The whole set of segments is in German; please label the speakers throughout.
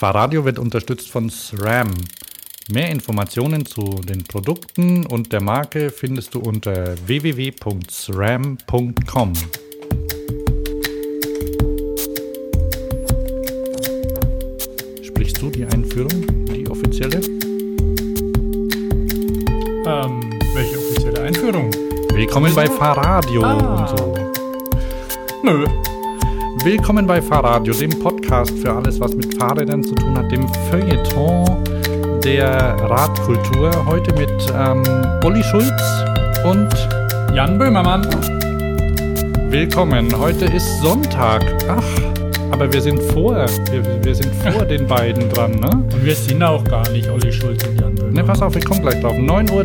Speaker 1: Fahrradio wird unterstützt von SRAM. Mehr Informationen zu den Produkten und der Marke findest du unter www.sram.com. Sprichst du die Einführung, die offizielle?
Speaker 2: Ähm, welche offizielle Einführung?
Speaker 1: Willkommen bei Fahrradio
Speaker 2: Ah.
Speaker 1: und so.
Speaker 2: Nö.
Speaker 1: Willkommen bei Fahrradio, dem Podcast für alles, was mit Fahrrädern zu tun hat, dem Feuilleton der Radkultur. Heute mit ähm, Olli Schulz und
Speaker 2: Jan Böhmermann.
Speaker 1: willkommen. Heute ist Sonntag. Ach, aber wir sind vor, wir, wir sind vor den beiden dran, ne?
Speaker 2: Und wir sind auch gar nicht Olli Schulz und Jan Böhmermann.
Speaker 1: Ne, pass auf, ich komme gleich drauf. 9.52 Uhr,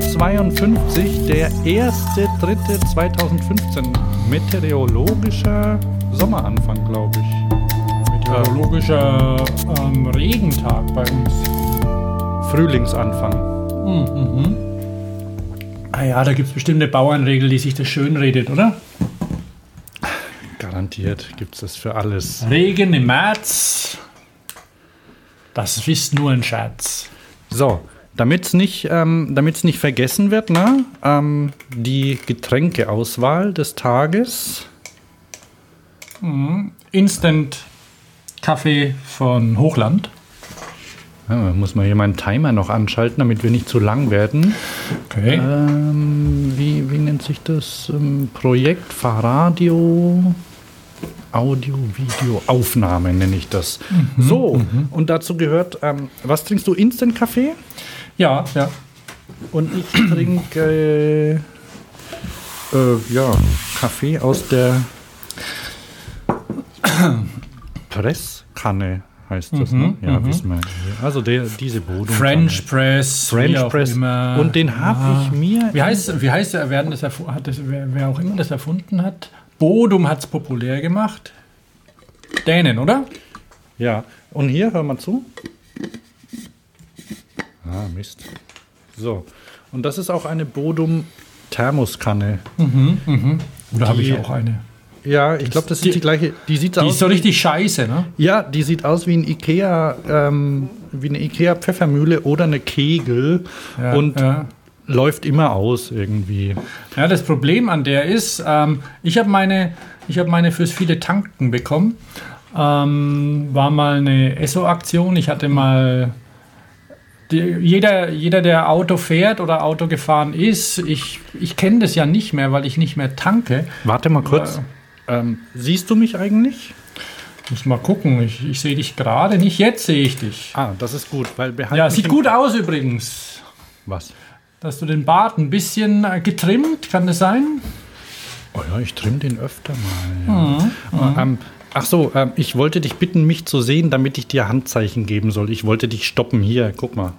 Speaker 1: der 1.3.2015. Meteorologischer Sommeranfang, glaube ich.
Speaker 2: Meteorologischer ähm, Regentag bei uns.
Speaker 1: Frühlingsanfang.
Speaker 2: Mhm. Ah ja, da gibt es bestimmte Bauernregel, die sich das schön redet, oder?
Speaker 1: Garantiert gibt es das für alles.
Speaker 2: Regen im März. Das ist nur ein Scherz.
Speaker 1: So, damit es nicht, ähm, damit's nicht vergessen wird, ne? Ähm, die Getränkeauswahl des Tages.
Speaker 2: Instant Kaffee von Hochland.
Speaker 1: Ja, muss man hier meinen Timer noch anschalten, damit wir nicht zu lang werden.
Speaker 2: Okay.
Speaker 1: Ähm, wie, wie nennt sich das? Ähm, Projekt Fahrradio. Audio, Video, Aufnahme nenne ich das. so, und dazu gehört, ähm, was trinkst du? Instant-Kaffee?
Speaker 2: Ja, ja.
Speaker 1: Und ich trinke äh, äh, ja, Kaffee aus der Presskanne heißt das, ne? Ja, wissen wir. Also der, diese Bodum.
Speaker 2: French Press.
Speaker 1: French Press.
Speaker 2: Immer.
Speaker 1: Und den habe ich mir.
Speaker 2: Wie heißt, wie heißt er, wer, das hat das, wer, wer auch immer das erfunden hat? Bodum hat es populär gemacht. Dänen, oder?
Speaker 1: Ja, und hier, hör mal zu. Ah, Mist. So, und das ist auch eine Bodum Thermoskanne.
Speaker 2: Oder habe ich auch eine?
Speaker 1: Ja, ich glaube, das ist
Speaker 2: Die-
Speaker 1: die, gleiche. Die sieht
Speaker 2: Die
Speaker 1: aus.
Speaker 2: ist so richtig scheiße, ne?
Speaker 1: Ja, die sieht aus wie ein Ikea, ähm, wie eine Ikea Pfeffermühle oder eine Kegel
Speaker 2: Ja,
Speaker 1: und
Speaker 2: ja.
Speaker 1: läuft immer aus irgendwie.
Speaker 2: Ja, das Problem an der ist, ähm, ich habe meine, ich habe meine fürs viele Tanken bekommen. Ähm, war mal eine Esso-Aktion. Ich hatte mal die, jeder, jeder, der Auto fährt oder Auto gefahren ist, ich, ich kenne das ja nicht mehr, weil ich nicht mehr tanke.
Speaker 1: Warte mal kurz. Ähm, siehst du mich eigentlich?
Speaker 2: Muss mal gucken. Ich, ich sehe dich gerade nicht. Jetzt sehe ich dich.
Speaker 1: Ah, das ist gut, weil wir
Speaker 2: Ja, sieht gut aus übrigens.
Speaker 1: Was?
Speaker 2: Dass du den Bart ein bisschen äh, getrimmt, kann das sein?
Speaker 1: Oh ja, ich trimm den öfter mal. Ja. Ähm, ach so, ähm, ich wollte dich bitten, mich zu sehen, damit ich dir Handzeichen geben soll. Ich wollte dich stoppen. Hier, guck mal.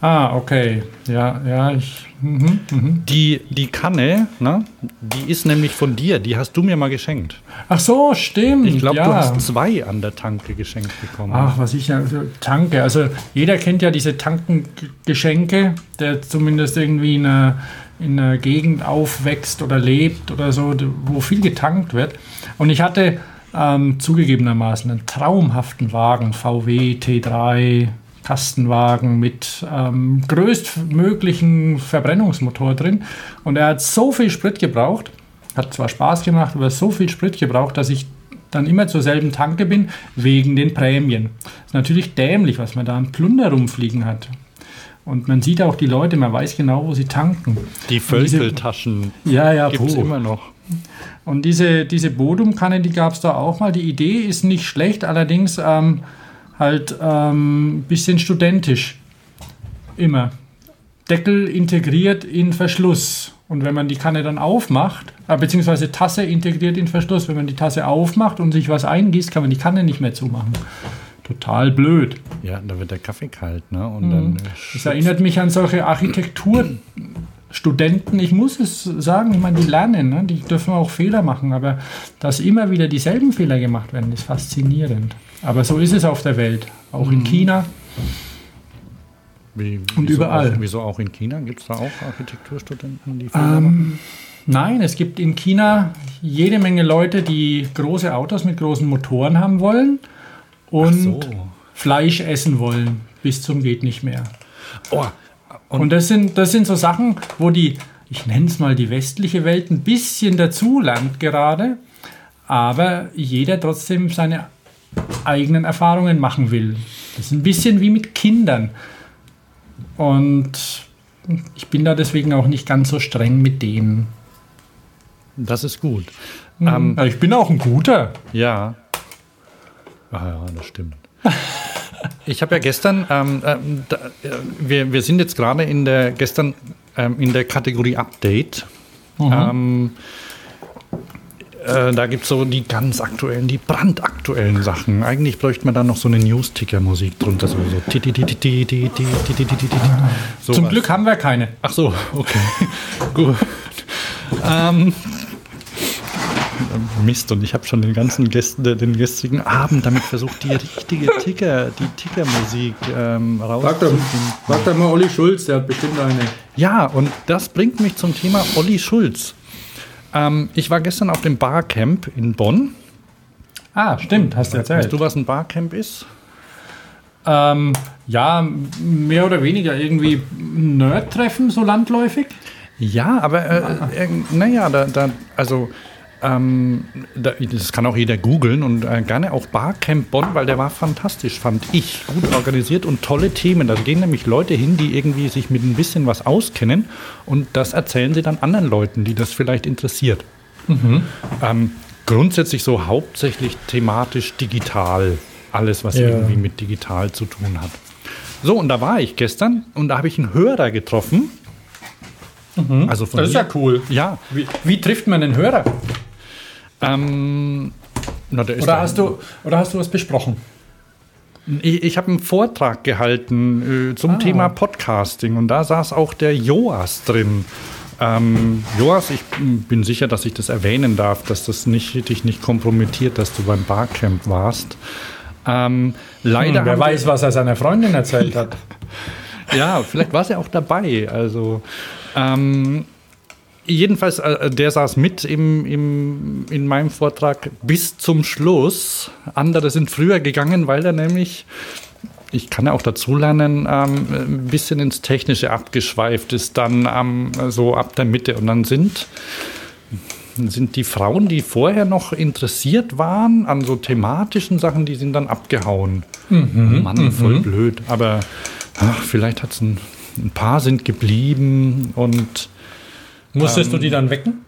Speaker 2: Ah, okay. Ja, ja, ich. Mhm, mhm.
Speaker 1: Die, die Kanne, ne, die ist nämlich von dir. Die hast du mir mal geschenkt.
Speaker 2: Ach so, stimmt.
Speaker 1: Ich glaube,
Speaker 2: ja.
Speaker 1: du hast zwei an der Tanke geschenkt bekommen.
Speaker 2: Ach, was ich ja. Tanke. Also, jeder kennt ja diese Tankengeschenke, der zumindest irgendwie in einer, in einer Gegend aufwächst oder lebt oder so, wo viel getankt wird. Und ich hatte ähm, zugegebenermaßen einen traumhaften Wagen, VW T3. Kastenwagen mit ähm, größtmöglichen Verbrennungsmotor drin. Und er hat so viel Sprit gebraucht, hat zwar Spaß gemacht, aber so viel Sprit gebraucht, dass ich dann immer zur selben Tanke bin, wegen den Prämien. ist natürlich dämlich, was man da an Plunder rumfliegen hat. Und man sieht auch die Leute, man weiß genau, wo sie tanken.
Speaker 1: die Völkeltaschen
Speaker 2: Ja, ja,
Speaker 1: gibt es immer noch.
Speaker 2: Und diese, diese Bodumkanne, die gab es da auch mal. Die Idee ist nicht schlecht, allerdings ähm, halt ein ähm, bisschen studentisch. Immer. Deckel integriert in Verschluss. Und wenn man die Kanne dann aufmacht, äh, beziehungsweise Tasse integriert in Verschluss, wenn man die Tasse aufmacht und sich was eingießt, kann man die Kanne nicht mehr zumachen. Total blöd.
Speaker 1: Ja, da wird der Kaffee kalt, ne? Und dann
Speaker 2: Das erinnert mich an solche Architekturstudenten. Ich muss es sagen, ich meine, die lernen, ne? die dürfen auch Fehler machen, aber dass immer wieder dieselben Fehler gemacht werden, ist faszinierend. Aber so ist es auf der Welt, auch
Speaker 1: Mhm.
Speaker 2: in China.
Speaker 1: wie,
Speaker 2: und
Speaker 1: wieso
Speaker 2: überall.
Speaker 1: Auch, wieso auch in China? Gibt es da auch Architekturstudenten, die Fehler
Speaker 2: Ähm,
Speaker 1: machen?
Speaker 2: Nein, es gibt in China jede Menge Leute, die große Autos mit großen Motoren haben wollen und
Speaker 1: so.
Speaker 2: Fleisch essen wollen, bis zum geht nicht mehr.
Speaker 1: Oh,
Speaker 2: Und, das, sind, das sind so Sachen, wo die, ich nenne es mal die westliche Welt, ein bisschen dazulernt gerade, aber jeder trotzdem seine eigenen Erfahrungen machen will. Das ist ein bisschen wie mit Kindern. Und ich bin da deswegen auch nicht ganz so streng mit denen.
Speaker 1: das ist gut.
Speaker 2: Ähm, ich bin auch ein guter.
Speaker 1: Ja. Ah ja, das stimmt. Ich habe ja gestern, ähm, da, wir, wir sind jetzt gerade in der gestern ähm, in der Kategorie Update. Mhm. Äh, da gibt es so die ganz aktuellen, die brandaktuellen Sachen. Eigentlich bräuchte man da noch so eine News-Ticker-Musik drunter. So, so
Speaker 2: Zum Glück haben wir keine.
Speaker 1: Ach so, okay. Gut. Ähm, Mist, und ich habe schon den ganzen Gästen, den gestrigen Abend damit versucht, die richtige Ticker, die Tickermusik ähm, rauszufinden.
Speaker 2: sag doch mal Olli Schulz, der hat bestimmt eine.
Speaker 1: Ja, und das bringt mich zum Thema Olli Schulz. Ähm, ich war gestern auf dem Barcamp in Bonn.
Speaker 2: Ah, stimmt, hast du
Speaker 1: Weißt
Speaker 2: erzählt.
Speaker 1: du, was ein Barcamp ist?
Speaker 2: Ähm, ja, mehr oder weniger irgendwie ein Nerd-Treffen, so landläufig.
Speaker 1: Ja, aber äh, äh, naja, da, da, also ähm, da, das kann auch jeder googeln und äh, gerne auch Barcamp Bonn, weil der war fantastisch, fand ich. Gut organisiert und tolle Themen. Da gehen nämlich Leute hin, die irgendwie sich mit ein bisschen was auskennen und das erzählen sie dann anderen Leuten, die das vielleicht interessiert. Ähm, grundsätzlich so hauptsächlich thematisch digital. Alles, was
Speaker 2: Ja.
Speaker 1: irgendwie mit digital zu tun hat. So, und da war ich gestern und da habe ich einen Hörer getroffen. Also von
Speaker 2: Das ist ja cool.
Speaker 1: Ja,
Speaker 2: Wie, wie trifft man den Hörer?
Speaker 1: Ähm, na,
Speaker 2: Oder hast, du, oder hast du was besprochen?
Speaker 1: Ich, ich habe einen Vortrag gehalten äh, zum
Speaker 2: Ah.
Speaker 1: Thema Podcasting und da saß auch der Joas drin. Ähm, Joas, ich bin sicher, dass ich das erwähnen darf, dass das nicht, dich nicht kompromittiert, dass du beim Barcamp warst. Ähm, leider
Speaker 2: Hm, wer weiß, was er seiner Freundin erzählt hat.
Speaker 1: ja, vielleicht war ja auch dabei. Also ähm, jedenfalls, äh, der saß mit im, im, in meinem Vortrag bis zum Schluss. Andere sind früher gegangen, weil er nämlich, ich kann ja auch dazulernen, ähm, ein bisschen ins Technische abgeschweift ist, dann ähm, so ab der Mitte. Und dann sind, sind die Frauen, die vorher noch interessiert waren an so thematischen Sachen, die sind dann abgehauen. oh Mann, voll blöd. Aber ach, vielleicht hat es ein, ein paar sind geblieben und
Speaker 2: Musstest du die dann wecken?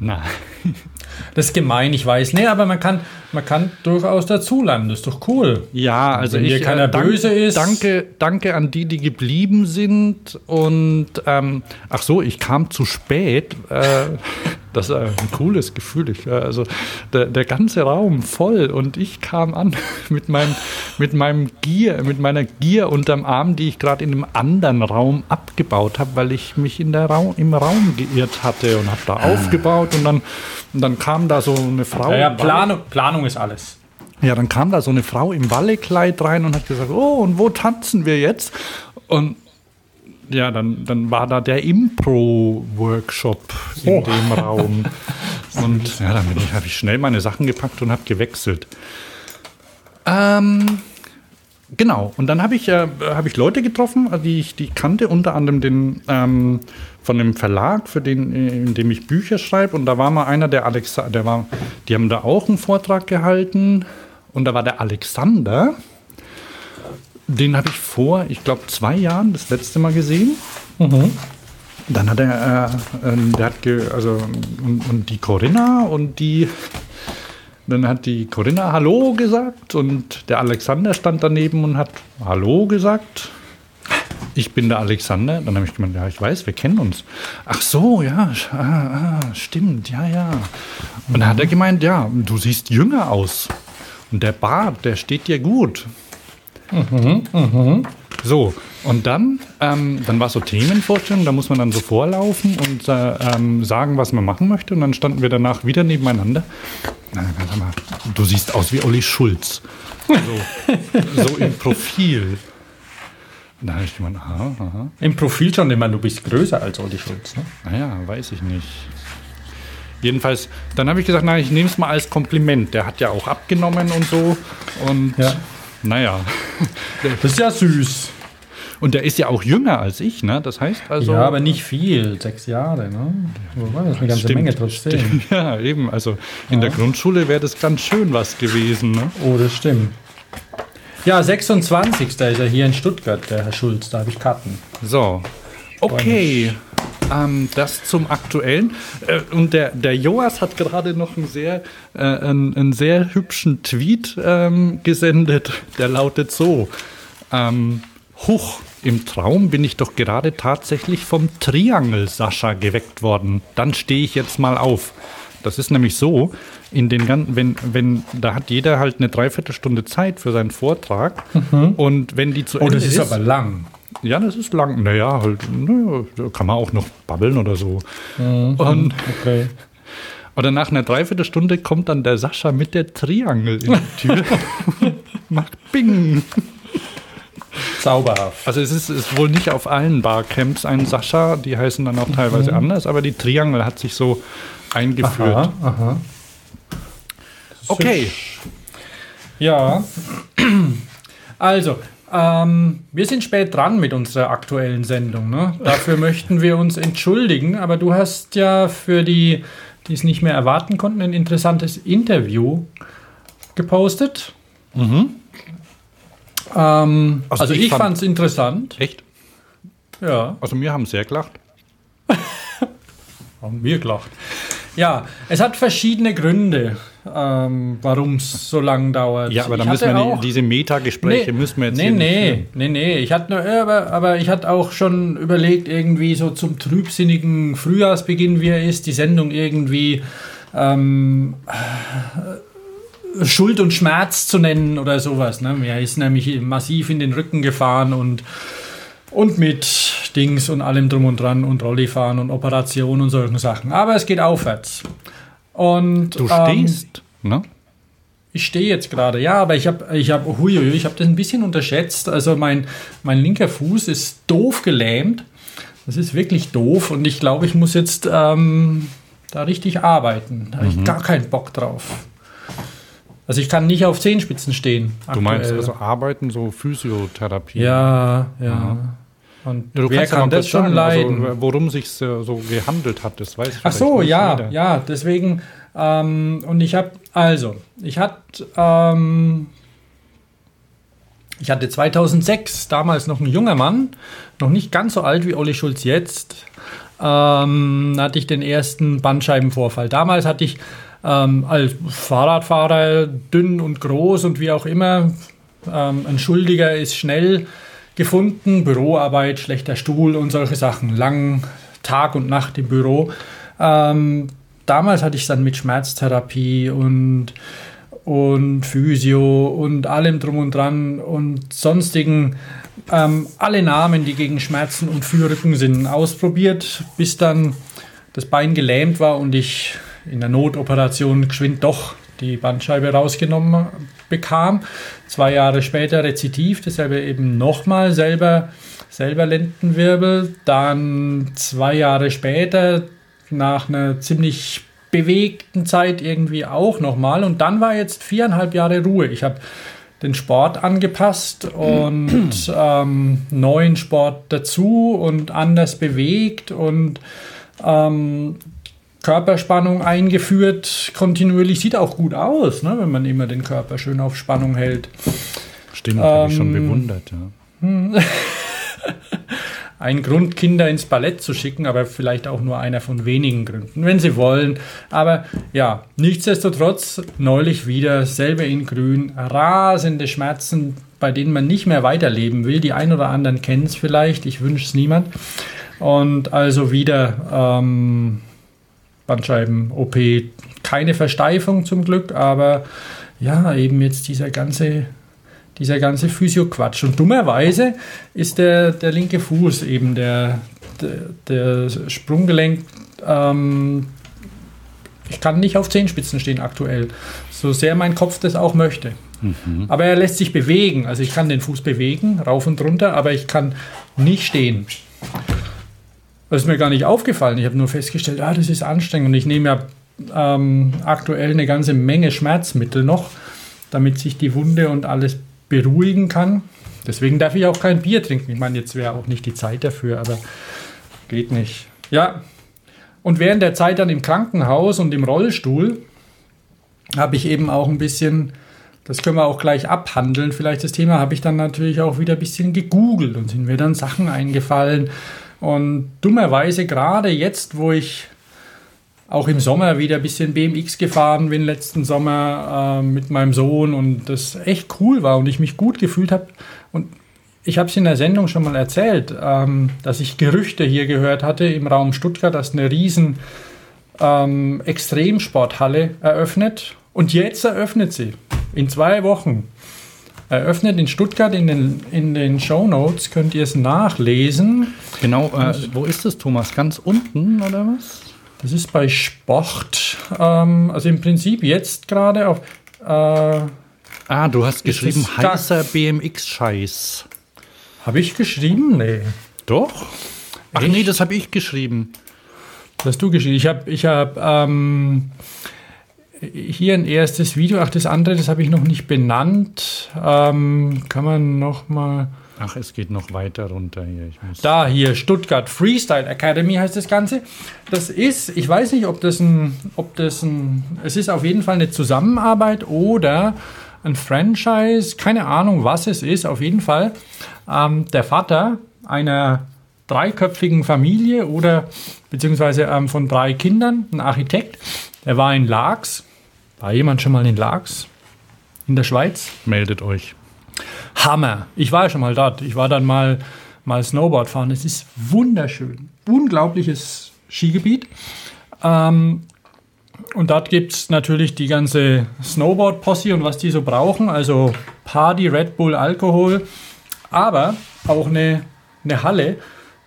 Speaker 1: na,
Speaker 2: Das ist gemein, ich weiß. Nee, aber man kann, man kann durchaus dazulernen. Das ist doch cool.
Speaker 1: Ja, also
Speaker 2: Wenn
Speaker 1: ich
Speaker 2: hier keiner
Speaker 1: dank-
Speaker 2: böse ist.
Speaker 1: Danke, danke an die, die geblieben sind. Und ähm, ach so, ich kam zu spät. Äh, das ist ein cooles Gefühl. Ich, äh, also der, der ganze Raum voll und ich kam an mit meinem mit meinem Gier, mit meiner Gier unterm Arm, die ich gerade in einem anderen Raum abgebaut habe, weil ich mich in der Raum, im Raum geirrt hatte und habe da aufgebaut und dann und dann kam da so eine Frau.
Speaker 2: Ja, ja, Planung, Planung ist alles.
Speaker 1: ja, dann kam da so eine Frau im Wallekleid rein und hat gesagt, oh, und wo tanzen wir jetzt? Und ja, dann, dann war da der Impro-Workshop in
Speaker 2: Oh.
Speaker 1: dem Raum. Und ja, dann habe ich schnell meine Sachen gepackt und habe gewechselt. Ähm, genau, und dann habe ich, äh, hab ich Leute getroffen, die ich die kannte, unter anderem den ähm, von dem Verlag, für den, äh, in dem ich Bücher schreibe. Und da war mal einer, der Alexa, der war, die haben da auch einen Vortrag gehalten. Und da war der Alexander. Den habe ich vor, ich glaube, zwei Jahren das letzte Mal gesehen. Dann hat er, äh, ähm, der hat ge, also und, und die Corinna und die, dann hat die Corinna Hallo gesagt und der Alexander stand daneben und hat Hallo gesagt. Ich bin der Alexander. Dann habe ich gemeint, ja, ich weiß, wir kennen uns. Ach so, ja, ah, ah, stimmt, ja, ja. Und dann hat er gemeint, ja, du siehst jünger aus. Und der Bart, der steht dir gut. So, und dann, ähm, dann war so Themenvorstellung, da muss man dann so vorlaufen und äh, ähm, sagen, was man machen möchte. Und dann standen wir danach wieder nebeneinander. Na, sag mal, du siehst aus wie Olli Schulz. So, so im Profil. Da habe ich gemeint, aha, aha.
Speaker 2: Im Profil schon immer, du bist größer als Olli Schulz. Ne?
Speaker 1: Naja, weiß ich nicht. Jedenfalls, dann habe ich gesagt, na, ich nehme es mal als Kompliment. Der hat ja auch abgenommen und so. Und
Speaker 2: Ja.
Speaker 1: Naja.
Speaker 2: Das ist ja süß.
Speaker 1: Und der ist ja auch jünger als ich, ne? Das heißt also.
Speaker 2: ja, aber nicht viel. Sechs Jahre, ne? Wobei, das ist eine ganze
Speaker 1: Stimmt,
Speaker 2: Menge trotzdem.
Speaker 1: stimmt. Ja, eben. Also in der Grundschule wäre das ganz schön was gewesen, ne?
Speaker 2: Oh, das stimmt. Ja, 26. ist er hier in Stuttgart, der Herr Schulz. Da habe ich Karten.
Speaker 1: So. Okay. Ähm, das zum Aktuellen. Äh, und der, der Joas hat gerade noch einen sehr, äh, einen, einen sehr hübschen Tweet ähm, gesendet. Der lautet so. Ähm, Huch, im Traum bin ich doch gerade tatsächlich vom Triangel Sascha geweckt worden. Dann stehe ich jetzt mal auf. Das ist nämlich so, in den ganzen, wenn, wenn, da hat jeder halt eine Dreiviertelstunde Zeit für seinen Vortrag. Und wenn die zu
Speaker 2: Oh,
Speaker 1: Ende
Speaker 2: das ist aber lang.
Speaker 1: Ja, das ist lang. Naja, halt, naja, da kann man auch noch babbeln oder so. Und,
Speaker 2: Okay.
Speaker 1: oder nach einer Dreiviertelstunde kommt dann der Sascha mit der Triangel in die Tür. Macht Bing.
Speaker 2: Zauberhaft.
Speaker 1: Also es ist, ist wohl nicht auf allen Barcamps ein Sascha, die heißen dann auch teilweise anders, aber die Triangel hat sich so eingeführt.
Speaker 2: Aha, aha.
Speaker 1: Okay.
Speaker 2: Ja. Also, ähm, wir sind spät dran mit unserer aktuellen Sendung. Ne? Dafür möchten wir uns entschuldigen, aber du hast ja für die, die es nicht mehr erwarten konnten, ein interessantes Interview gepostet.
Speaker 1: Mhm.
Speaker 2: Ähm,
Speaker 1: Also
Speaker 2: also,
Speaker 1: ich
Speaker 2: ich,
Speaker 1: fand-
Speaker 2: es interessant.
Speaker 1: Echt?
Speaker 2: Ja,
Speaker 1: Also wir haben sehr gelacht.
Speaker 2: haben wir gelacht. Ja, es hat verschiedene Gründe, ähm, warum es so lang dauert.
Speaker 1: Ja, aber
Speaker 2: Ich
Speaker 1: da müssen wir
Speaker 2: auch-
Speaker 1: diese Metagespräche müssen wir jetzt
Speaker 2: nee,
Speaker 1: hier nicht
Speaker 2: nee, nee, nee. Ich hatte nur, aber, aber ich hatte auch schon überlegt, irgendwie so zum trübsinnigen Frühjahrsbeginn, wie er ist, die Sendung irgendwie ähm, äh, Schuld und Schmerz zu nennen oder sowas. Ne? Mir ist nämlich massiv in den Rücken gefahren und, und mit Dings und allem drum und dran und Rollifahren und Operation und solchen Sachen. Aber es geht aufwärts. Und,
Speaker 1: Du
Speaker 2: ähm,
Speaker 1: stehst, ne?
Speaker 2: ich stehe jetzt gerade, ja, aber ich habe, ich habe, huiui, ich habe das ein bisschen unterschätzt. Also mein, mein linker Fuß ist doof gelähmt. Das ist wirklich doof und ich glaube, ich muss jetzt ähm, da richtig arbeiten. Da habe
Speaker 1: Mhm.
Speaker 2: ich gar keinen Bock drauf. Also ich kann nicht auf Zehenspitzen stehen.
Speaker 1: Du meinst
Speaker 2: aktuell.
Speaker 1: also arbeiten, so Physiotherapie.
Speaker 2: Ja, ja. Und
Speaker 1: Ja, du
Speaker 2: wer kann das schon
Speaker 1: sagen,
Speaker 2: leiden?
Speaker 1: Also, worum sich so gehandelt hat, das weiß
Speaker 2: Ach
Speaker 1: vielleicht
Speaker 2: so, ja,
Speaker 1: jeder.
Speaker 2: ja, deswegen, ähm, und ich habe, also, ich hatte, ähm, ich hatte 2006 damals noch ein junger Mann, noch nicht ganz so alt wie Olli Schulz jetzt, ähm, hatte ich den ersten Bandscheibenvorfall. Damals hatte ich ähm, als Fahrradfahrer dünn und groß und wie auch immer, ähm, ein Schuldiger ist schnell gefunden, Büroarbeit, schlechter Stuhl und solche Sachen, lang Tag und Nacht im Büro. Ähm, damals hatte ich es dann mit Schmerztherapie und, und Physio und allem drum und dran und sonstigen ähm, alle Namen, die gegen Schmerzen und für Rücken sind, ausprobiert, bis dann das Bein gelähmt war und ich in der Notoperation geschwind doch die Bandscheibe rausgenommen bekam. Zwei Jahre später Rezidiv, dasselbe eben nochmal selber, selber Lendenwirbel. Dann zwei Jahre später, nach einer ziemlich bewegten Zeit irgendwie auch nochmal. Und dann war jetzt viereinhalb Jahre Ruhe. Ich habe den Sport angepasst und ähm, neuen Sport dazu und anders bewegt und ähm, Körperspannung eingeführt, kontinuierlich. Sieht auch gut aus, ne, wenn man immer den Körper schön auf Spannung hält.
Speaker 1: Stimmt, habe ich schon
Speaker 2: Ähm,
Speaker 1: bewundert. Ja.
Speaker 2: Ein Grund, Kinder ins Ballett zu schicken, aber vielleicht auch nur einer von wenigen Gründen, wenn sie wollen. Aber ja, nichtsdestotrotz, neulich wieder, selber in Grün, rasende Schmerzen, bei denen man nicht mehr weiterleben will. Die ein oder anderen kennen es vielleicht, ich wünsche es niemand. Und also wieder ähm, Bandscheiben-OP, keine Versteifung zum Glück, aber ja, eben jetzt dieser ganze dieser ganze Physio-Quatsch. Und dummerweise ist der, der linke Fuß eben der, der, der Sprunggelenk. Ähm, ich kann nicht auf Zehenspitzen stehen aktuell, so sehr mein Kopf das auch möchte. Aber er lässt sich bewegen. Also ich kann den Fuß bewegen, rauf und runter, aber ich kann nicht stehen. Das ist mir gar nicht aufgefallen. Ich habe nur festgestellt, ah, das ist anstrengend. Und ich nehme ja ähm, aktuell eine ganze Menge Schmerzmittel noch, damit sich die Wunde und alles beruhigen kann. Deswegen darf ich auch kein Bier trinken. Ich meine, jetzt wäre auch nicht die Zeit dafür, aber geht nicht. Ja, und während der Zeit dann im Krankenhaus und im Rollstuhl habe ich eben auch ein bisschen, das können wir auch gleich abhandeln, vielleicht das Thema, habe ich dann natürlich auch wieder ein bisschen gegoogelt und sind mir dann Sachen eingefallen. Und dummerweise gerade jetzt, wo ich auch im Sommer wieder ein bisschen BMX gefahren bin, letzten Sommer äh, mit meinem Sohn und das echt cool war und ich mich gut gefühlt habe. Und ich habe es in der Sendung schon mal erzählt, ähm, dass ich Gerüchte hier gehört hatte im Raum Stuttgart, dass eine riesen ähm, Extremsporthalle eröffnet. Und jetzt eröffnet sie. In zwei Wochen. Eröffnet in Stuttgart in den, in den Show Notes könnt ihr es nachlesen.
Speaker 1: Genau, äh, wo ist das, Thomas? Ganz unten oder was?
Speaker 2: Das ist bei Sport. Ähm, also im Prinzip jetzt gerade auf. Äh,
Speaker 1: ah, du hast geschrieben heißer BMX-Scheiß.
Speaker 2: Habe ich geschrieben? Nee.
Speaker 1: Doch? Ach Echt? nee, das habe ich geschrieben.
Speaker 2: Das hast du geschrieben. Ich habe ich hab, ähm, hier ein erstes Video. Ach, das andere, das habe ich noch nicht benannt. Ähm, kann man noch mal...
Speaker 1: Ach, es geht noch weiter runter hier.
Speaker 2: da, hier, Stuttgart Freestyle Academy heißt das Ganze. Das ist, ich weiß nicht, ob das ein, ob das ein, es ist auf jeden Fall eine Zusammenarbeit oder ein Franchise, keine Ahnung, was es ist, auf jeden Fall. Ähm, der Vater einer dreiköpfigen Familie oder beziehungsweise ähm, von drei Kindern, ein Architekt, der war in Laax. War jemand schon mal in Laax? In der Schweiz?
Speaker 1: Meldet euch.
Speaker 2: Hammer. Ich war ja schon mal dort. Ich war dann mal, mal Snowboard fahren. Es ist wunderschön. Unglaubliches Skigebiet. Ähm, und dort gibt es natürlich die ganze Snowboard-Posse und was die so brauchen. Also Party, Red Bull, Alkohol. Aber auch eine, eine Halle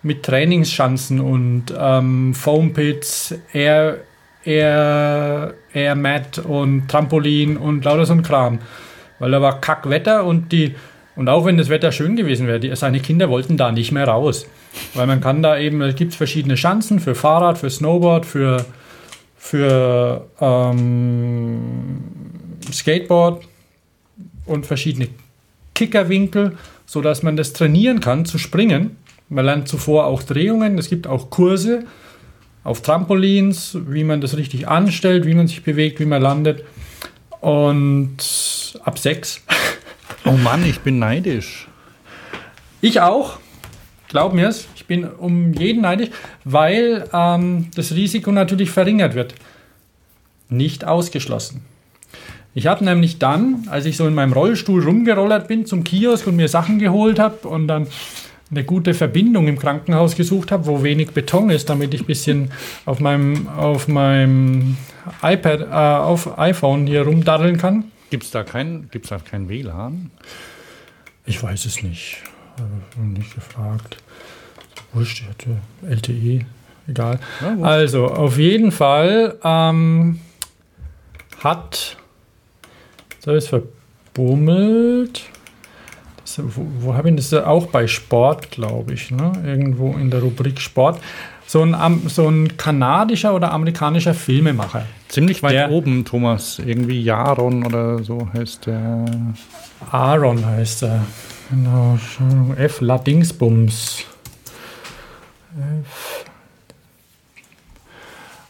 Speaker 2: mit Trainingsschanzen und ähm, Foampits, Air, Air, Air Mat und Trampolin und lauter so ein Kram. Weil da war Kackwetter und die und auch wenn das Wetter schön gewesen wäre, die, seine Kinder wollten da nicht mehr raus. Weil man kann da eben, es gibt verschiedene Schanzen für Fahrrad, für Snowboard, für für ähm, Skateboard und verschiedene Kickerwinkel, sodass man das trainieren kann zu springen. Man lernt zuvor auch Drehungen, es gibt auch Kurse auf Trampolins, wie man das richtig anstellt, wie man sich bewegt, wie man landet. Und ab sechs.
Speaker 1: Oh Mann, ich bin neidisch.
Speaker 2: Ich auch. Glaub mir's bin um jeden neidisch, weil ähm, das Risiko natürlich verringert wird. Nicht ausgeschlossen. Ich habe nämlich dann, als ich so in meinem Rollstuhl rumgerollert bin zum Kiosk und mir Sachen geholt habe und dann eine gute Verbindung im Krankenhaus gesucht habe, wo wenig Beton ist, damit ich ein bisschen auf meinem, auf meinem iPad, äh, auf iPhone hier rumdaddeln kann.
Speaker 1: Gibt es da kein, gibt's da kein WLAN?
Speaker 2: Ich weiß es nicht. Habe nicht gefragt. Wurscht, LTE, egal. Ja, also, auf jeden Fall ähm, hat. Jetzt habe ich es verbummelt. Das, wo, wo habe ich das? Auch bei Sport, glaube ich, ne? irgendwo in der Rubrik Sport. So ein, so ein kanadischer oder amerikanischer Filmemacher.
Speaker 1: Ziemlich weit der, oben, Thomas. Irgendwie Jaron oder so heißt der.
Speaker 2: Aaron heißt er. Genau. F. Ladingsbums.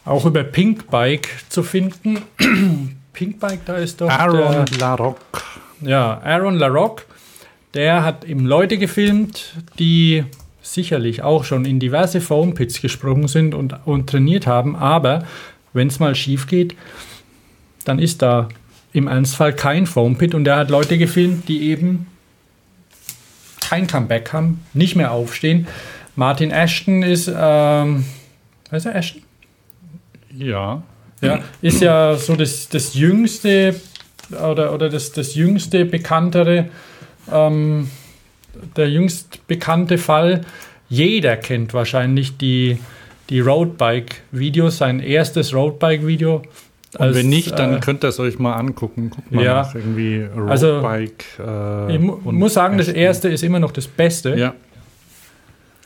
Speaker 2: Auch über Pinkbike zu finden. Pinkbike, da ist doch.
Speaker 1: Aaron LaRocque.
Speaker 2: Ja, Aaron LaRocque. Der hat eben Leute gefilmt, die sicherlich auch schon in diverse Foampits gesprungen sind und, und trainiert haben, aber wenn es mal schief geht, dann ist da im Ernstfall kein Foampit und er hat Leute gefilmt, die eben kein Comeback haben, nicht mehr aufstehen Martin Ashton ist, ähm, heißt er Ashton?
Speaker 1: Ja.
Speaker 2: Ja, ist ja so das, das jüngste oder, oder das, das jüngste bekanntere, ähm, der jüngst bekannte Fall. Jeder kennt wahrscheinlich die, die Roadbike-Videos, sein erstes Roadbike-Video.
Speaker 1: Und wenn nicht, dann äh, könnt ihr es euch mal angucken. Guckt mal
Speaker 2: ja, irgendwie Roadbike. Also, äh, ich mu muss sagen, das erste ist immer noch das Beste.
Speaker 1: Ja.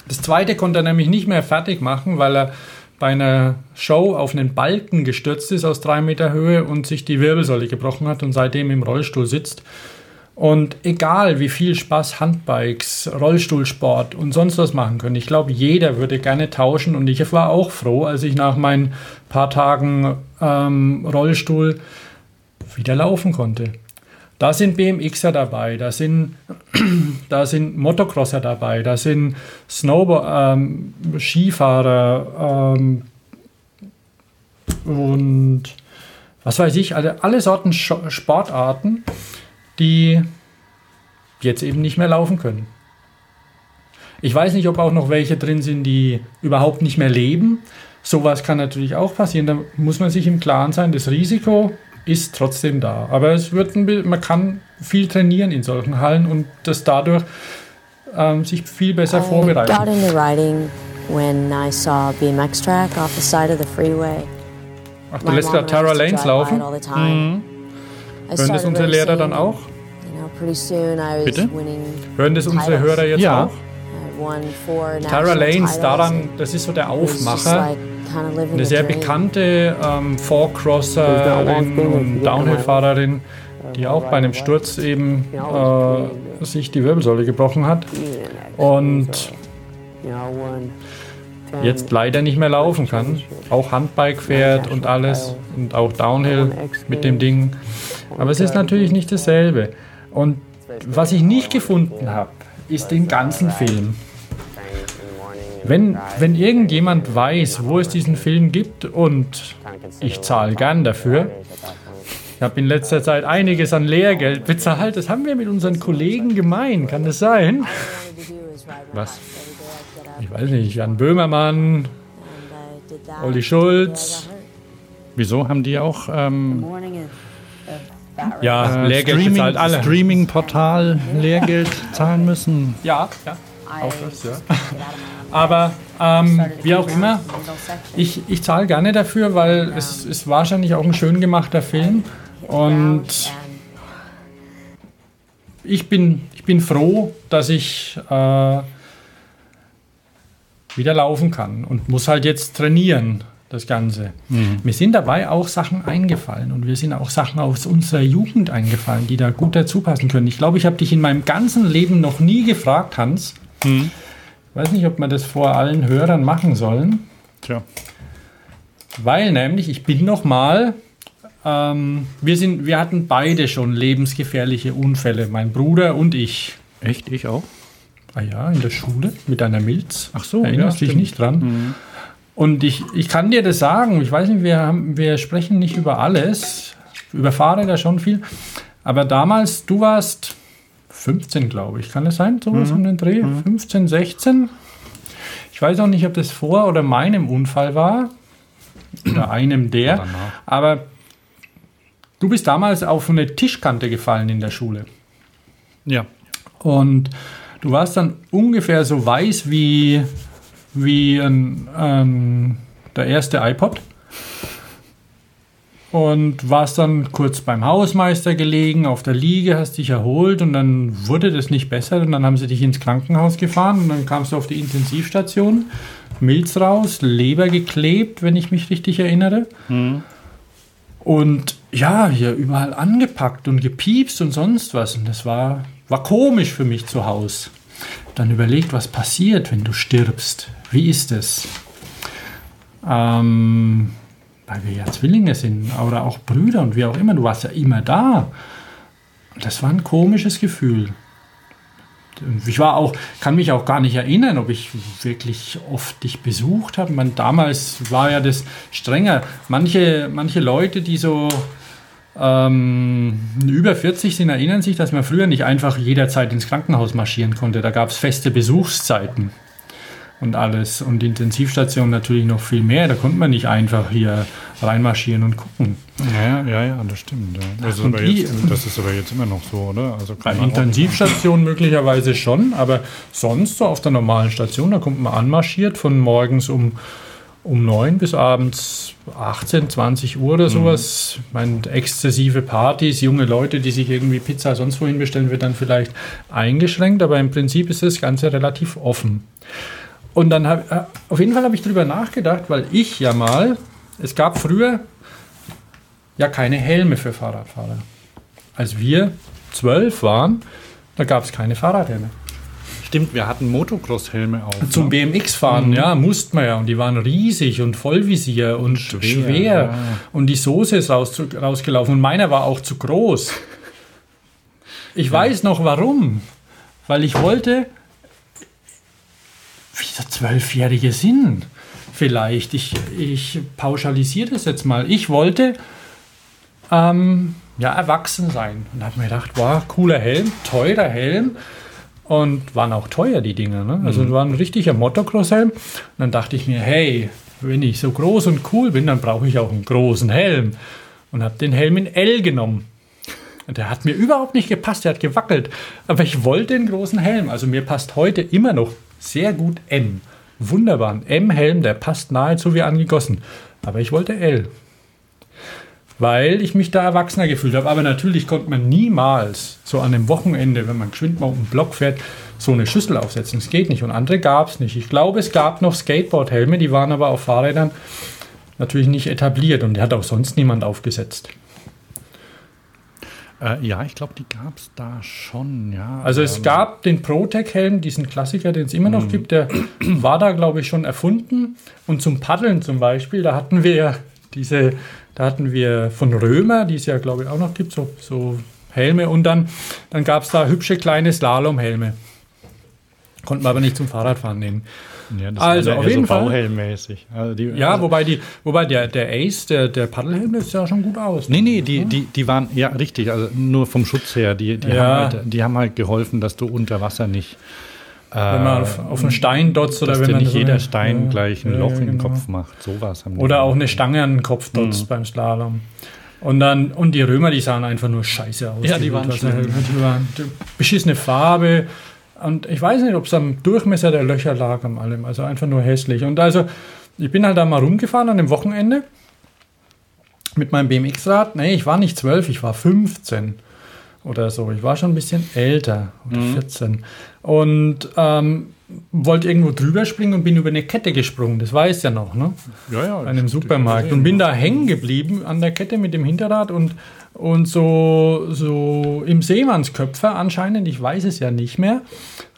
Speaker 2: Das zweite konnte er nämlich nicht mehr fertig machen, weil er bei einer Show auf einen Balken gestürzt ist aus drei Meter Höhe und sich die Wirbelsäule gebrochen hat und seitdem im Rollstuhl sitzt. Und egal wie viel Spaß Handbikes, Rollstuhlsport und sonst was machen können, ich glaube, jeder würde gerne tauschen. Und ich war auch froh, als ich nach meinen paar Tagen ähm, Rollstuhl wieder laufen konnte. Da sind BMXer dabei, da sind, da sind Motocrosser dabei, da sind Snowboard, ähm, Skifahrer ähm, und was weiß ich, alle, alle Sorten Sportarten, die jetzt eben nicht mehr laufen können. Ich weiß nicht, ob auch noch welche drin sind, die überhaupt nicht mehr leben. Sowas kann natürlich auch passieren. Da muss man sich im Klaren sein, das Risiko ist trotzdem da. Aber es wird ein, man kann viel trainieren in solchen Hallen und das dadurch ähm, sich viel besser I vorbereiten. Got into riding when I saw BMX track off the side of the freeway. Ach, du lässt gerade Tara Lanes laufen? Mhm. Hören das unsere Lehrer dann auch? Bitte? Hören das unsere Hörer jetzt ja. auch? Tara Lanes, daran, das ist so der Aufmacher. eine sehr bekannte ähm, Four-Crosserin und Downhill-Fahrerin, die auch bei einem Sturz eben äh, sich die Wirbelsäule gebrochen hat. Und jetzt leider nicht mehr laufen kann. Auch Handbike fährt und alles und auch Downhill mit dem Ding. Aber es ist natürlich nicht dasselbe. Und was ich nicht gefunden habe, ist den ganzen Film. Wenn, wenn irgendjemand weiß, wo es diesen Film gibt und ich zahle gern dafür, ich habe in letzter Zeit einiges an Lehrgeld bezahlt, das haben wir mit unseren Kollegen gemein, kann das sein? Was? Ich weiß nicht, Jan Böhmermann, Olli Schulz.
Speaker 1: Wieso haben die auch ähm,
Speaker 2: ja, äh, Lehrgeld Streaming, bezahlt alle.
Speaker 1: Streaming-Portal Lehrgeld zahlen müssen?
Speaker 2: Ja, ja. Auch das, ja. Aber ähm, wie auch immer, ich, ich zahle gerne dafür, weil es ist wahrscheinlich auch ein schön gemachter Film. Und ich bin, ich bin froh, dass ich äh, wieder laufen kann und muss halt jetzt trainieren, das Ganze. Mhm. Mir sind dabei auch Sachen eingefallen und wir sind auch Sachen aus unserer Jugend eingefallen, die da gut dazu passen können. Ich glaube, ich habe dich in meinem ganzen Leben noch nie gefragt, Hans. Mhm weiß nicht, ob wir das vor allen Hörern machen sollen. Tja. Weil nämlich, ich bin noch mal, ähm, wir, sind, wir hatten beide schon lebensgefährliche Unfälle, mein Bruder und ich.
Speaker 1: Echt, ich auch?
Speaker 2: Ah ja, in der Schule mit einer Milz.
Speaker 1: Ach so,
Speaker 2: erinnerst ja, dich nicht dran. Mhm. Und ich, ich kann dir das sagen, ich weiß nicht, wir, haben, wir sprechen nicht über alles, über Fahrräder schon viel, aber damals, du warst 15, glaube ich. Kann das sein? Sowas mhm. um den Dreh? Mhm. 15, 16? Ich weiß auch nicht, ob das vor oder meinem Unfall war. Oder einem der. Aber du bist damals auf eine Tischkante gefallen in der Schule.
Speaker 1: Ja.
Speaker 2: Und du warst dann ungefähr so weiß wie, wie ein, ein, der erste iPod und warst dann kurz beim Hausmeister gelegen, auf der Liege, hast dich erholt und dann wurde das nicht besser und dann haben sie dich ins Krankenhaus gefahren und dann kamst du auf die Intensivstation, Milz raus, Leber geklebt, wenn ich mich richtig erinnere. Mhm. Und ja, hier überall angepackt und gepiepst und sonst was. Und das war, war komisch für mich zu Hause. Dann überlegt, was passiert, wenn du stirbst. Wie ist es? Ähm, weil wir ja Zwillinge sind oder auch Brüder und wie auch immer, du warst ja immer da. Das war ein komisches Gefühl. Ich war auch, kann mich auch gar nicht erinnern, ob ich wirklich oft dich besucht habe. Damals war ja das strenger. Manche, manche Leute, die so ähm, über 40 sind, erinnern sich, dass man früher nicht einfach jederzeit ins Krankenhaus marschieren konnte. Da gab es feste Besuchszeiten und alles. Und die Intensivstation natürlich noch viel mehr. Da konnte man nicht einfach hier reinmarschieren und gucken.
Speaker 1: Ja, ja, ja, das stimmt. Ja. Das, ist jetzt, das, ist aber jetzt immer noch so, oder?
Speaker 2: Also bei Intensivstation möglicherweise schon, aber sonst so auf der normalen Station, da kommt man anmarschiert von morgens um, um 9 bis abends 18, 20 Uhr oder mhm. sowas. Mhm. Meine, exzessive Partys, junge Leute, die sich irgendwie Pizza sonst wohin bestellen, wird dann vielleicht eingeschränkt, aber im Prinzip ist das Ganze relativ offen. Und dann habe äh, auf jeden Fall habe ich darüber nachgedacht, weil ich ja mal, es gab früher ja keine Helme für Fahrradfahrer. Als wir zwölf waren, da gab es keine Fahrradhelme.
Speaker 1: Stimmt, wir hatten Motocross-Helme auf.
Speaker 2: Zum
Speaker 1: ne?
Speaker 2: BMX-Fahren,
Speaker 1: Mhm.
Speaker 2: ja, musste man ja. Und die waren riesig und Vollvisier und
Speaker 1: Schwer,
Speaker 2: schwer.
Speaker 1: ja.
Speaker 2: Und die Soße ist raus, rausgelaufen. Und meiner war auch zu groß. Ich weiß noch warum. Weil ich wollte, wie der Zwölfjährige sind. Vielleicht. Ich, ich pauschalisiere das jetzt mal. Ich wollte ähm, ja, erwachsen sein. Und habe mir gedacht, wow, cooler Helm, teurer Helm. Und waren auch teuer, die Dinger. Ne? Also war ein richtiger Motocross-Helm. Und dann dachte ich mir, hey, wenn ich so groß und cool bin, dann brauche ich auch einen großen Helm. Und habe den Helm in L genommen. Und der hat mir überhaupt nicht gepasst, der hat gewackelt. Aber ich wollte einen großen Helm. Also mir passt heute immer noch sehr gut M. Wunderbar. Ein M-Helm, der passt nahezu wie angegossen. Aber ich wollte L. Weil ich mich da erwachsener gefühlt habe. Aber natürlich konnte man niemals so an einem Wochenende, wenn man geschwind mal um den Block fährt, so eine Schüssel aufsetzen. Das geht nicht. Und andere gab es nicht. Ich glaube, es gab noch Skateboard-Helme, die waren aber auf Fahrrädern natürlich nicht etabliert. Und die hat auch sonst niemand aufgesetzt.
Speaker 1: Äh, ja, ich glaube, die gab es da schon, ja.
Speaker 2: Also es
Speaker 1: Ähm,
Speaker 2: gab den ProTech-Helm, diesen Klassiker, den es immer noch gibt, der war da, glaube ich, schon erfunden. Und zum Paddeln zum Beispiel, da hatten wir ja diese, da hatten wir von Römer, die es ja, glaube ich, auch noch gibt, so, so Helme. Und dann, dann gab es da hübsche kleine Slalomhelme. Konnten wir aber nicht zum Fahrradfahren nehmen.
Speaker 1: Ja, das
Speaker 2: Also, auf jeden Fall.
Speaker 1: Bauhelmmäßig. Also die,
Speaker 2: Ja,
Speaker 1: also,
Speaker 2: wobei, die, wobei der, der Ace, der, der Paddelhelm, der sieht ja schon gut aus.
Speaker 1: Nee, nee, die, die, die waren, ja, richtig, also nur vom Schutz her. Die, die,
Speaker 2: Ja.
Speaker 1: haben, halt, die haben halt geholfen, dass du unter Wasser nicht.
Speaker 2: Wenn man auf, auf einen Stein dotzt oder
Speaker 1: dass
Speaker 2: wenn man
Speaker 1: nicht
Speaker 2: so
Speaker 1: jeder
Speaker 2: eine-
Speaker 1: Stein gleich ein Loch in den
Speaker 2: genau.
Speaker 1: Kopf macht. Sowas haben die
Speaker 2: Oder auch eine Stange an den Kopf dotzt beim Slalom. Und dann, und die Römer, die sahen einfach nur scheiße aus.
Speaker 1: Ja, die waren
Speaker 2: Wildwasserhelme.
Speaker 1: schlimm.
Speaker 2: Die waren die beschissene Farbe. Und ich weiß nicht, ob es am Durchmesser der Löcher lag, am allem. Also einfach nur hässlich. Und also, ich bin halt da mal rumgefahren an dem Wochenende mit meinem BMX-Rad. Nee, ich war nicht zwölf, ich war 15 oder so. Ich war schon ein bisschen älter, oder 14. Und ähm, wollte irgendwo drüber springen und bin über eine Kette gesprungen. Das weiß ja noch, ne?
Speaker 1: ja, ja,
Speaker 2: an einem Supermarkt und bin da hängen geblieben an der Kette mit dem Hinterrad und, und so, so im Seemannsköpfer anscheinend, ich weiß es ja nicht mehr,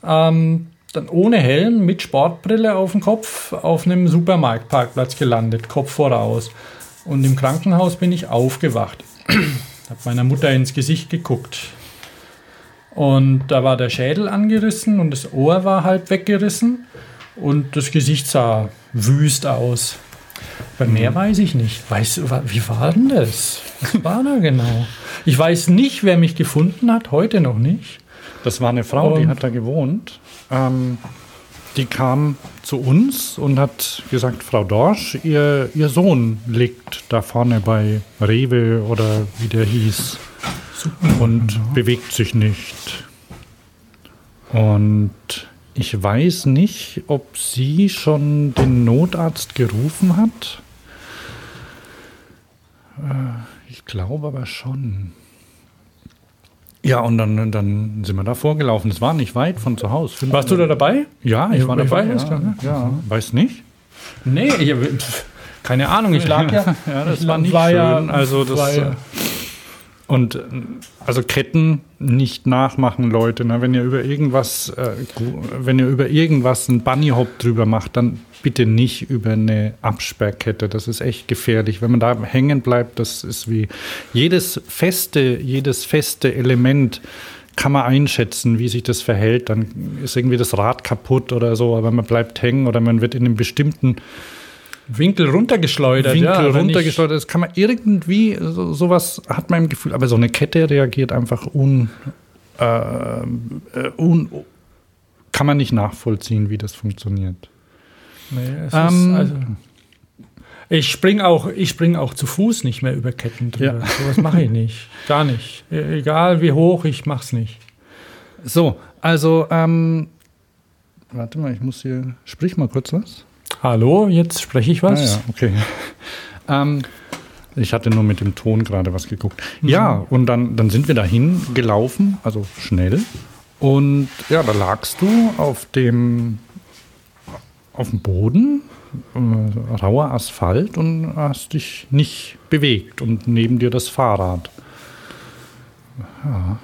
Speaker 2: ähm, dann ohne Helm mit Sportbrille auf dem Kopf auf einem Supermarktparkplatz gelandet, Kopf voraus. Und im Krankenhaus bin ich aufgewacht. Hab meiner Mutter ins Gesicht geguckt. Und da war der Schädel angerissen und das Ohr war halb weggerissen und das Gesicht sah wüst aus. Bei mehr weiß ich nicht. Weiß, wie war denn das? Was war da genau? Ich weiß nicht, wer mich gefunden hat, heute noch nicht.
Speaker 1: Das war eine Frau, die
Speaker 2: Und-
Speaker 1: hat da gewohnt. Ähm, die kam zu uns und hat gesagt, Frau Dorsch, ihr, ihr Sohn liegt da vorne bei Rewe oder wie der hieß und bewegt sich nicht. Und ich weiß nicht, ob sie schon den Notarzt gerufen hat. Äh, Ich glaube aber schon. Ja, und dann, dann sind wir da vorgelaufen. Es war nicht weit von zu Hause. Fünf-
Speaker 2: Warst du da dabei?
Speaker 1: Ja, ich
Speaker 2: Ich
Speaker 1: war
Speaker 2: weiß
Speaker 1: dabei.
Speaker 2: es
Speaker 1: ja,
Speaker 2: gar nicht.
Speaker 1: ja. Weiß nicht.
Speaker 2: Nee, ich, keine Ahnung. Ich lag ja.
Speaker 1: Ja, das
Speaker 2: ich
Speaker 1: war nicht
Speaker 2: war
Speaker 1: schön.
Speaker 2: ja-
Speaker 1: also das,
Speaker 2: war ja-
Speaker 1: äh, und also Ketten nicht nachmachen, Leute. Ne? Wenn ihr über irgendwas, äh, wenn ihr über irgendwas einen Bunny Hop drüber macht, dann bitte nicht über eine Absperrkette. Das ist echt gefährlich. Wenn man da hängen bleibt, das ist wie jedes feste, jedes feste Element kann man einschätzen, wie sich das verhält. Dann ist irgendwie das Rad kaputt oder so, aber man bleibt hängen oder man wird in einem bestimmten
Speaker 2: Winkel runtergeschleudert.
Speaker 1: Winkel
Speaker 2: ja,
Speaker 1: runtergeschleudert. Das kann man irgendwie, so, sowas hat man im Gefühl, aber so eine Kette reagiert einfach un, äh, äh, un, kann man nicht nachvollziehen, wie das funktioniert.
Speaker 2: Nee, es
Speaker 1: Ähm,
Speaker 2: ist, also, ich springe auch, ich spring auch zu Fuß nicht mehr über Ketten drüber.
Speaker 1: Ja.
Speaker 2: Sowas mache ich nicht. Gar nicht. E- Egal wie hoch, ich mach's nicht.
Speaker 1: So, also, ähm, warte mal, ich muss hier, sprich mal kurz was.
Speaker 2: Hallo, jetzt spreche ich was.
Speaker 1: Ah, ja, okay. ähm, ich hatte nur mit dem Ton gerade was geguckt. Ja, und dann, dann sind wir dahin gelaufen, also schnell. Und ja, da lagst du auf dem, auf dem Boden, äh, rauer Asphalt und hast dich nicht bewegt. Und neben dir das Fahrrad. Ja.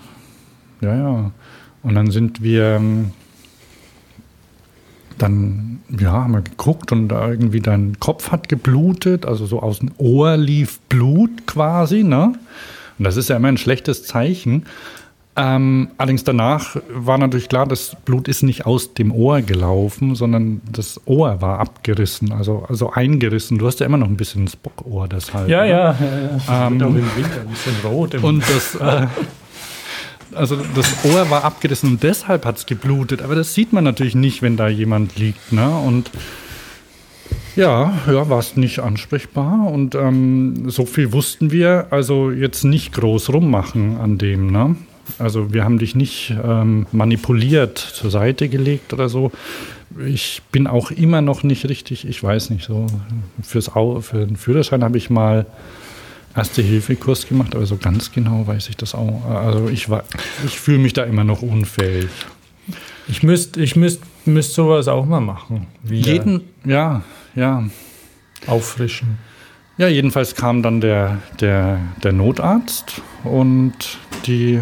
Speaker 1: Ja, ja. Und dann sind wir ähm, dann, ja, haben wir geguckt und da irgendwie dein Kopf hat geblutet, also so aus dem Ohr lief Blut quasi, ne? Und das ist ja immer ein schlechtes Zeichen. Ähm, allerdings danach war natürlich klar, das Blut ist nicht aus dem Ohr gelaufen, sondern das Ohr war abgerissen, also, also eingerissen. Du hast ja immer noch ein bisschen Spockohr deshalb.
Speaker 2: Ja,
Speaker 1: ne?
Speaker 2: ja. ja, ja.
Speaker 1: Ähm,
Speaker 2: Wird auch im Winter ein bisschen rot. Im
Speaker 1: Und das, äh, also das Ohr war abgerissen und deshalb hat es geblutet. Aber das sieht man natürlich nicht, wenn da jemand liegt. Ne? Und ja, ja, war es nicht ansprechbar. Und ähm, so viel wussten wir. Also jetzt nicht groß rummachen an dem. Ne? Also wir haben dich nicht ähm, manipuliert, zur Seite gelegt oder so. Ich bin auch immer noch nicht richtig, ich weiß nicht, so fürs Au für den Führerschein habe ich mal Erste-Hilfe-Kurs gemacht, aber so ganz genau weiß ich das auch. Also ich, war- ich fühle mich da immer noch unfähig.
Speaker 2: Ich müsste ich müsst, müsst sowas auch mal machen. Wieder
Speaker 1: Jeden, ja, ja.
Speaker 2: auffrischen.
Speaker 1: Ja, jedenfalls kam dann der, der, der Notarzt und die,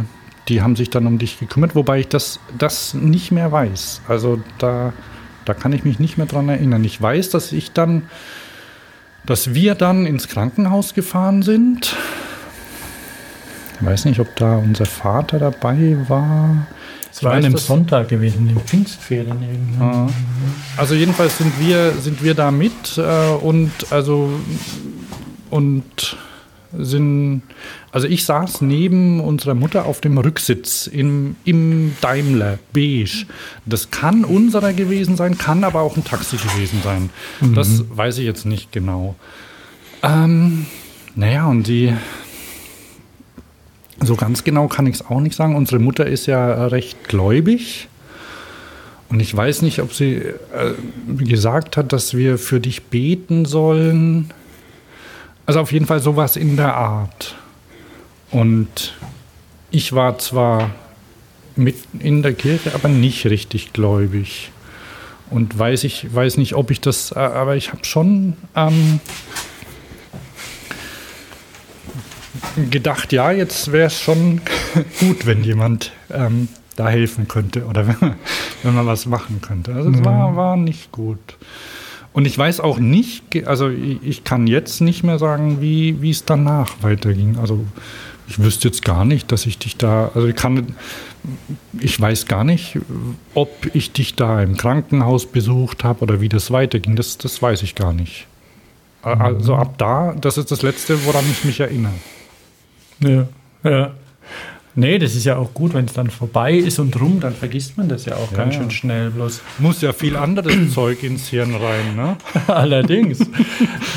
Speaker 1: die haben sich dann um dich gekümmert, wobei ich das, das nicht mehr weiß. Also da, da kann ich mich nicht mehr dran erinnern. Ich weiß, dass ich dann, dass wir dann ins Krankenhaus gefahren sind. Ich weiß nicht, ob da unser Vater dabei war.
Speaker 2: Es war an einem Sonntag gewesen, in Pfingstferien irgendwann.
Speaker 1: Also jedenfalls sind wir, sind wir da mit äh, und also und sind, also ich saß neben unserer Mutter auf dem Rücksitz im, im Daimler beige. Das kann unserer gewesen sein, kann aber auch ein Taxi gewesen sein. Das weiß ich jetzt nicht genau. Ähm, naja, und die, so ganz genau kann ich es auch nicht sagen. Unsere Mutter ist ja recht gläubig. Und ich weiß nicht, ob sie äh, gesagt hat, dass wir für dich beten sollen. Also auf jeden Fall sowas in der Art. Und ich war zwar mit in der Kirche, aber nicht richtig gläubig. Und weiß ich weiß nicht, ob ich das, äh, aber ich habe schon ähm, gedacht, ja, jetzt wäre es schon gut, wenn jemand ähm, da helfen könnte oder wenn man, wenn man was machen könnte. Also es war, war nicht gut. Und ich weiß auch nicht, also ich, ich kann jetzt nicht mehr sagen, wie, wie es danach weiterging. Also ich wüsste jetzt gar nicht, dass ich dich da, also ich kann, ich weiß gar nicht, ob ich dich da im Krankenhaus besucht habe oder wie das weiterging. Das, das weiß ich gar nicht. Also ab da, das ist das Letzte, woran ich mich erinnere.
Speaker 2: Ja, ja. Nee, das ist ja auch gut, wenn es dann vorbei ist und rum, dann vergisst man das ja auch
Speaker 1: Ja,
Speaker 2: ganz schön schnell. Bloß
Speaker 1: Muss ja viel anderes Zeug ins Hirn rein, ne?
Speaker 2: allerdings.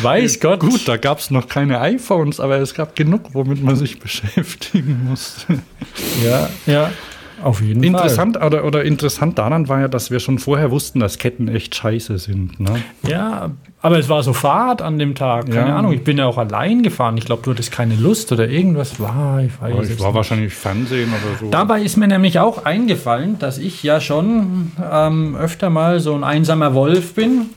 Speaker 2: Weiß Gott.
Speaker 1: Gut, da gab es noch keine iPhones, aber es gab genug, womit man sich beschäftigen musste.
Speaker 2: Ja, ja. Auf jeden
Speaker 1: Interessant oder, oder interessant daran war ja, dass wir schon vorher wussten, dass Ketten echt scheiße sind. Ne?
Speaker 2: Fall. Ja, aber es war so Fahrt an dem Tag. Keine
Speaker 1: Ja.
Speaker 2: Ahnung, ich bin ja auch allein gefahren. Ich glaube, du hattest keine Lust oder irgendwas war. Ich weiß
Speaker 1: ich war
Speaker 2: nicht.
Speaker 1: wahrscheinlich Fernsehen oder so.
Speaker 2: Dabei ist mir nämlich auch eingefallen, dass ich ja schon ähm, öfter mal so ein einsamer Wolf bin.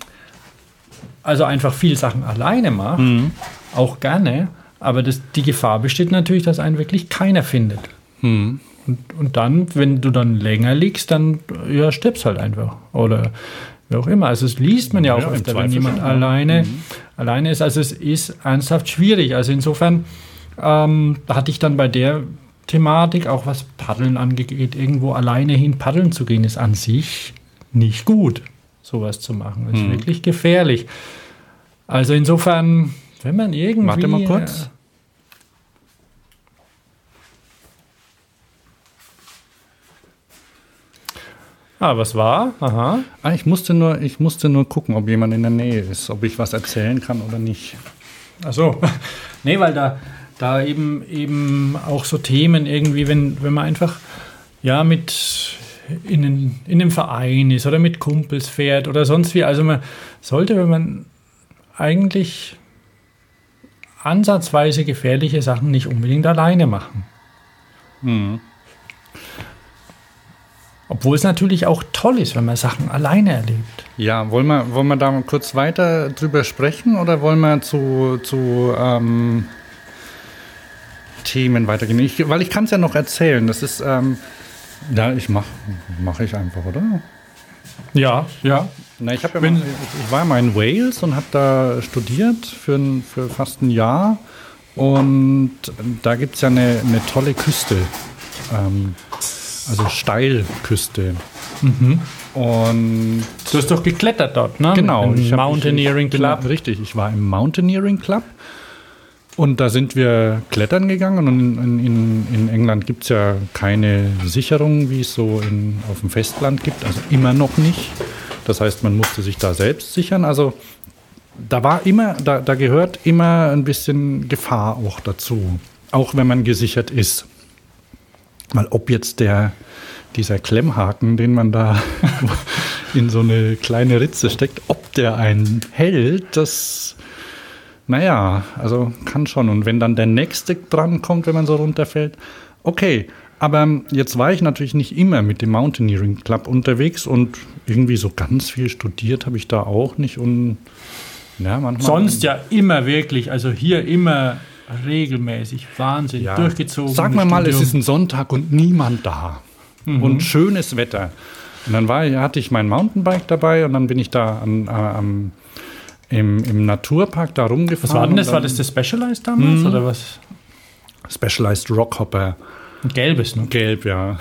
Speaker 2: Also einfach viel Sachen alleine mache.
Speaker 1: Mhm.
Speaker 2: Auch gerne. Aber das, die Gefahr besteht natürlich, dass einen wirklich keiner findet.
Speaker 1: Hm.
Speaker 2: Und, und dann, wenn du dann länger liegst, dann ja, stirbst halt einfach. Oder wie auch immer. Also es liest man ja auch
Speaker 1: Ja, im
Speaker 2: öfter, wenn jemand
Speaker 1: schon, ja.
Speaker 2: alleine, alleine ist. Also es ist ernsthaft schwierig. Also insofern ähm, hatte ich dann bei der Thematik, auch was Paddeln angeht, irgendwo alleine hin paddeln zu gehen, ist an sich nicht gut, sowas zu machen. Das ist
Speaker 1: Hm.
Speaker 2: wirklich gefährlich. Also insofern, wenn man irgendwie...
Speaker 1: Warte mal kurz.
Speaker 2: Ah, was war? Aha.
Speaker 1: Ah, ich, musste nur, ich musste nur gucken, ob jemand in der Nähe ist, ob ich was erzählen kann oder nicht.
Speaker 2: Ach so. nee, weil da, da eben, eben auch so Themen irgendwie, wenn, wenn man einfach ja mit in, den, in einem Verein ist oder mit Kumpels fährt oder sonst wie. Also man sollte, wenn man eigentlich ansatzweise gefährliche Sachen nicht unbedingt alleine machen.
Speaker 1: Hm.
Speaker 2: Obwohl es natürlich auch toll ist, wenn man Sachen alleine erlebt.
Speaker 1: Ja, wollen wir, wollen wir da mal kurz weiter drüber sprechen oder wollen wir zu, zu ähm, Themen weitergehen? Ich, weil ich kann es ja noch erzählen. Das ist, ähm, Ja, ich mach, mache ich einfach, oder?
Speaker 2: Ja, ja.
Speaker 1: Na, ich, ja mal, ich war mal in Wales und habe da studiert für, für fast ein Jahr. Und da gibt es ja eine, eine tolle Küste. Ähm, also Steilküste. Mhm. Und
Speaker 2: du hast doch geklettert dort, ne?
Speaker 1: Genau.
Speaker 2: Im Mountaineering
Speaker 1: ich, ich, Club. Richtig, ich war im Mountaineering Club. Und da sind wir klettern gegangen und in, in, in England gibt es ja keine Sicherung, wie es so in, auf dem Festland gibt, also immer noch nicht. Das heißt, man musste sich da selbst sichern. Also da war immer, da, da gehört immer ein bisschen Gefahr auch dazu, auch wenn man gesichert ist. Weil ob jetzt der, dieser Klemmhaken, den man da in so eine kleine Ritze steckt, ob der einen hält, das naja, also kann schon. Und wenn dann der nächste dran kommt, wenn man so runterfällt, okay. Aber jetzt war ich natürlich nicht immer mit dem Mountaineering Club unterwegs und irgendwie so ganz viel studiert habe ich da auch nicht. Und
Speaker 2: ja. Sonst ja immer wirklich, also hier immer regelmäßig, Wahnsinn, ja. durchgezogen.
Speaker 1: Sag mal mal, es ist ein Sonntag und niemand da. Mhm. Und schönes Wetter. Und dann war, hatte ich mein Mountainbike dabei und dann bin ich da äh, am im, im Naturpark da rumgefahren.
Speaker 2: Was war denn das? War das der Specialized damals mh, oder was?
Speaker 1: Specialized Rockhopper.
Speaker 2: Ein gelbes, ne?
Speaker 1: Gelb, ja.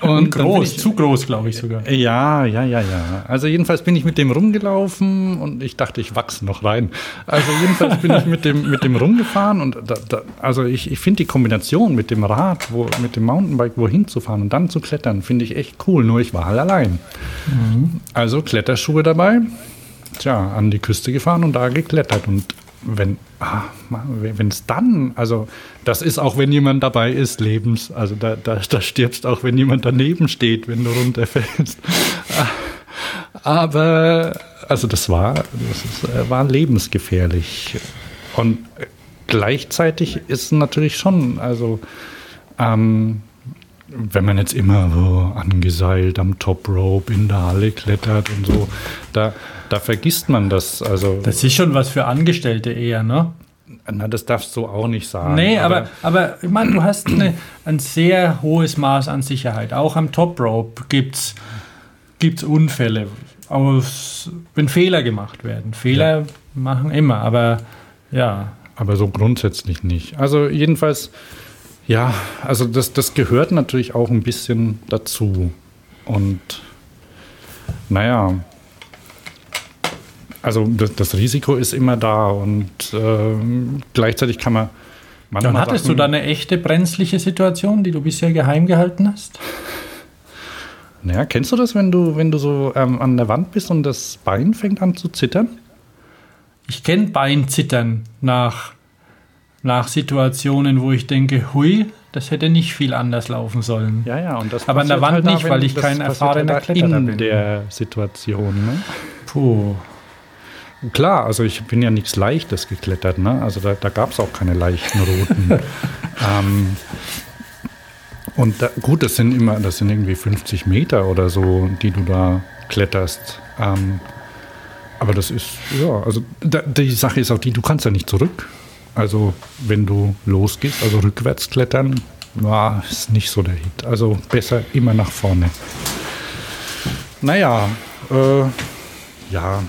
Speaker 2: Und groß, ich, zu groß, glaube ich sogar.
Speaker 1: Ja, ja, ja, ja. Also jedenfalls bin ich mit dem rumgelaufen und ich dachte, ich wachse noch rein. Also jedenfalls bin ich mit dem, mit dem rumgefahren und da, da, also ich, ich finde die Kombination mit dem Rad, wo, mit dem Mountainbike wohin zu fahren und dann zu klettern, finde ich echt cool. Nur ich war halt allein. Mhm. Also Kletterschuhe dabei, tja, an die Küste gefahren und da geklettert. Und wenn ah, es dann, also das ist auch, wenn jemand dabei ist, lebens. Also da, da, da stirbst auch, wenn jemand daneben steht, wenn du runterfällst. Aber also das war, das ist, äh, war lebensgefährlich. Und gleichzeitig ist natürlich schon, also ähm, wenn man jetzt immer so angeseilt am Top Rope in der Halle klettert und so, da, da vergisst man das. Also,
Speaker 2: das ist schon was für Angestellte eher, ne?
Speaker 1: Na, das darfst du auch nicht sagen.
Speaker 2: Nee, aber, aber, aber ich meine, du hast eine, ein sehr hohes Maß an Sicherheit. Auch am Top Rope gibt es Unfälle, aus, wenn Fehler gemacht werden. Fehler ja. machen immer, aber ja.
Speaker 1: Aber so grundsätzlich nicht. Also jedenfalls ja, also das, das gehört natürlich auch ein bisschen dazu. Und naja, also das, das Risiko ist immer da und äh, gleichzeitig kann man.
Speaker 2: Manchmal und hattest Sachen, du da eine echte brenzliche Situation, die du bisher geheim gehalten hast?
Speaker 1: Naja, kennst du das, wenn du, wenn du so ähm, an der Wand bist und das Bein fängt an zu zittern?
Speaker 2: Ich kenne Beinzittern nach nach Situationen, wo ich denke, hui, das hätte nicht viel anders laufen sollen.
Speaker 1: Ja, ja, und das
Speaker 2: Aber an der Wand halt nicht, da, weil ich kein erfahrener halt Kletterer
Speaker 1: in bin. der Situation, ne?
Speaker 2: Puh.
Speaker 1: Klar, also ich bin ja nichts Leichtes geklettert, ne? Also da, da gab es auch keine leichten Routen. ähm, und da, gut, das sind immer, das sind irgendwie 50 Meter oder so, die du da kletterst. Ähm, aber das ist, ja, also da, die Sache ist auch die, du kannst ja nicht zurück. Also wenn du losgehst, also rückwärts klettern, na, ist nicht so der Hit. Also besser immer nach vorne. Naja, äh, ja,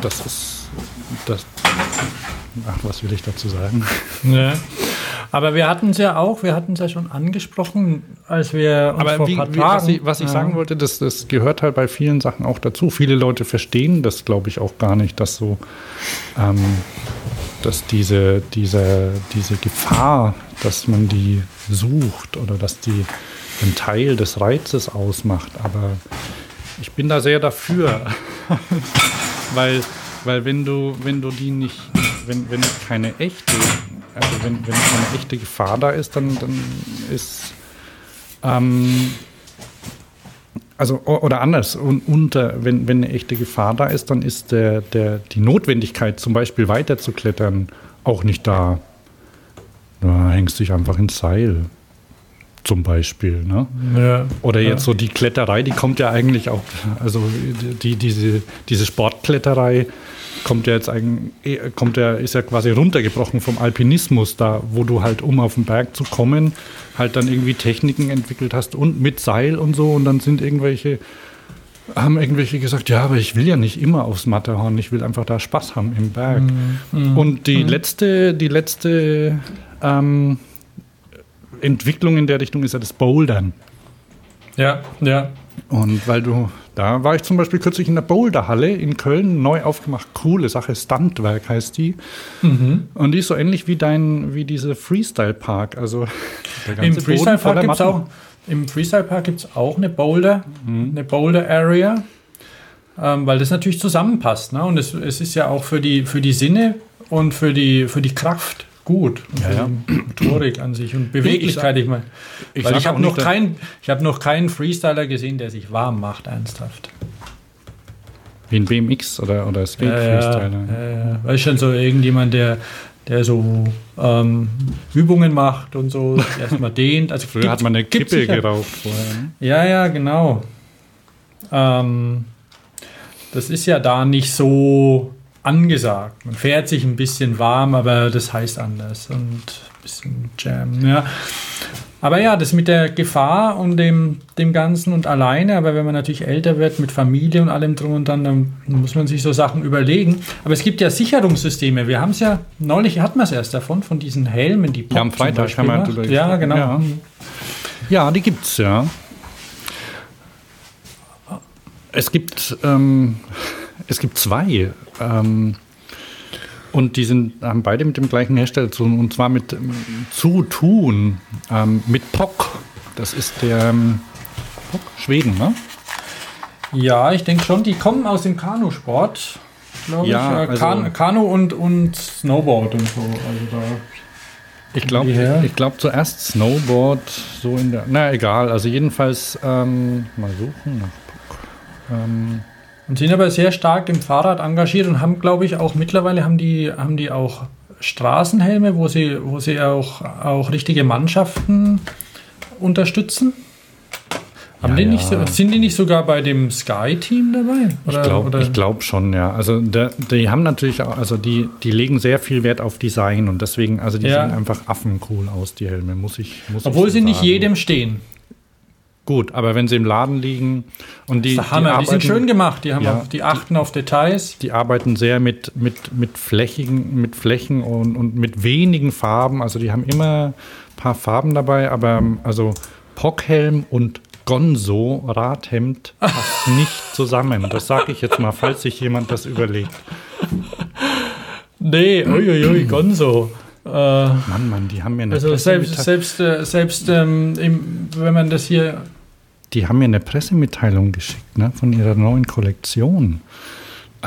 Speaker 1: das ist das. Ach, was will ich dazu sagen?
Speaker 2: Ja. Aber wir hatten es ja auch, wir hatten es ja schon angesprochen, als wir
Speaker 1: uns Aber vor wie, paar wie, was ich, was ich ja. sagen wollte, das, das gehört halt bei vielen Sachen auch dazu. Viele Leute verstehen das, glaube ich, auch gar nicht, dass so, ähm, dass diese, diese, diese Gefahr, dass man die sucht oder dass die einen Teil des Reizes ausmacht. Aber ich bin da sehr dafür, weil, weil wenn du, wenn du die nicht, wenn, wenn keine echte also wenn, wenn eine echte Gefahr da ist, dann, dann ist ähm, also oder anders und unter wenn, wenn eine echte Gefahr da ist, dann ist der, der, die Notwendigkeit, zum Beispiel weiterzuklettern, auch nicht da. Da hängst dich einfach ins Seil. Zum Beispiel. Ne?
Speaker 2: Ja.
Speaker 1: Oder
Speaker 2: Ja.
Speaker 1: jetzt so die Kletterei, die kommt ja eigentlich auch, also die, diese, diese Sportkletterei kommt ja jetzt eigentlich, kommt ja, ist ja quasi runtergebrochen vom Alpinismus, da wo du halt, um auf den Berg zu kommen, halt dann irgendwie Techniken entwickelt hast und mit Seil und so und dann sind irgendwelche, haben irgendwelche gesagt, ja, aber ich will ja nicht immer aufs Matterhorn, ich will einfach da Spaß haben im Berg. Und die letzte, die letzte ähm, Entwicklung in der Richtung ist ja das Bouldern.
Speaker 2: Ja, ja.
Speaker 1: Und weil du, da war ich zum Beispiel kürzlich in der Boulderhalle in Köln, neu aufgemacht, coole Sache, Stuntwerk heißt die.
Speaker 2: Mhm.
Speaker 1: Und die ist so ähnlich wie dein, wie diese Freestyle Park. Also
Speaker 2: Im Freestyle Park gibt es auch, im Freestyle Park gibt's auch eine Boulder,
Speaker 1: Mhm.
Speaker 2: eine Boulder Area, ähm, weil das natürlich zusammenpasst. Ne? Und es, es ist ja auch für die, für die Sinne und für die, für die Kraft gut.
Speaker 1: Ja, ja.
Speaker 2: die Motorik an sich und Beweglichkeit. Ich, meine,
Speaker 1: Ich
Speaker 2: weil
Speaker 1: sag
Speaker 2: ich habe noch, kein, ich hab noch keinen Freestyler gesehen, der sich warm macht, ernsthaft.
Speaker 1: Wie ein BMX oder, oder Skate
Speaker 2: Ja, ja,
Speaker 1: Freestyler.
Speaker 2: ja, ja. Weißt schon, so irgendjemand, der, der so ähm, Übungen macht und so, erstmal dehnt. Also
Speaker 1: Früher hat man eine Kippe geraucht vorher. Ne?
Speaker 2: Ja, ja, genau. Ähm, das ist ja da nicht so angesagt. Man fährt sich ein bisschen warm, aber das heißt anders. Und ein bisschen Jam, ja. Aber ja, das mit der Gefahr und dem, dem Ganzen und alleine, aber wenn man natürlich älter wird mit Familie und allem drum und dran, dann muss man sich so Sachen überlegen. Aber es gibt ja Sicherungssysteme. Wir haben es ja, neulich hatten wir es erst davon, von diesen Helmen, die
Speaker 1: Ja, am
Speaker 2: Pop
Speaker 1: Freitag haben wir
Speaker 2: macht.
Speaker 1: drüber
Speaker 2: Ja, genau.
Speaker 1: ja. Ja, die gibt's, ja. Es gibt, ähm, es gibt zwei. Ähm, und die sind, haben beide mit dem gleichen Hersteller zu tun. Und zwar mit ähm, zu tun. Ähm, mit POC. Das ist der ähm, POC, Schweden, ne?
Speaker 2: Ja, ich denke schon, die kommen aus dem Kanusport. Glaube
Speaker 1: Ja,
Speaker 2: ich. Äh,
Speaker 1: also-
Speaker 2: kan Kanu und, und Snowboard und so. Also da.
Speaker 1: Ich glaube
Speaker 2: her?
Speaker 1: ich glaub zuerst Snowboard, so in der. Na egal, also jedenfalls ähm, mal suchen nach POC. Ähm,
Speaker 2: Und sind aber sehr stark im Fahrrad engagiert und haben, glaube ich, auch mittlerweile haben die, haben die auch Straßenhelme, wo sie, wo sie auch, auch richtige Mannschaften unterstützen.
Speaker 1: Ja,
Speaker 2: die
Speaker 1: ja.
Speaker 2: nicht so, sind die nicht sogar bei dem Sky-Team dabei?
Speaker 1: Ich glaube glaub schon, ja. Also der, die haben natürlich auch, also die, die legen sehr viel Wert auf Design und deswegen, also die
Speaker 2: Ja.
Speaker 1: sehen einfach affencool aus, die Helme, muss ich. Muss
Speaker 2: Obwohl
Speaker 1: ich
Speaker 2: sie
Speaker 1: so
Speaker 2: nicht
Speaker 1: sagen.
Speaker 2: jedem stehen.
Speaker 1: Gut, aber wenn sie im Laden liegen und die.
Speaker 2: Der Hammer. Die, sind
Speaker 1: arbeiten-
Speaker 2: schön gemacht. Die, haben
Speaker 1: Ja.
Speaker 2: auch, die achten auf Details.
Speaker 1: Die arbeiten sehr mit, mit, mit, Flächigen, mit Flächen und, und mit wenigen Farben. Also die haben immer ein paar Farben dabei, aber ähm, also Pockhelm und Gonzo Radhemd passt nicht zusammen. Das sage ich jetzt mal, falls sich jemand das überlegt.
Speaker 2: Nee, uiuiui, Gonzo. Äh,
Speaker 1: Mann, Mann, die haben mir eine
Speaker 2: also selbst, selbst, äh, selbst ähm, im, wenn man das hier.
Speaker 1: Die haben mir eine Pressemitteilung geschickt, ne, von ihrer neuen Kollektion. Äh,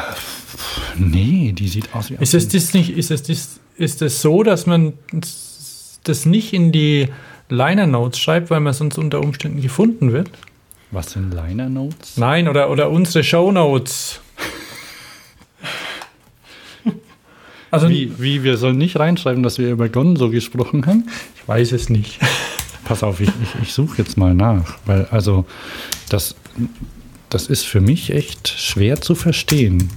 Speaker 1: nee, die sieht aus wie
Speaker 2: Ist es das nicht, ist es das, ist es so, dass man das nicht in die Liner Notes schreibt, weil man sonst unter Umständen gefunden wird?
Speaker 1: Was sind Liner Notes?
Speaker 2: Nein, oder, oder unsere Show Notes. Also,
Speaker 1: Wie, wie, wir sollen nicht reinschreiben, dass wir über Gonzo gesprochen haben?
Speaker 2: ich weiß es nicht.
Speaker 1: Pass auf, ich, ich, ich suche jetzt mal nach, weil also das, das ist für mich echt schwer zu verstehen.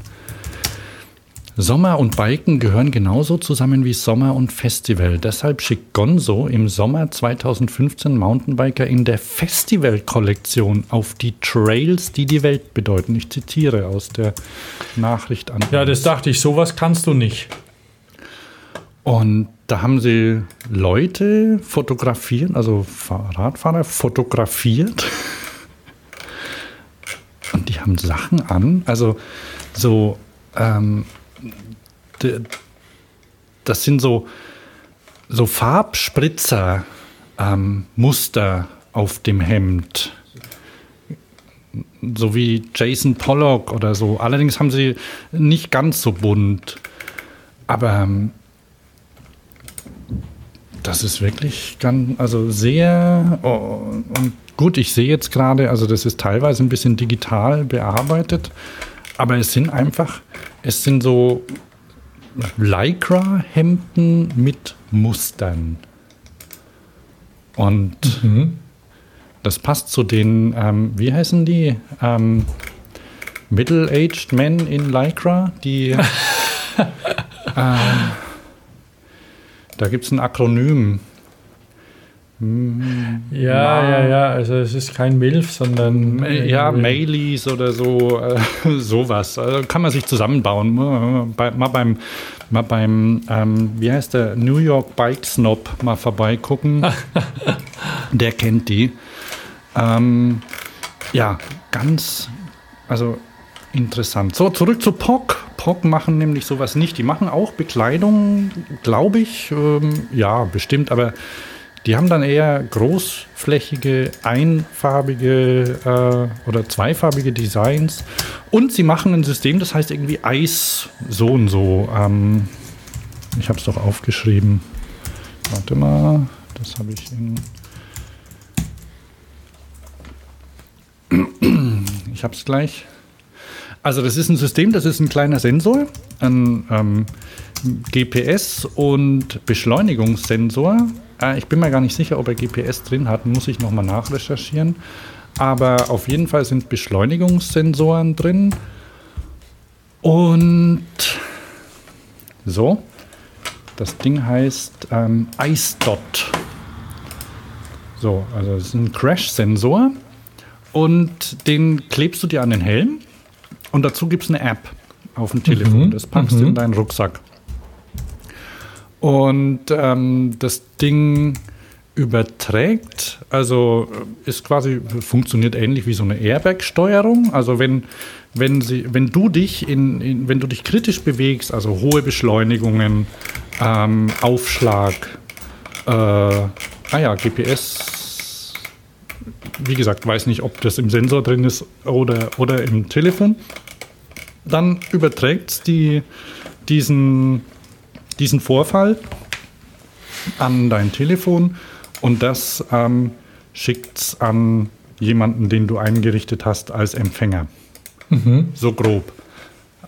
Speaker 1: Sommer und Biken gehören genauso zusammen wie Sommer und Festival. Deshalb schickt Gonzo im Sommer 2015 Mountainbiker in der Festival-Kollektion auf die Trails, die die Welt bedeuten. Ich zitiere aus der Nachricht an.
Speaker 2: Ja, das dachte ich, sowas kannst du nicht.
Speaker 1: Und da haben sie Leute fotografiert, also Radfahrer fotografiert. Und die haben Sachen an, also so, ähm, das sind so, so Farbspritzer, ähm, Muster auf dem Hemd. So wie Jason Pollock oder so. Allerdings haben sie nicht ganz so bunt. Aber ähm, das ist wirklich ganz, also sehr, oh, und gut, ich sehe jetzt gerade, also das ist teilweise ein bisschen digital bearbeitet, aber es sind einfach, es sind so Lycra-Hemden mit Mustern. Und mhm. das passt zu den, ähm, wie heißen die? Ähm, Middle-aged Men in Lycra, die. äh, da gibt es ein Akronym.
Speaker 2: Ja, Ma ja, ja, also es ist kein MILF, sondern.
Speaker 1: Ja, Mailies oder so, äh, sowas. Also kann man sich zusammenbauen. Mal beim, mal beim ähm, wie heißt der, New York Bike Snob mal vorbeigucken. der kennt die. Ähm, ja, ganz, also interessant. So, zurück zu POC. POC machen nämlich sowas nicht. Die machen auch Bekleidung, glaube ich. Ähm, ja, bestimmt, aber die haben dann eher großflächige, einfarbige äh, oder zweifarbige Designs. Und sie machen ein System, das heißt irgendwie Eis so und so. Ähm, ich habe es doch aufgeschrieben. Warte mal, das habe ich in. Ich habe es gleich. Also das ist ein System, das ist ein kleiner Sensor, ein ähm, GPS- und Beschleunigungssensor. Äh, ich bin mir gar nicht sicher, ob er GPS drin hat, muss ich nochmal nachrecherchieren. Aber auf jeden Fall sind Beschleunigungssensoren drin. Und so, das Ding heißt ähm, IceDot. So, also das ist ein Crash-Sensor und den klebst du dir an den Helm und dazu gibt es eine App auf dem Telefon. Mhm. Das packst du mhm. in deinen Rucksack. Und ähm, das Ding überträgt, also äh, ist quasi, funktioniert ähnlich wie so eine Airbag-Steuerung. Also wenn, wenn, sie, wenn du dich in, in, wenn du dich kritisch bewegst, also hohe Beschleunigungen, ähm, Aufschlag, äh, ah ja, GPS, wie gesagt, weiß nicht, ob das im Sensor drin ist oder, oder im Telefon, dann überträgt es die, diesen diesen Vorfall an dein Telefon und das ähm, schickt es an jemanden, den du eingerichtet hast als Empfänger. Mhm. So grob.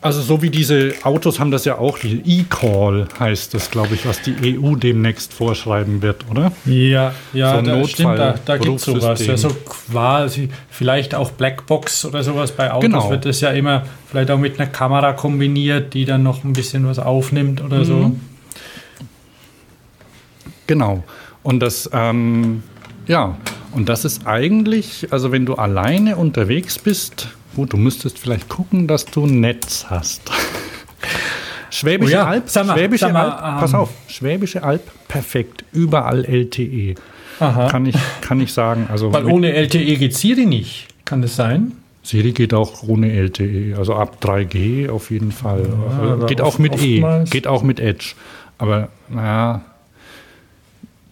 Speaker 1: Also so wie diese Autos haben das ja auch, E-Call heißt das, glaube ich, was die EU demnächst vorschreiben wird, oder?
Speaker 2: Ja, ja, so da, stimmt, da, da gibt es sowas. Ja, so quasi, vielleicht auch Blackbox oder sowas bei Autos genau. wird das ja immer vielleicht auch mit einer Kamera kombiniert, die dann noch ein bisschen was aufnimmt oder mhm. so.
Speaker 1: Genau. Und das, ähm, ja, und das ist eigentlich, also wenn du alleine unterwegs bist, Gut, du müsstest vielleicht gucken, dass du ein Netz hast. Schwäbische oh ja, Alb, mal, Schwäbische mal, Alb, ähm, pass auf, Schwäbische Alb, perfekt, überall LTE. Aha. Kann ich, kann ich sagen. Also
Speaker 2: Weil ohne LTE geht Siri nicht, kann das sein?
Speaker 1: Siri geht auch ohne LTE, also ab 3G auf jeden Fall. Ja, also geht auch mit E, geht auch mit Edge. Aber naja,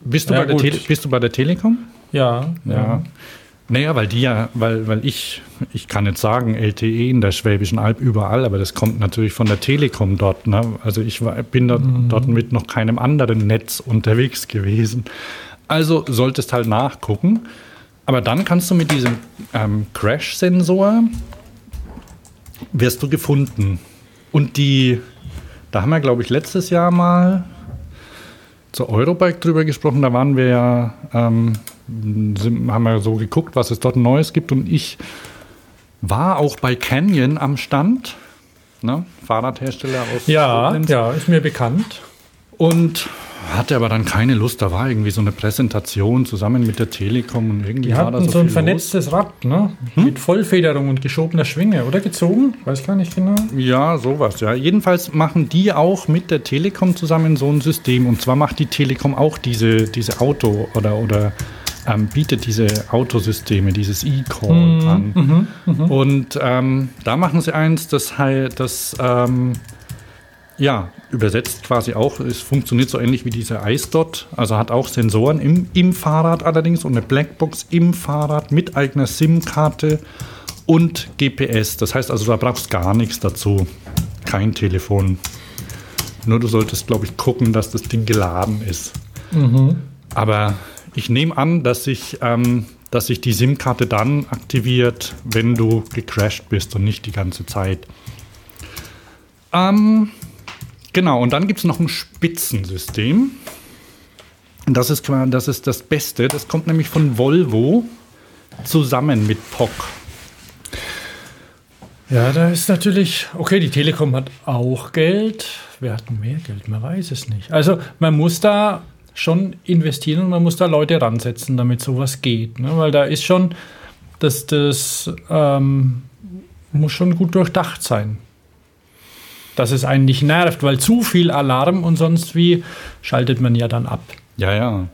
Speaker 1: bist du, ja, bei, der bist du bei der Telekom?
Speaker 2: Ja.
Speaker 1: ja. Ja. Naja, weil die ja, weil, weil ich, ich kann jetzt sagen, LTE in der Schwäbischen Alb überall, aber das kommt natürlich von der Telekom dort. Ne? Also ich war, bin dort, mhm. dort mit noch keinem anderen Netz unterwegs gewesen. Also solltest halt nachgucken. Aber dann kannst du mit diesem ähm, Crash-Sensor wirst du gefunden. Und die, da haben wir, glaube ich, letztes Jahr mal zur Eurobike drüber gesprochen. Da waren wir ja ähm, sind, haben wir so geguckt, was es dort Neues gibt. Und ich war auch bei Canyon am Stand, ne? Fahrradhersteller aus
Speaker 2: Ja, Koblenz. ja, ist mir bekannt.
Speaker 1: Und hatte aber dann keine Lust. Da war irgendwie so eine Präsentation zusammen mit der Telekom und irgendwie
Speaker 2: Die
Speaker 1: war
Speaker 2: da so, so ein vernetztes los. Rad, ne? Hm? Mit Vollfederung und geschobener Schwinge, oder gezogen? Weiß gar nicht genau.
Speaker 1: Ja, sowas, ja. Jedenfalls machen die auch mit der Telekom zusammen so ein System. Und zwar macht die Telekom auch diese, diese Auto- oder, oder ähm, bietet diese Autosysteme, dieses E-Call mhm. an. Mhm. Mhm. Und ähm, da machen sie eins, das, das ähm, ja, übersetzt quasi auch, es funktioniert so ähnlich wie diese ice also hat auch Sensoren im, im Fahrrad allerdings und eine Blackbox im Fahrrad mit eigener SIM-Karte und GPS. Das heißt also, da brauchst gar nichts dazu. Kein Telefon. Nur du solltest, glaube ich, gucken, dass das Ding geladen ist. Mhm. Aber ich nehme an, dass sich, ähm, dass sich die SIM-Karte dann aktiviert, wenn du gecrashed bist und nicht die ganze Zeit. Ähm, genau, und dann gibt es noch ein Spitzensystem. Das ist, das ist das Beste. Das kommt nämlich von Volvo zusammen mit POC.
Speaker 2: Ja, da ist natürlich, okay, die Telekom hat auch Geld. Wer hat mehr Geld? Man weiß es nicht. Also man muss da schon investieren und man muss da Leute ransetzen, damit sowas geht. Ne? Weil da ist schon, das, das ähm, muss schon gut durchdacht sein. Dass es einen nicht nervt, weil zu viel Alarm und sonst wie schaltet man ja dann ab.
Speaker 1: Ja, ja.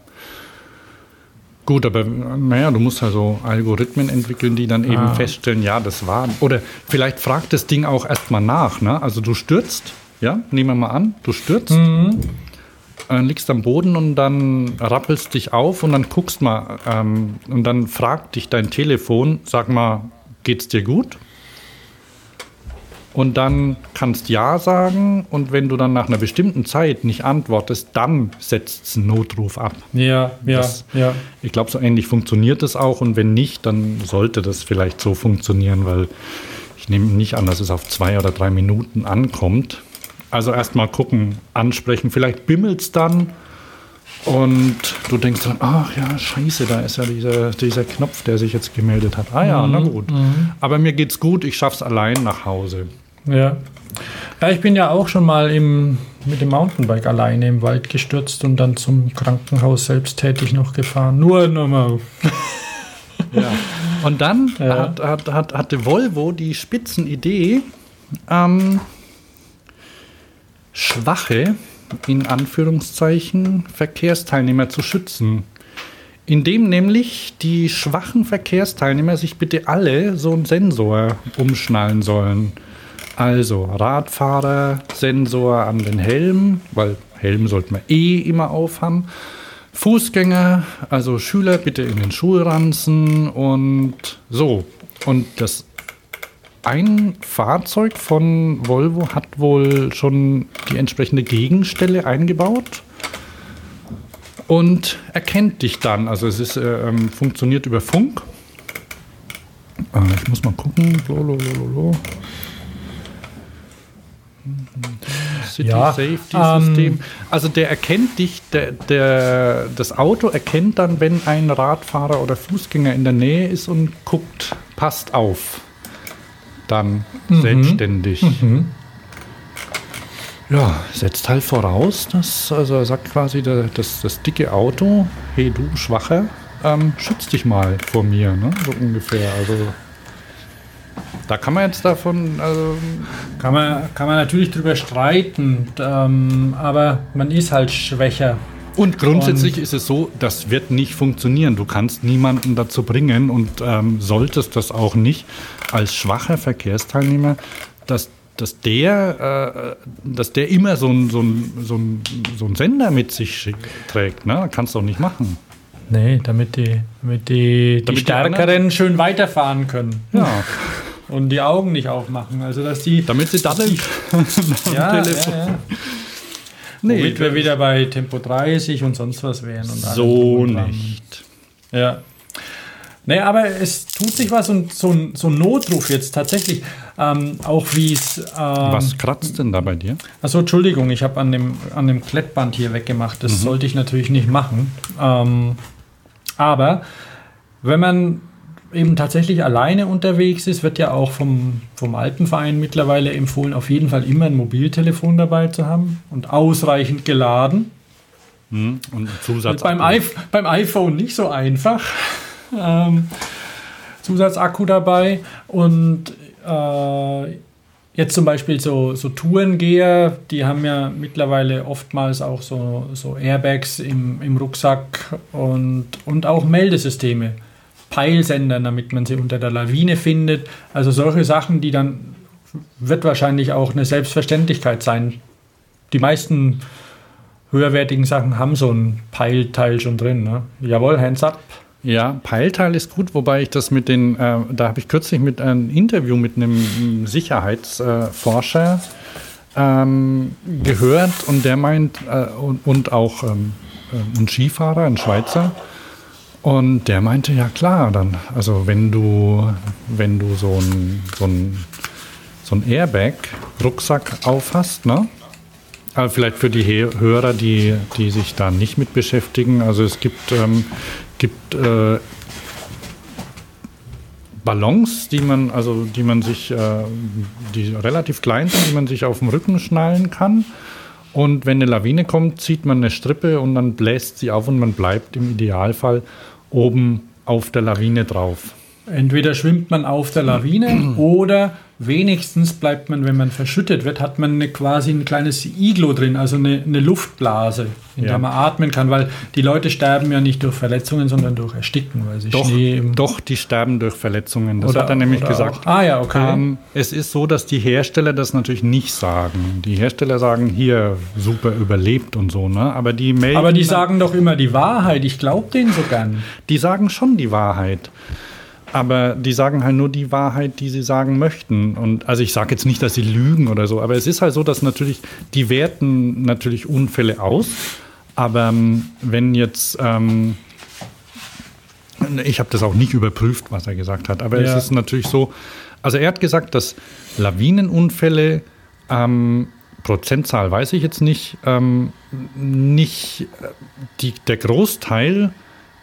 Speaker 1: Gut, aber naja, du musst also Algorithmen entwickeln, die dann eben ah. feststellen, ja, das war. Oder vielleicht fragt das Ding auch erstmal nach, ne? Also du stürzt, ja, nehmen wir mal an, du stürzt, mhm. Äh, liegst am Boden und dann rappelst dich auf und dann guckst mal ähm, und dann fragt dich dein Telefon, sag mal, geht's dir gut? und dann kannst Ja sagen und wenn du dann nach einer bestimmten Zeit nicht antwortest, dann setzt es einen Notruf ab.
Speaker 2: Ja, ja,
Speaker 1: das,
Speaker 2: ja.
Speaker 1: Ich glaube, so ähnlich funktioniert das auch und wenn nicht, dann sollte das vielleicht so funktionieren, weil ich nehme nicht an, dass es auf zwei oder drei Minuten ankommt. Also erstmal gucken, ansprechen, vielleicht bimmelt es dann und du denkst dann, ach ja, scheiße, da ist ja dieser, dieser Knopf, der sich jetzt gemeldet hat. Ah ja, mhm. na gut. Mhm. Aber mir geht's gut, ich schaff's allein nach Hause.
Speaker 2: Ja. Ja, ich bin ja auch schon mal im, mit dem Mountainbike alleine im Wald gestürzt und dann zum Krankenhaus selbsttätig noch gefahren. Nur nochmal.
Speaker 1: ja. Und dann ja. hat, hat, hat, hatte Volvo die Spitzenidee, ähm, schwache, in Anführungszeichen, Verkehrsteilnehmer zu schützen. Indem nämlich die schwachen Verkehrsteilnehmer sich bitte alle so einen Sensor umschnallen sollen. Also Radfahrer, Sensor an den Helm, weil Helm sollte man eh immer aufhaben. Fußgänger, also Schüler bitte in den Schulranzen und so. Und das ein Fahrzeug von Volvo hat wohl schon die entsprechende Gegenstelle eingebaut und erkennt dich dann. Also es ist, äh, ähm, funktioniert über Funk. Äh, ich muss mal gucken. Lolololo. City ja, Safety System. Ähm, also der erkennt dich, der, der, das Auto erkennt dann, wenn ein Radfahrer oder Fußgänger in der Nähe ist und guckt, passt auf. Dann mhm. selbstständig. Mhm. Ja, setzt halt voraus, dass, also er sagt quasi, der, das, das dicke Auto, hey du Schwacher, ähm, schütz dich mal vor mir, ne? so ungefähr. Also da kann man jetzt davon. Also
Speaker 2: kann, man, kann man natürlich drüber streiten, ähm, aber man ist halt schwächer.
Speaker 1: Und grundsätzlich und ist es so, das wird nicht funktionieren. Du kannst niemanden dazu bringen und ähm, solltest das auch nicht als schwacher Verkehrsteilnehmer, dass, dass, der, äh, dass der immer so einen so so ein, so ein Sender mit sich trägt. Ne? Kannst du auch nicht machen.
Speaker 2: Nee, damit die, damit die, damit die Stärkeren die schön weiterfahren können.
Speaker 1: Ja.
Speaker 2: und die Augen nicht aufmachen. Also dass die.
Speaker 1: Damit sie daddeln.
Speaker 2: ja, Telefon. Ja, ja. Nee, Womit wir wieder bei Tempo 30 und sonst was wären. Und
Speaker 1: so nicht.
Speaker 2: Ja. Nee, aber es tut sich was und so ein, so ein Notruf jetzt tatsächlich, ähm, auch wie es. Ähm,
Speaker 1: was kratzt denn da bei dir?
Speaker 2: Achso, Entschuldigung, ich habe an dem, an dem Klettband hier weggemacht. Das mhm. sollte ich natürlich nicht machen. Ähm, aber wenn man eben tatsächlich alleine unterwegs ist, wird ja auch vom, vom Alpenverein mittlerweile empfohlen, auf jeden Fall immer ein Mobiltelefon dabei zu haben und ausreichend geladen.
Speaker 1: Hm, und
Speaker 2: Zusatz beim, beim iPhone nicht so einfach. Ähm, Zusatzakku dabei und äh, jetzt zum Beispiel so, so Tourengeher, die haben ja mittlerweile oftmals auch so, so Airbags im, im Rucksack und, und auch Meldesysteme. Peilsendern, damit man sie unter der Lawine findet. Also solche Sachen, die dann wird wahrscheinlich auch eine Selbstverständlichkeit sein. Die meisten höherwertigen Sachen haben so ein Peilteil schon drin. Ne? Jawohl, hands up.
Speaker 1: Ja, Peilteil ist gut, wobei ich das mit den, äh, da habe ich kürzlich mit einem Interview mit einem Sicherheitsforscher ähm, gehört und der meint, äh, und, und, auch ähm, äh, ein Skifahrer, ein Schweizer, und der meinte, ja klar, dann, also wenn du, wenn du so ein, so ein, so ein Airbag-Rucksack aufhast, ne? Also vielleicht für die Hörer, die, die sich da nicht mit beschäftigen. Also es gibt, ähm, gibt äh, Ballons, die man, also die man sich, äh, die relativ klein sind, die man sich auf dem Rücken schnallen kann. Und wenn eine Lawine kommt, zieht man eine Strippe und dann bläst sie auf und man bleibt im Idealfall oben auf der Lawine drauf.
Speaker 2: Entweder schwimmt man auf der Lawine oder wenigstens bleibt man, wenn man verschüttet wird, hat man eine, quasi ein kleines Iglo drin, also eine, eine Luftblase, in ja. der man atmen kann, weil die Leute sterben ja nicht durch Verletzungen, sondern durch Ersticken, weil sie
Speaker 1: doch,
Speaker 2: Schnee im
Speaker 1: Doch, die sterben durch Verletzungen. Das oder, hat er nämlich gesagt.
Speaker 2: Auch. Ah ja, okay.
Speaker 1: Ähm, es ist so, dass die Hersteller das natürlich nicht sagen. Die Hersteller sagen hier super überlebt und so, ne? Aber die
Speaker 2: melden. Aber die sagen doch immer die Wahrheit. Ich glaube denen so gern.
Speaker 1: Die sagen schon die Wahrheit. Aber die sagen halt nur die Wahrheit, die sie sagen möchten. Und also ich sage jetzt nicht, dass sie lügen oder so, aber es ist halt so, dass natürlich, die werten natürlich Unfälle aus. Aber ähm, wenn jetzt, ähm, ich habe das auch nicht überprüft, was er gesagt hat, aber ja. es ist natürlich so, also er hat gesagt, dass Lawinenunfälle, ähm, Prozentzahl weiß ich jetzt nicht, ähm, nicht äh, die, der Großteil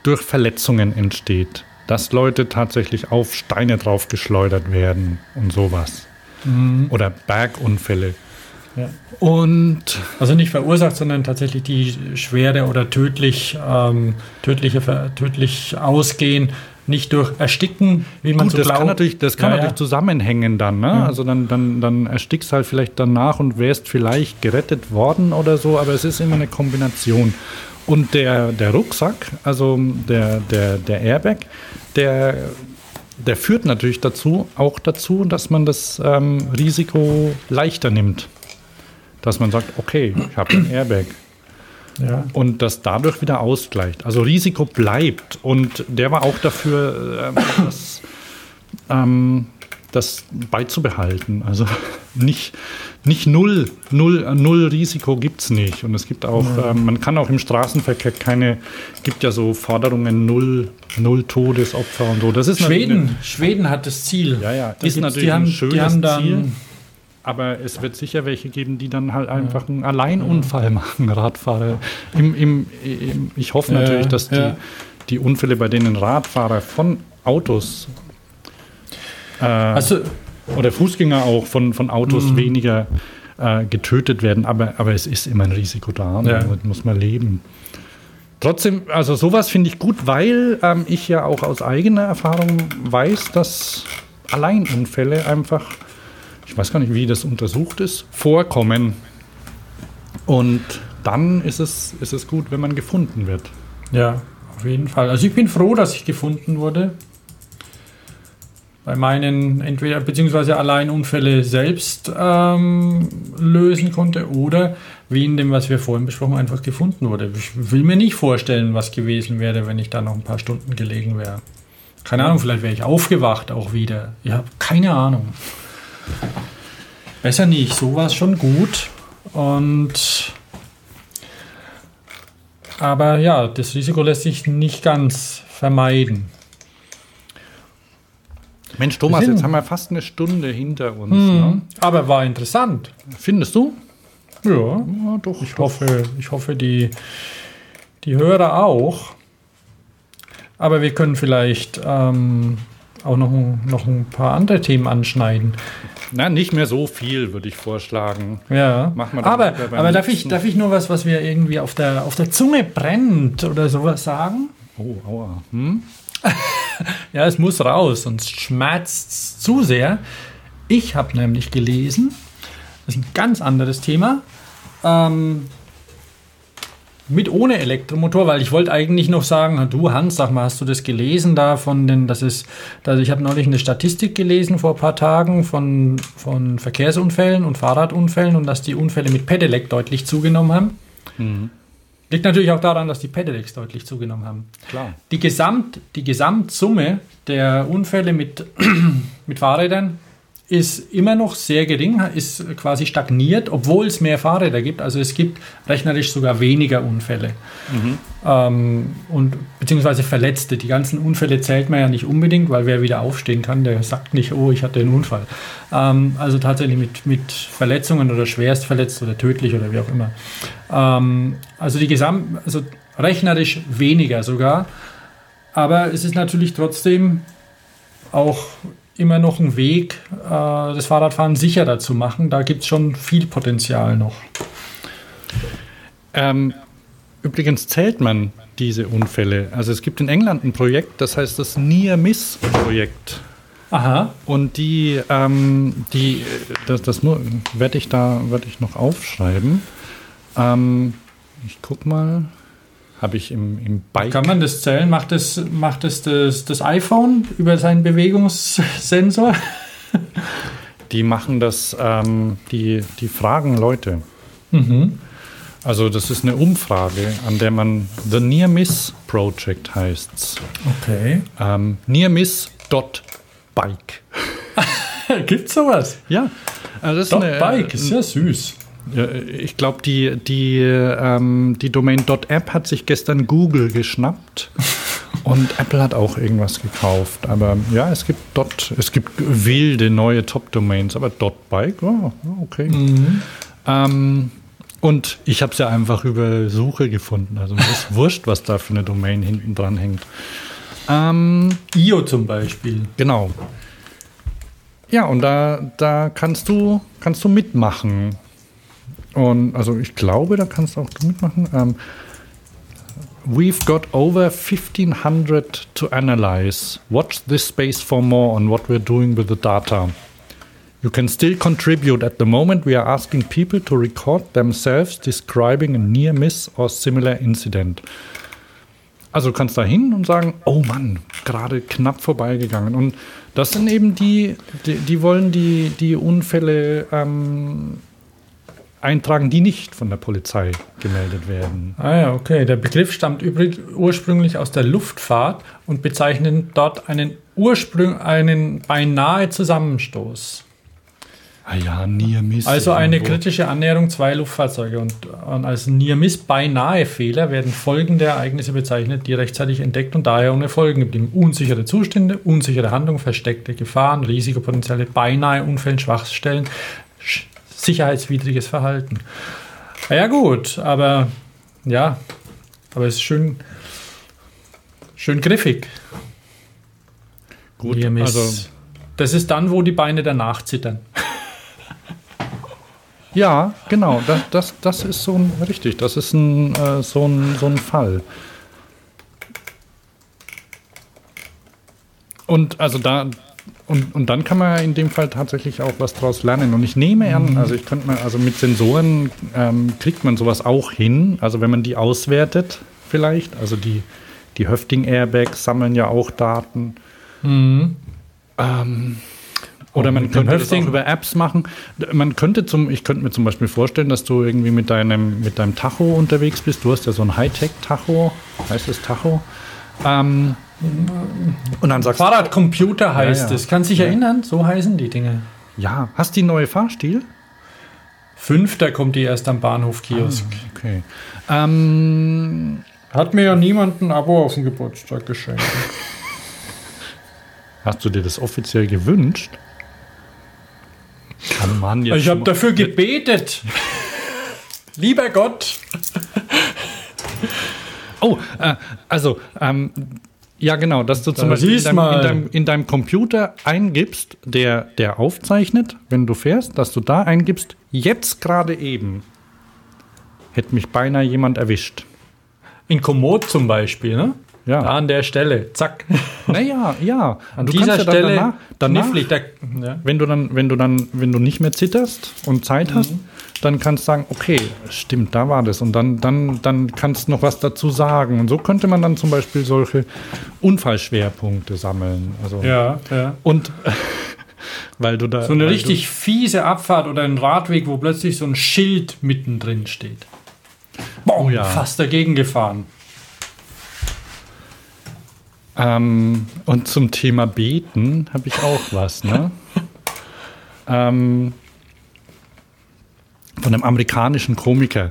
Speaker 1: durch Verletzungen entsteht dass Leute tatsächlich auf Steine draufgeschleudert werden und sowas. Mhm. Oder Bergunfälle.
Speaker 2: Ja. Und also nicht verursacht, sondern tatsächlich die schwere oder tödlich, ähm, tödliche, tödlich ausgehen, nicht durch Ersticken, wie man Gut, so
Speaker 1: das
Speaker 2: glaubt.
Speaker 1: Kann natürlich, das kann ja, natürlich ja. zusammenhängen dann. Ne? Ja. Also dann, dann, dann erstickst halt vielleicht danach und wärst vielleicht gerettet worden oder so, aber es ist immer eine Kombination. Und der, der Rucksack, also der, der, der Airbag, der, der führt natürlich dazu, auch dazu, dass man das ähm, Risiko leichter nimmt. Dass man sagt, okay, ich habe ein Airbag. Ja. Und das dadurch wieder ausgleicht. Also Risiko bleibt. Und der war auch dafür, äh, dass ähm, das beizubehalten. Also nicht, nicht null, null, null Risiko gibt es nicht. Und es gibt auch, ja. ähm, man kann auch im Straßenverkehr keine, gibt ja so Forderungen null, null Todesopfer und so. Das ist
Speaker 2: Schweden, Schweden hat das Ziel.
Speaker 1: Ja, ja,
Speaker 2: das ist natürlich haben, ein schönes Ziel.
Speaker 1: Aber es wird sicher welche geben, die dann halt einfach einen Alleinunfall machen, Radfahrer. Im, im, im ich hoffe natürlich, dass die, die Unfälle, bei denen Radfahrer von Autos äh, also, oder Fußgänger auch von, von Autos mhm. weniger äh, getötet werden. Aber, aber es ist immer ein Risiko da. Ja. Damit muss man leben. Trotzdem, also sowas finde ich gut, weil ähm, ich ja auch aus eigener Erfahrung weiß, dass Alleinunfälle einfach, ich weiß gar nicht, wie das untersucht ist, vorkommen. Und dann ist es, ist es gut, wenn man gefunden wird.
Speaker 2: Ja, auf jeden Fall. Also ich bin froh, dass ich gefunden wurde bei meinen entweder beziehungsweise allein Unfälle selbst ähm, lösen konnte oder wie in dem, was wir vorhin besprochen, einfach gefunden wurde. Ich will mir nicht vorstellen, was gewesen wäre, wenn ich da noch ein paar Stunden gelegen wäre. Keine Ahnung, vielleicht wäre ich aufgewacht auch wieder. Ich habe keine Ahnung. Besser nicht, so war es schon gut. Und aber ja, das Risiko lässt sich nicht ganz vermeiden.
Speaker 1: Mensch, Thomas, jetzt haben wir fast eine Stunde hinter uns. Hm, ne?
Speaker 2: Aber war interessant.
Speaker 1: Findest du?
Speaker 2: Ja, ja doch. Ich doch. hoffe, ich hoffe die, die Hörer auch. Aber wir können vielleicht ähm, auch noch, noch ein paar andere Themen anschneiden.
Speaker 1: Na, nicht mehr so viel, würde ich vorschlagen.
Speaker 2: Ja. Machen wir aber aber darf, ich, darf ich nur was, was mir irgendwie auf der, auf der Zunge brennt oder sowas sagen?
Speaker 1: Oh, aua. Hm?
Speaker 2: ja, es muss raus, sonst schmerzt es zu sehr. Ich habe nämlich gelesen, das ist ein ganz anderes Thema, ähm, mit ohne Elektromotor, weil ich wollte eigentlich noch sagen, du Hans, sag mal, hast du das gelesen da von den, das ist, also ich habe neulich eine Statistik gelesen vor ein paar Tagen von, von Verkehrsunfällen und Fahrradunfällen und dass die Unfälle mit Pedelec deutlich zugenommen haben. Mhm. Liegt natürlich auch daran, dass die Pedelecs deutlich zugenommen haben.
Speaker 1: Klar.
Speaker 2: Die, Gesamt, die Gesamtsumme der Unfälle mit, mit Fahrrädern ist immer noch sehr gering, ist quasi stagniert, obwohl es mehr Fahrräder gibt. Also es gibt rechnerisch sogar weniger Unfälle mhm. ähm, und beziehungsweise Verletzte. Die ganzen Unfälle zählt man ja nicht unbedingt, weil wer wieder aufstehen kann, der sagt nicht, oh, ich hatte einen Unfall. Ähm, also tatsächlich mit, mit Verletzungen oder schwerst verletzt oder tödlich oder wie auch immer. Ähm, also die Gesamt, also rechnerisch weniger sogar. Aber es ist natürlich trotzdem auch immer noch ein Weg, äh, das Fahrradfahren sicherer zu machen. Da gibt es schon viel Potenzial noch.
Speaker 1: Ähm, übrigens zählt man diese Unfälle. Also es gibt in England ein Projekt, das heißt das Near Miss Projekt.
Speaker 2: Aha.
Speaker 1: Und die, ähm, die, das, das werde ich da, werde ich noch aufschreiben. Ähm, ich guck mal. Habe ich im, im
Speaker 2: Bike. Kann man das zählen? Macht das, macht das, das das iPhone über seinen Bewegungssensor?
Speaker 1: Die machen das, ähm, die, die fragen Leute. Mhm. Also das ist eine Umfrage, an der man The Near Miss Project heißt.
Speaker 2: Okay.
Speaker 1: Ähm, nearmiss.bike.
Speaker 2: Gibt's sowas?
Speaker 1: Ja.
Speaker 2: Also das ist eine, Bike ist ja süß.
Speaker 1: Ich glaube, die, die, ähm, die Domain .app hat sich gestern Google geschnappt. Und Apple hat auch irgendwas gekauft. Aber ja, es gibt dort, es gibt wilde neue Top-Domains, aber .bike, oh, okay. Mhm. Ähm, und ich habe es ja einfach über Suche gefunden. Also es ist wurscht, was da für eine Domain hinten dran hängt.
Speaker 2: Ähm, IO zum Beispiel.
Speaker 1: Genau. Ja, und da, da kannst du, kannst du mitmachen. Und also ich glaube, da kannst auch du mitmachen. Ähm, we've got over 1500 to analyze. Watch this space for more on what we're doing with the data. You can still contribute. At the moment, we are asking people to record themselves describing a near miss or similar incident. Also du kannst da hin und sagen, oh Mann, gerade knapp vorbeigegangen. Und das sind eben die, die, die wollen die, die Unfälle ähm, eintragen, die nicht von der Polizei gemeldet werden.
Speaker 2: Ah ja, okay. Der Begriff stammt übrig, ursprünglich aus der Luftfahrt und bezeichnet dort einen Ursprung, einen beinahe Zusammenstoß.
Speaker 1: Ah ja, Near Miss.
Speaker 2: Also eine irgendwo. kritische Annäherung zwei Luftfahrzeuge und, und als Near Miss beinahe Fehler werden folgende Ereignisse bezeichnet, die rechtzeitig entdeckt und daher ohne Folgen geblieben. Unsichere Zustände, unsichere Handlungen, versteckte Gefahren, Risikopotenziale, beinahe Unfällen, Schwachstellen, sicherheitswidriges Verhalten. Ja gut, aber ja, aber es ist schön, schön griffig. Gut, also das ist dann, wo die Beine danach zittern.
Speaker 1: Ja, genau, das, das, das ist so ein, richtig, das ist ein, äh, so, ein, so ein Fall. Und also da, und, und dann kann man in dem Fall tatsächlich auch was draus lernen. Und ich nehme an, mhm. also ich könnte mal, also mit Sensoren ähm, kriegt man sowas auch hin. Also wenn man die auswertet, vielleicht. Also die, die Höfting-Airbags sammeln ja auch Daten. Mhm. Ähm, oder man könnte das auch über Apps machen. Man könnte zum, ich könnte mir zum Beispiel vorstellen, dass du irgendwie mit deinem, mit deinem Tacho unterwegs bist. Du hast ja so ein Hightech-Tacho, heißt das Tacho? Ähm,
Speaker 2: und dann sagst Fahrradcomputer heißt ja, ja. es. Kannst dich ja. erinnern? So heißen die Dinge.
Speaker 1: Ja. Hast du die neue Fahrstil?
Speaker 2: Fünfter kommt die erst am Bahnhof Kiosk.
Speaker 1: Ah, okay. Ähm,
Speaker 2: Hat mir ja niemand ein Abo auf den Geburtstag geschenkt.
Speaker 1: Hast du dir das offiziell gewünscht?
Speaker 2: Kann man jetzt ich habe dafür gebetet. Lieber Gott.
Speaker 1: oh, äh, also ähm, ja, genau, dass du zum da Beispiel in deinem, in, deinem, in deinem, Computer eingibst, der, der aufzeichnet, wenn du fährst, dass du da eingibst, jetzt gerade eben hätte mich beinahe jemand erwischt.
Speaker 2: In Komoot zum Beispiel, ne?
Speaker 1: Ja.
Speaker 2: Da an der Stelle, zack.
Speaker 1: Naja, ja.
Speaker 2: An du dieser Stelle
Speaker 1: danach, danach da, ja. wenn du dann, wenn du dann, wenn du nicht mehr zitterst und Zeit hast, mhm. dann kannst du sagen, okay, stimmt, da war das. Und dann, dann, dann kannst du noch was dazu sagen. Und so könnte man dann zum Beispiel solche Unfallschwerpunkte sammeln. Also,
Speaker 2: ja, ja.
Speaker 1: Und weil du da.
Speaker 2: So eine richtig fiese Abfahrt oder ein Radweg, wo plötzlich so ein Schild mittendrin steht. Boah, oh ja. fast dagegen gefahren.
Speaker 1: Ähm, und zum Thema Beten habe ich auch was, ne? ähm, von einem amerikanischen Komiker.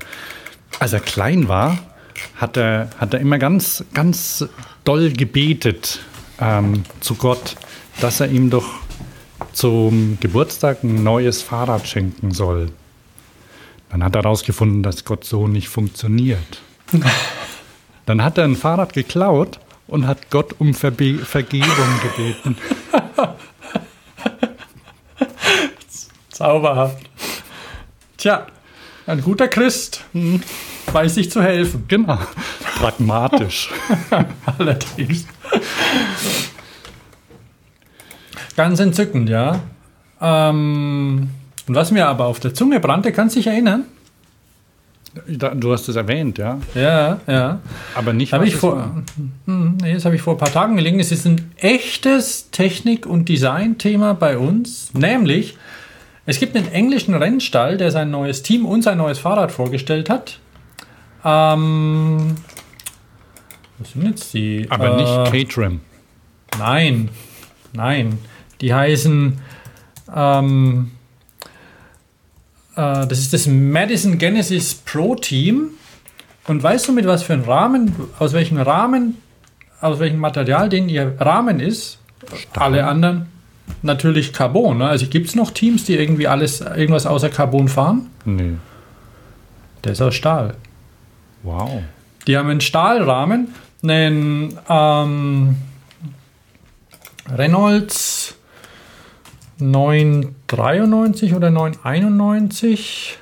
Speaker 1: Als er klein war, hat er, hat er immer ganz, ganz doll gebetet ähm, zu Gott, dass er ihm doch zum Geburtstag ein neues Fahrrad schenken soll. Dann hat er herausgefunden, dass Gott so nicht funktioniert. Dann hat er ein Fahrrad geklaut und hat Gott um Verbe Vergebung gebeten.
Speaker 2: Zauberhaft. Tja, ein guter Christ hm, weiß sich zu helfen.
Speaker 1: Genau. Pragmatisch.
Speaker 2: Allerdings. Ganz entzückend, ja. Ähm, und was mir aber auf der Zunge brannte, kannst du dich erinnern?
Speaker 1: Du hast es erwähnt, ja.
Speaker 2: Ja, ja.
Speaker 1: Aber nicht,
Speaker 2: hab ich vor, hm, nee, das habe ich vor ein paar Tagen gelegen. Es ist ein echtes Technik- und Design-Thema bei uns. Nämlich, es gibt einen englischen Rennstall, der sein neues Team und sein neues Fahrrad vorgestellt hat. Ähm, was sind jetzt die?
Speaker 1: Aber äh, nicht Caterham.
Speaker 2: Nein, nein. Die heißen ähm, äh, das ist das Madison Genesis Pro Team. Und weißt du, mit was für einem Rahmen, aus welchem Rahmen, aus welchem Material den ihr Rahmen ist? Stahl. Alle anderen natürlich Carbon. Ne? Also gibt es noch Teams, die irgendwie alles, irgendwas außer Carbon fahren?
Speaker 1: Nee.
Speaker 2: Der ist aus Stahl.
Speaker 1: Wow.
Speaker 2: Die haben einen Stahlrahmen, einen ähm, Reynolds 993 oder 991.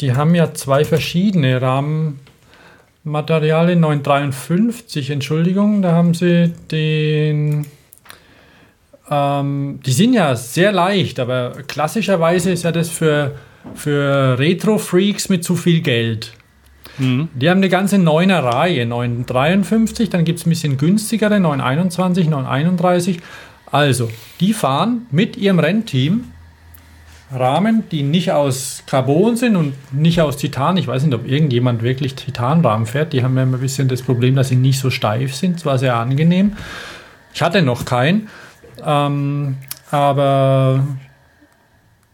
Speaker 2: Die haben ja zwei verschiedene Rahmenmaterialien. 953, Entschuldigung, da haben sie den. Ähm, die sind ja sehr leicht, aber klassischerweise ist ja das für, für Retro-Freaks mit zu viel Geld. Mhm. Die haben eine ganze neuner Reihe, 953, dann gibt es ein bisschen günstigere, 921, 931 also, die fahren mit ihrem Rennteam Rahmen, die nicht aus Carbon sind und nicht aus Titan. Ich weiß nicht, ob irgendjemand wirklich Titanrahmen fährt. Die haben ja immer ein bisschen das Problem, dass sie nicht so steif sind. Zwar sehr angenehm. Ich hatte noch keinen. Ähm, aber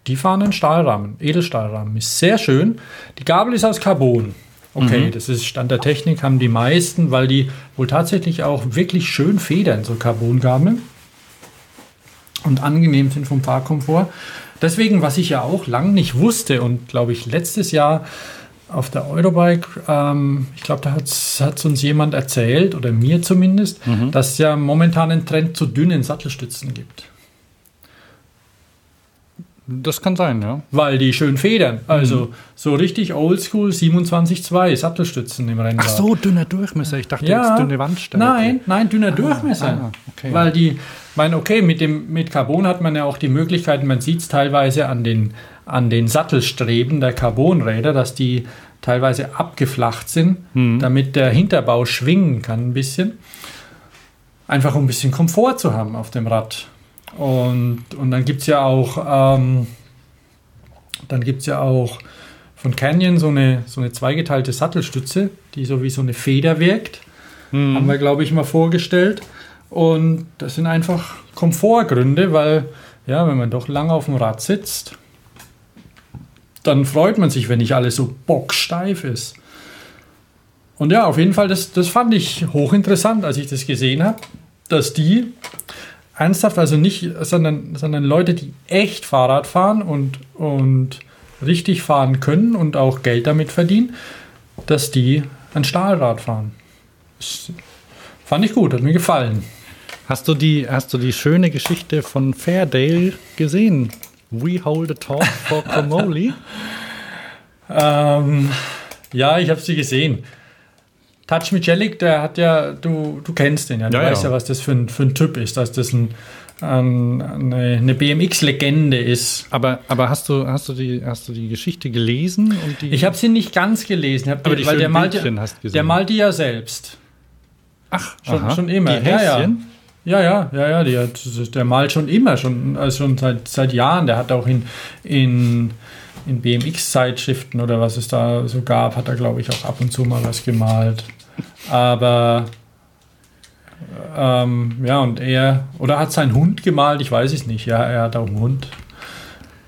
Speaker 2: die fahren einen Stahlrahmen, Edelstahlrahmen. Ist sehr schön. Die Gabel ist aus Carbon. Okay, mhm. das ist Stand der Technik, haben die meisten, weil die wohl tatsächlich auch wirklich schön federn, so Carbongabeln und angenehm sind vom Fahrkomfort. Deswegen, was ich ja auch lang nicht wusste und glaube ich letztes Jahr auf der Eurobike, ähm, ich glaube, da hat es uns jemand erzählt, oder mir zumindest, mhm. dass es ja momentan einen Trend zu dünnen Sattelstützen gibt.
Speaker 1: Das kann sein, ja.
Speaker 2: Weil die schön federn. Also mhm. so richtig oldschool 27,2 Sattelstützen im Rennen.
Speaker 1: Ach so, dünner Durchmesser. Ich dachte
Speaker 2: ja,
Speaker 1: jetzt dünne Wandstärke.
Speaker 2: Nein, nein, dünner ah, Durchmesser. Ah, okay. Weil die, meine, okay, mit, dem, mit Carbon hat man ja auch die Möglichkeit, man sieht es teilweise an den, an den Sattelstreben der Carbonräder, dass die teilweise abgeflacht sind, mhm. damit der Hinterbau schwingen kann ein bisschen. Einfach um ein bisschen Komfort zu haben auf dem Rad. Und, und dann gibt es ja auch, ähm, dann gibt ja auch von Canyon so eine, so eine zweigeteilte Sattelstütze, die so wie so eine Feder wirkt. Mhm. Haben wir, glaube ich, mal vorgestellt. Und das sind einfach Komfortgründe, weil, ja, wenn man doch lange auf dem Rad sitzt, dann freut man sich, wenn nicht alles so bocksteif ist. Und ja, auf jeden Fall, das, das fand ich hochinteressant, als ich das gesehen habe, dass die ernsthaft, also nicht, sondern, sondern Leute, die echt Fahrrad fahren und, und richtig fahren können und auch Geld damit verdienen, dass die ein Stahlrad fahren. Das fand ich gut, hat mir gefallen.
Speaker 1: Hast du die, hast du die schöne Geschichte von Fairdale gesehen? We hold a talk for Comoli?
Speaker 2: ähm, ja, ich habe sie gesehen. Touch Michelik, der hat ja, du, du kennst den ja, du ja, weißt ja. ja, was das für ein, für ein Typ ist, dass das ein, ein, eine, eine BMX-Legende ist.
Speaker 1: Aber, aber hast, du, hast, du die, hast du die Geschichte gelesen? Die
Speaker 2: ich habe sie nicht ganz gelesen,
Speaker 1: aber die,
Speaker 2: weil der malt,
Speaker 1: der
Speaker 2: malt die ja selbst.
Speaker 1: Ach,
Speaker 2: schon, schon immer. Die ja, ja. Ja, ja, ja, ja, die hat, der malt schon immer, schon, also schon seit, seit Jahren. Der hat auch in, in in BMX-Zeitschriften oder was es da so gab, hat er, glaube ich, auch ab und zu mal was gemalt. Aber Ähm, ja, und er, oder hat sein Hund gemalt, ich weiß es nicht. Ja, er hat auch einen Hund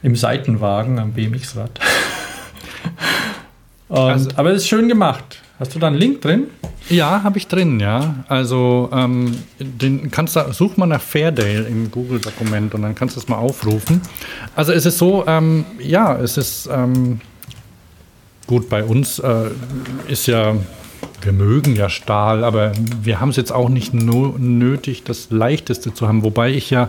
Speaker 2: im Seitenwagen am BMX-Rad. also, aber es ist schön gemacht. Hast du da einen Link drin?
Speaker 1: Ja, habe ich drin, ja. Also ähm, den kannst du, such mal nach Fairdale im Google-Dokument und dann kannst du es mal aufrufen. Also es ist so, ähm, ja, es ist ähm, gut bei uns äh, ist ja, wir mögen ja Stahl, aber wir haben es jetzt auch nicht no nötig, das Leichteste zu haben. Wobei ich ja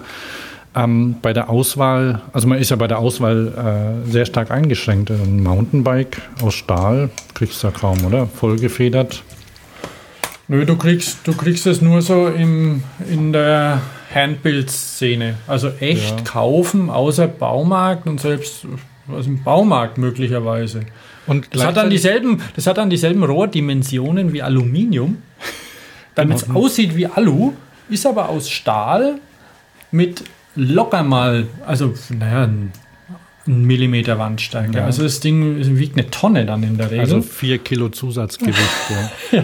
Speaker 1: ähm, bei der Auswahl, also man ist ja bei der Auswahl äh, sehr stark eingeschränkt. Ein Mountainbike aus Stahl kriegst du ja kaum, oder? Vollgefedert.
Speaker 2: Nö, du kriegst, du kriegst es nur so im, in der Handbild-Szene. Also echt ja. kaufen, außer Baumarkt und selbst also im Baumarkt möglicherweise. Und das hat, dann dieselben, das hat dann dieselben Rohrdimensionen wie Aluminium, damit es aussieht wie Alu, ist aber aus Stahl mit locker mal, also naja, ein, Millimeter Wandstärke. Ja. Also das Ding wiegt eine Tonne dann in der Regel.
Speaker 1: Also vier Kilo Zusatzgewicht. ja.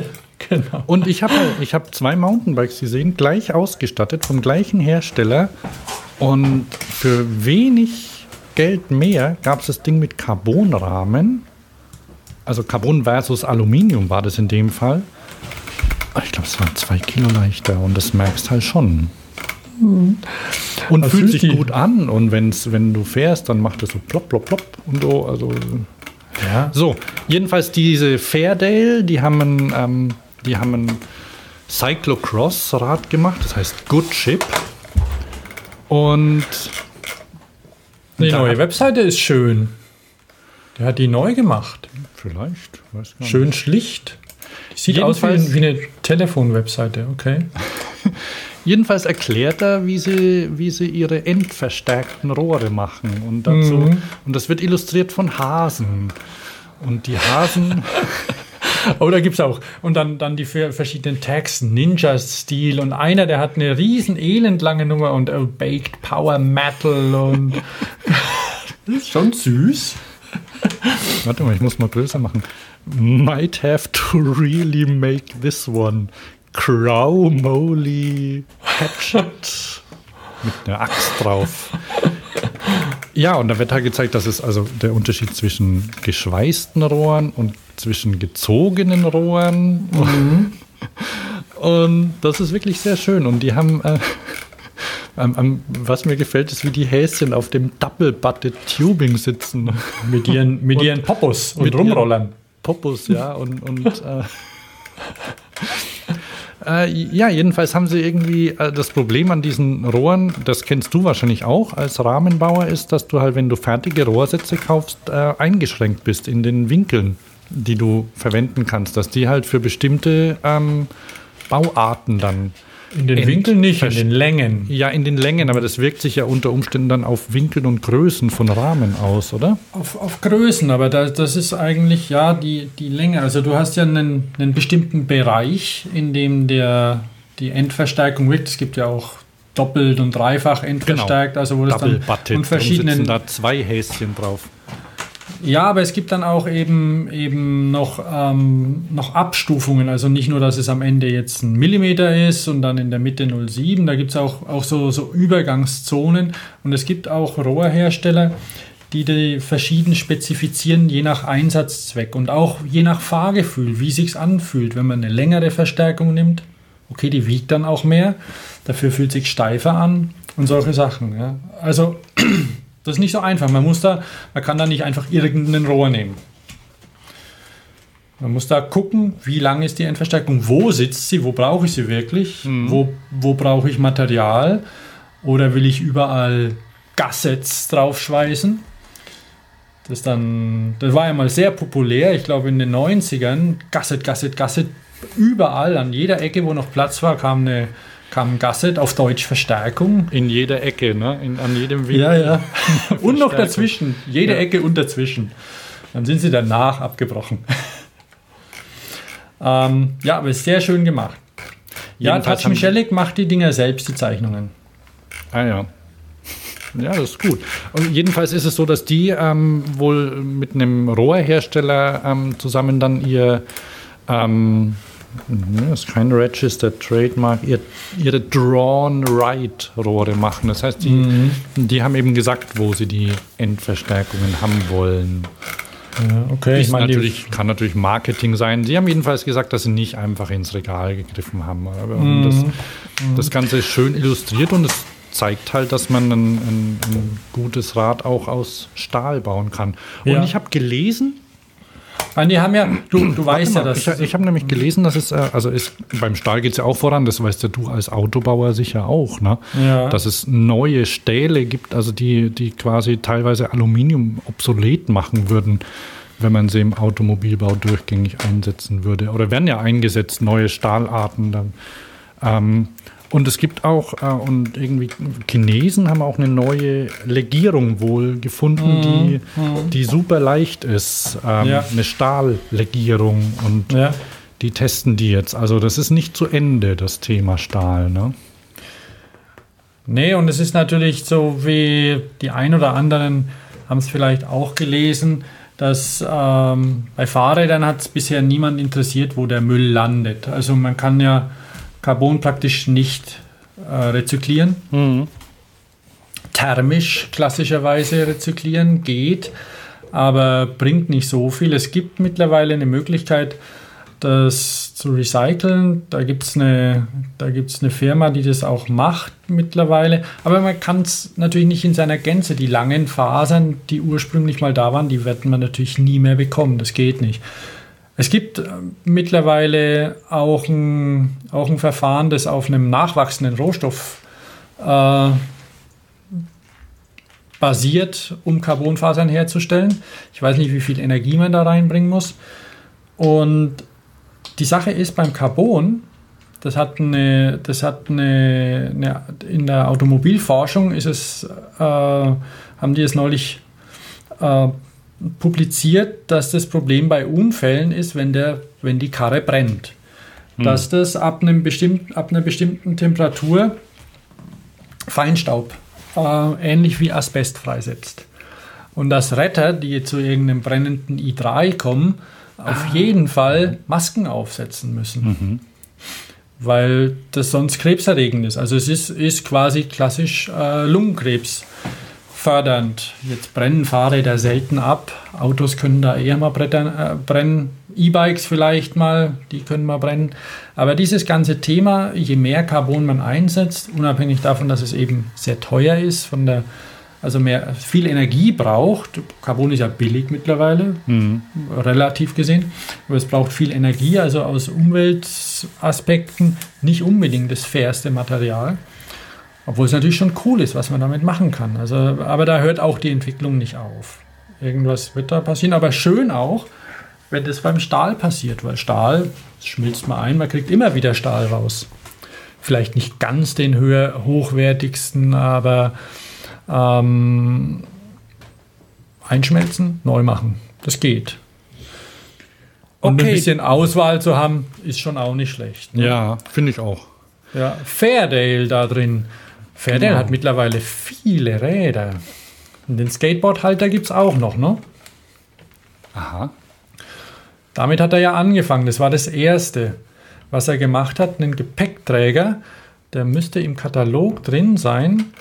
Speaker 1: genau. Und ich habe ich hab zwei Mountainbikes gesehen, gleich ausgestattet, vom gleichen Hersteller. Und für wenig Geld mehr gab es das Ding mit Carbonrahmen. Also Carbon versus Aluminium war das in dem Fall. Ich glaube, es waren zwei Kilo leichter und das merkst halt schon. Und Was fühlt sich die? gut an. Und wenn's, wenn du fährst, dann macht es so plopp, plopp, plopp und so. Also, ja. So, jedenfalls diese Fairdale, die haben ein, ähm, die haben ein Cyclocross-Rad gemacht, das heißt Good Chip. Und
Speaker 2: die neue Webseite ist schön. Der hat die neu gemacht.
Speaker 1: Vielleicht,
Speaker 2: weiß gar Schön nicht. schlicht. Sieht Jedenfalls aus wie, wie eine Telefon-Webseite, okay.
Speaker 1: Jedenfalls erklärt er, wie sie, wie sie ihre endverstärkten Rohre machen. Und, dazu, mhm. und das wird illustriert von Hasen. Und die Hasen.
Speaker 2: oh, da gibt es auch. Und dann, dann die verschiedenen Tags, Ninja-Stil. Und einer, der hat eine riesen elendlange Nummer und oh, Baked Power Metal. Und
Speaker 1: das ist schon süß. Warte mal, ich muss mal größer machen. Might have to really make this one. Crow Moly Hatchet mit einer Axt drauf. Ja, und da wird halt gezeigt, dass es also der Unterschied zwischen geschweißten Rohren und zwischen gezogenen Rohren. Mhm. Und das ist wirklich sehr schön. Und die haben, äh, ähm, was mir gefällt, ist, wie die Häschen auf dem Double-Butted Tubing sitzen.
Speaker 2: Mit ihren, mit ihren Popos und Rumrollern.
Speaker 1: Popos, ja. Und, und äh, äh, ja, jedenfalls haben sie irgendwie äh, das Problem an diesen Rohren, das kennst du wahrscheinlich auch als Rahmenbauer, ist, dass du halt, wenn du fertige Rohrsätze kaufst, äh, eingeschränkt bist in den Winkeln, die du verwenden kannst, dass die halt für bestimmte ähm, Bauarten dann
Speaker 2: in den Winkeln nicht, in den Längen.
Speaker 1: Ja, in den Längen, aber das wirkt sich ja unter Umständen dann auf Winkel und Größen von Rahmen aus, oder?
Speaker 2: Auf, auf Größen, aber da, das ist eigentlich ja die, die Länge. Also du hast ja einen, einen bestimmten Bereich, in dem der, die Endverstärkung wirkt. Es gibt ja auch doppelt und dreifach endverstärkt, genau. also wo das Double dann
Speaker 1: und verschiedenen da zwei Häschen drauf.
Speaker 2: Ja, aber es gibt dann auch eben, eben noch, ähm, noch Abstufungen. Also nicht nur, dass es am Ende jetzt ein Millimeter ist und dann in der Mitte 0,7. Da gibt es auch, auch so, so Übergangszonen. Und es gibt auch Rohrhersteller, die die verschieden spezifizieren, je nach Einsatzzweck und auch je nach Fahrgefühl, wie sich's anfühlt. Wenn man eine längere Verstärkung nimmt, okay, die wiegt dann auch mehr, dafür fühlt sich steifer an und solche Sachen. Ja. Also das ist nicht so einfach. Man muss da, man kann da nicht einfach irgendeinen Rohr nehmen. Man muss da gucken, wie lang ist die Endverstärkung, wo sitzt sie, wo brauche ich sie wirklich, mhm. wo, wo brauche ich Material oder will ich überall Gassets draufschweißen. Das, dann, das war ja mal sehr populär, ich glaube in den 90ern, Gasset, Gasset, Gasset, überall, an jeder Ecke, wo noch Platz war, kam eine kam Gasset auf Deutsch Verstärkung.
Speaker 1: In jeder Ecke, ne? In, an jedem
Speaker 2: Winkel. Ja, ja. und noch dazwischen. Jede ja. Ecke und dazwischen. Dann sind sie danach abgebrochen. ähm, ja, aber ist sehr schön gemacht. Ja, Touch Michelik macht die Dinger selbst, die Zeichnungen.
Speaker 1: Ah ja. Ja, das ist gut. Und jedenfalls ist es so, dass die ähm, wohl mit einem Rohrhersteller ähm, zusammen dann ihr ähm, Das ist kein Registered Trademark. Ihr, ihre Drawn-Right-Rohre machen. Das heißt, die,
Speaker 2: Mhm.
Speaker 1: die haben eben gesagt, wo sie die Endverstärkungen haben wollen.
Speaker 2: Ja, okay, ich meine,
Speaker 1: natürlich, kann natürlich Marketing sein. Sie haben jedenfalls gesagt, dass sie nicht einfach ins Regal gegriffen haben.
Speaker 2: Mhm.
Speaker 1: das, das Ganze ist schön illustriert und es zeigt halt, dass man ein, ein, ein gutes Rad auch aus Stahl bauen kann. Und
Speaker 2: Ja.
Speaker 1: ich habe gelesen,
Speaker 2: Meine, die haben ja, du, du weißt ja, dass.
Speaker 1: ich, ich habe nämlich gelesen, dass es, äh, also ist, beim Stahl geht es ja auch voran, das weißt ja du als Autobauer sicher auch, ne?
Speaker 2: Ja.
Speaker 1: Dass es neue Stähle gibt, also die, die quasi teilweise Aluminium obsolet machen würden, wenn man sie im Automobilbau durchgängig einsetzen würde. Oder werden ja eingesetzt, neue Stahlarten dann. Ähm, und es gibt auch, äh, und irgendwie Chinesen haben auch eine neue Legierung wohl gefunden, die, die super leicht ist. Ähm,
Speaker 2: Ja.
Speaker 1: Eine Stahllegierung. Und
Speaker 2: ja.
Speaker 1: die testen die jetzt. Also das ist nicht zu Ende, das Thema Stahl. Ne?
Speaker 2: Nee, und es ist natürlich so, wie die ein oder anderen haben es vielleicht auch gelesen, dass ähm, bei Fahrrädern hat es bisher niemand interessiert, wo der Müll landet. Also man kann ja Carbon praktisch nicht äh, rezyklieren. Thermisch klassischerweise rezyklieren geht, aber bringt nicht so viel. Es gibt mittlerweile eine Möglichkeit, das zu recyceln. Da gibt es eine, da gibt's eine Firma, die das auch macht mittlerweile. Aber man kann es natürlich nicht in seiner Gänze. Die langen Fasern, die ursprünglich mal da waren, die wird man natürlich nie mehr bekommen. Das geht nicht. Es gibt äh, mittlerweile auch ein, auch ein Verfahren, das auf einem nachwachsenden Rohstoff äh, basiert, um Carbonfasern herzustellen. Ich weiß nicht, wie viel Energie man da reinbringen muss. Und die Sache ist beim Carbon, das hat eine, das hat eine, eine in der Automobilforschung ist es, äh, haben die es neulich äh, publiziert, dass das Problem bei Unfällen ist, wenn, der, wenn die Karre brennt. Dass das ab, einem bestimmten, ab einer bestimmten Temperatur Feinstaub äh, ähnlich wie Asbest freisetzt. Und dass Retter, die zu irgendeinem brennenden i3 kommen, auf jeden Fall Masken aufsetzen müssen. Weil das sonst krebserregend ist. Also es ist, ist quasi klassisch äh, Lungenkrebs fördernd. Jetzt brennen Fahrräder selten ab. Autos können da eher mal brettern, äh, brennen. E-Bikes vielleicht mal, die können mal brennen. Aber dieses ganze Thema, je mehr Carbon man einsetzt, unabhängig davon, dass es eben sehr teuer ist, von der, also mehr viel Energie braucht. Carbon ist ja billig mittlerweile, relativ gesehen. Aber es braucht viel Energie, also aus Umweltaspekten nicht unbedingt das fairste Material. Obwohl es natürlich schon cool ist, was man damit machen kann. Also, aber da hört auch die Entwicklung nicht auf. Irgendwas wird da passieren. Aber schön auch, wenn das beim Stahl passiert, weil Stahl das schmilzt mal ein, man kriegt immer wieder Stahl raus. Vielleicht nicht ganz den höher, hochwertigsten, aber ähm, einschmelzen, neu machen. Das geht. Und ein
Speaker 1: Okay.
Speaker 2: bisschen Auswahl zu haben, ist schon auch nicht schlecht. ne?
Speaker 1: Ja, finde ich auch.
Speaker 2: Ja, Fairdale da drin. Fairdale
Speaker 1: Genau.
Speaker 2: hat mittlerweile viele Räder. Und den Skateboardhalter gibt es auch noch, ne?
Speaker 1: Aha.
Speaker 2: Damit hat er ja angefangen. Das war das Erste, was er gemacht hat. Einen Gepäckträger, der müsste im Katalog drin sein.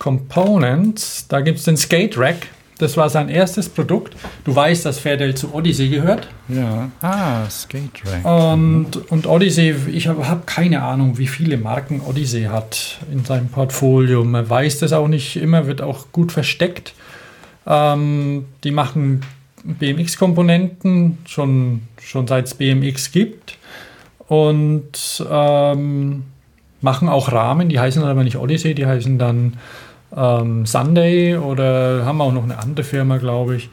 Speaker 2: Components, da gibt es den Skate Rack. Das war sein erstes Produkt. Du weißt, dass Fairdale zu Odyssey gehört.
Speaker 1: Ja. Ah, Skate Rack.
Speaker 2: Und, und Odyssey, ich habe hab keine Ahnung, wie viele Marken Odyssey hat in seinem Portfolio. Man weiß das auch nicht immer, wird auch gut versteckt. Ähm, die machen BMX-Komponenten schon, schon seit es BMX gibt und ähm, machen auch Rahmen, die heißen aber nicht Odyssey, die heißen dann ähm, Sunday oder haben auch noch eine andere Firma, glaube ich.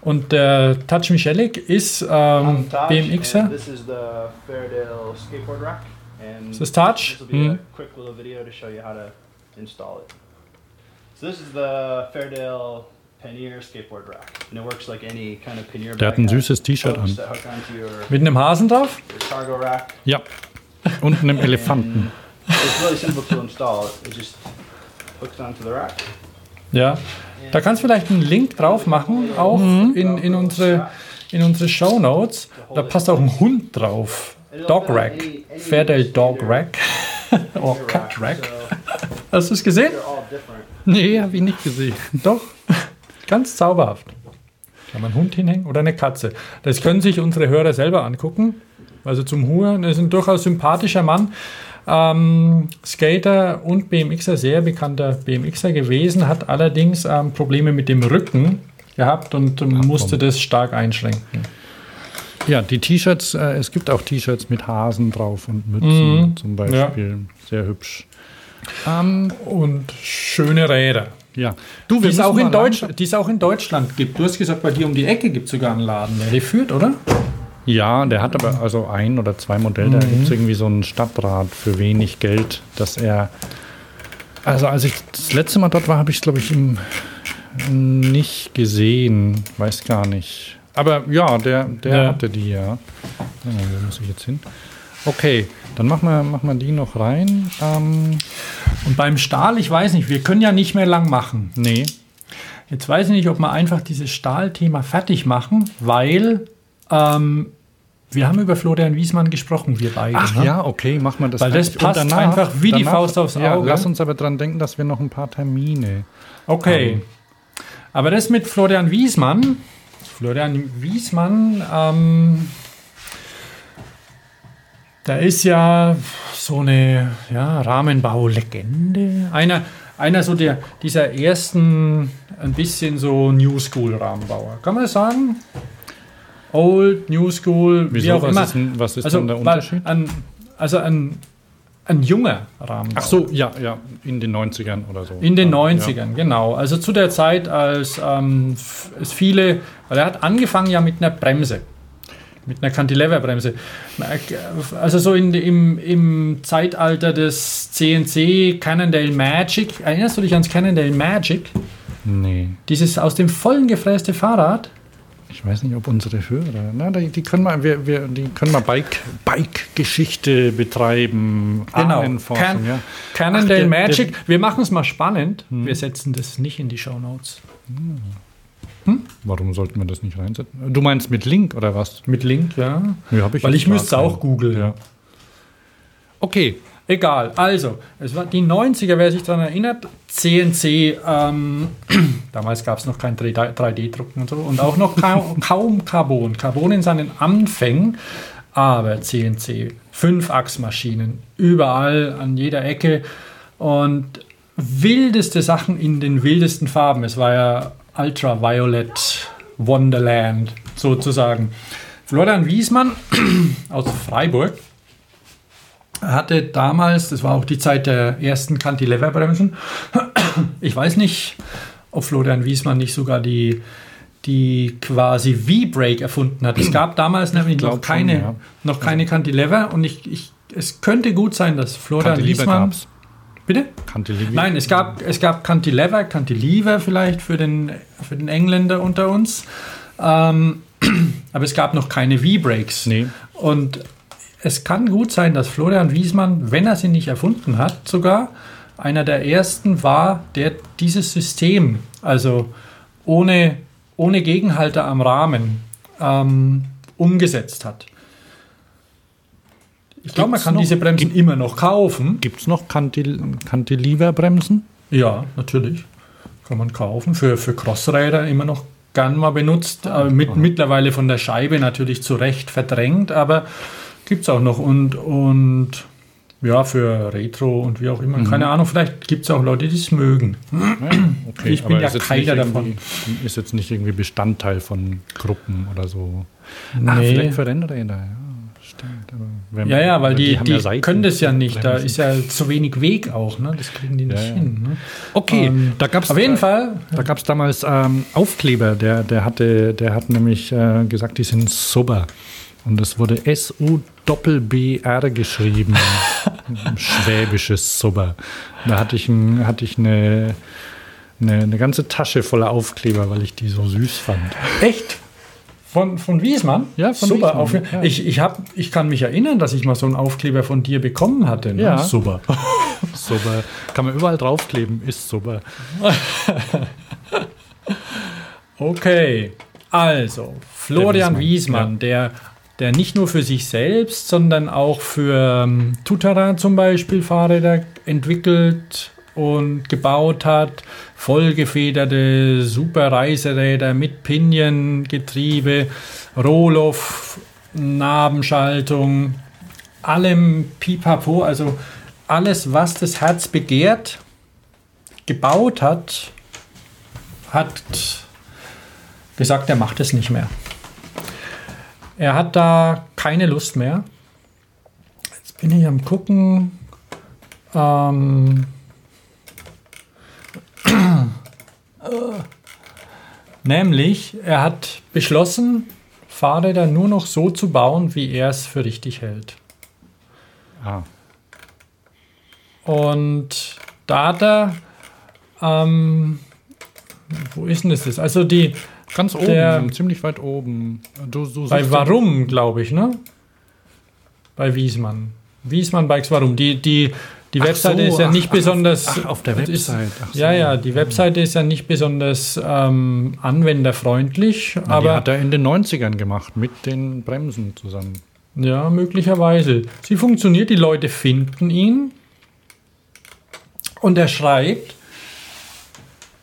Speaker 2: Und der Touch Michelik ist ähm, BMXer.
Speaker 3: This is the Fairdale skateboard rack. And
Speaker 2: Is this Taj?
Speaker 3: This will be a
Speaker 1: Mhm.
Speaker 3: quick little video to show you how to install it. So this is the Fairdale pannier skateboard rack, and it works like any kind of pannier.
Speaker 1: Der hat ein süßes T-Shirt an.
Speaker 2: Mit einem Hasen drauf?
Speaker 3: your cargo rack.
Speaker 1: Ja. Und einem Elefanten.
Speaker 3: It's really simple to install. It just hooks onto the rack.
Speaker 2: Ja. Da kannst du vielleicht einen Link drauf machen, auch in, in unsere, in unsere Show Notes. Da passt auch ein Hund drauf. Dog Rack. Fairday Dog Rack. oh, Cat Rack. Hast du es gesehen?
Speaker 1: Nee, habe ich nicht gesehen.
Speaker 2: Doch. Ganz zauberhaft. Kann man einen Hund hinhängen oder eine Katze. Das können sich unsere Hörer selber angucken. Also zum Huren, er ist ein durchaus sympathischer Mann. Ähm, Skater und BMXer, sehr bekannter BMXer gewesen, hat allerdings ähm, Probleme mit dem Rücken gehabt und ähm, musste das stark einschränken.
Speaker 1: Ja, die T-Shirts, äh, es gibt auch T-Shirts mit Hasen drauf und Mützen
Speaker 2: Mhm.
Speaker 1: zum Beispiel. Sehr hübsch. Ähm,
Speaker 2: Und schöne Räder.
Speaker 1: ja. Du,
Speaker 2: Die es, auch in Deutsch, die es auch in Deutschland gibt. Du hast gesagt, bei dir um die Ecke gibt es sogar einen Laden, der die führt, oder?
Speaker 1: Ja, der hat aber also ein oder zwei Modelle. Da gibt es irgendwie so einen Stadtrat für wenig Geld, dass er. Also, als ich das letzte Mal dort war, habe ich es, glaube ich, im, nicht gesehen. Weiß gar nicht. Aber ja, der, der
Speaker 2: Ja.
Speaker 1: hatte die, ja. ja. Wo muss ich jetzt hin? Okay, dann machen wir, machen wir die noch rein. Ähm,
Speaker 2: Und beim Stahl, ich weiß nicht, wir können ja nicht mehr lang machen.
Speaker 1: nee.
Speaker 2: Jetzt weiß ich nicht, ob wir einfach dieses Stahlthema fertig machen, weil ähm, wir haben über Florian Wiesmann gesprochen, wir beide.
Speaker 1: Ach
Speaker 2: ne?
Speaker 1: ja, okay, machen wir das.
Speaker 2: Weil das passt einfach wie die Faust aufs
Speaker 1: Ja,
Speaker 2: Auge.
Speaker 1: lass uns aber dran denken, dass wir noch ein paar Termine.
Speaker 2: Okay. Aber das mit Florian Wiesmann, Florian Wiesmann, ähm, da ist ja so eine ja, Rahmenbau-Legende. Einer, einer so der, dieser ersten, ein bisschen so New School-Rahmenbauer. Kann man das sagen? Old, New School, wie
Speaker 1: Wieso?
Speaker 2: auch
Speaker 1: Was
Speaker 2: immer.
Speaker 1: ist, denn- was ist
Speaker 2: also,
Speaker 1: denn der Unterschied?
Speaker 2: Ein, also ein, ein junger Rahmenbauer.
Speaker 1: Ach so, ja, ja, in den 90ern oder so.
Speaker 2: In den
Speaker 1: Ja.
Speaker 2: 90ern, genau. Also zu der Zeit, als ähm, es viele, weil er hat angefangen ja mit einer Bremse, mit einer Cantilever-Bremse. Also so in, im, im Zeitalter des CNC Cannondale Magic. Erinnerst du dich ans Cannondale Magic?
Speaker 1: Nee,
Speaker 2: Dieses aus dem vollen gefräste Fahrrad?
Speaker 1: Ich weiß nicht, ob unsere Hörer, na, die, die können mal, wir, wir, die können mal Bike, Bike-Geschichte betreiben,
Speaker 2: Genau. Can-
Speaker 1: ja.
Speaker 2: Cannondale
Speaker 1: Ach, der-
Speaker 2: Magic. Wir machen es mal spannend. Wir setzen das nicht in die Shownotes.
Speaker 1: Warum sollten wir das nicht reinsetzen? Du meinst mit Link oder was?
Speaker 2: Mit Link, ja.
Speaker 1: Ja, ich
Speaker 2: Weil ich müsste es auch googeln.
Speaker 1: Ja. Okay,
Speaker 2: Egal, also, es war die 90er, wer sich daran erinnert, CNC, ähm, damals gab es noch kein 3D-Drucken und so und auch noch kaum, kaum Carbon. Carbon in seinen Anfängen, aber CNC, Fünfachsmaschinen, überall, an jeder Ecke und wildeste Sachen in den wildesten Farben. Es war ja Ultraviolet Wonderland sozusagen. Florian Wiesmann aus Freiburg hatte damals, das war auch die Zeit der ersten Cantilever-Bremsen, ich weiß nicht, ob Florian Wiesmann nicht sogar die, die quasi V-Brake erfunden hat. Es gab damals nämlich noch
Speaker 1: glaub schon,
Speaker 2: keine,
Speaker 1: ja.
Speaker 2: noch keine Cantilever und ich, ich, es könnte gut sein, dass Florian
Speaker 1: Cantilever
Speaker 2: Wiesmann...
Speaker 1: gab's.
Speaker 2: Bitte?
Speaker 1: Cantilever.
Speaker 2: Nein, es gab, es gab Cantilever, Cantilever vielleicht für den, für den Engländer unter uns. Ähm, aber es gab noch keine V-Brakes.
Speaker 1: Nee.
Speaker 2: Und es kann gut sein, dass Florian Wiesmann, wenn er sie nicht erfunden hat, sogar einer der ersten war, der dieses System, also ohne, ohne Gegenhalter am Rahmen, ähm, umgesetzt hat. Ich glaube, man kann
Speaker 1: noch-
Speaker 2: diese Bremsen immer noch kaufen.
Speaker 1: Gibt es noch Cantil Cantilever-Bremsen?
Speaker 2: Ja, natürlich. Kann man kaufen. Für, für Crossräder immer noch gern mal benutzt. aber mit, Mittlerweile von der Scheibe natürlich zu Recht verdrängt, aber gibt es auch noch. Und, und ja, für Retro und wie auch immer. Keine Ahnung, vielleicht gibt es auch Leute, die es mögen.
Speaker 1: Ja, okay.
Speaker 2: Ich bin
Speaker 1: aber
Speaker 2: ja keiner davon.
Speaker 1: Ist jetzt nicht irgendwie Bestandteil von Gruppen oder so.
Speaker 2: Nee.
Speaker 1: vielleicht für Rennräder, ja. Stimmt.
Speaker 2: Ja, ja, weil die,
Speaker 1: haben
Speaker 2: die,
Speaker 1: ja
Speaker 2: können das ja nicht. Da ist ja zu wenig Weg auch. Ne? Das kriegen die nicht
Speaker 1: Ja,
Speaker 2: hin. Ne?
Speaker 1: Okay,
Speaker 2: Ähm,
Speaker 1: da gab es
Speaker 2: Auf jeden Fall.
Speaker 1: Da gab es damals ähm, Aufkleber, der, der, hatte, der hat nämlich äh, gesagt, die sind super. Und es wurde S-U-B-R geschrieben. Schwäbisches Super. Da hatte ich, ein, hatte ich eine, eine, eine ganze Tasche voller Aufkleber, weil ich die so süß fand.
Speaker 2: Echt? Von, von Wiesmann?
Speaker 1: Ja, von
Speaker 2: Super.
Speaker 1: Wiesmann,
Speaker 2: Auf,
Speaker 1: ja.
Speaker 2: ich, ich, hab, ich kann mich erinnern, dass ich mal so einen Aufkleber von dir bekommen hatte. Ne?
Speaker 1: Ja.
Speaker 2: Super.
Speaker 1: Super. Kann man überall draufkleben, ist super.
Speaker 2: Okay. Also, Florian
Speaker 1: Der Wiesmann,
Speaker 2: Wiesmann, der, der nicht nur für sich selbst, sondern auch für ähm, Tutara zum Beispiel Fahrräder entwickelt und gebaut hat. Vollgefederte super Reiseräder mit Piniengetriebe, Rohloff, Nabenschaltung, allem Pipapo, also alles, was das Herz begehrt, gebaut hat, hat gesagt, er macht es nicht mehr. Er hat da keine Lust mehr. Jetzt bin ich am gucken. Ähm, Nämlich, er hat beschlossen, Fahrräder nur noch so zu bauen, wie er es für richtig hält.
Speaker 1: Ah.
Speaker 2: Und da hat er, ähm, wo ist denn das? Also die,
Speaker 1: Ganz oben,
Speaker 2: Der-
Speaker 1: ziemlich weit oben. Du, du
Speaker 2: bei Warum, glaube ich, ne? Bei Wiesmann. Wiesmann Bikes Warum. Die, die, die
Speaker 1: Ach
Speaker 2: Webseite
Speaker 1: so,
Speaker 2: ist ja
Speaker 1: ach,
Speaker 2: nicht
Speaker 1: ach,
Speaker 2: besonders.
Speaker 1: ach, auf der
Speaker 2: ist-
Speaker 1: Website. Ach so.
Speaker 2: Ja, ja, die Webseite ist ja nicht besonders ähm, anwenderfreundlich,
Speaker 1: Na, die
Speaker 2: aber
Speaker 1: hat er in den 90ern gemacht, mit den Bremsen zusammen.
Speaker 2: Ja, möglicherweise. Sie funktioniert, die Leute finden ihn. Und er schreibt,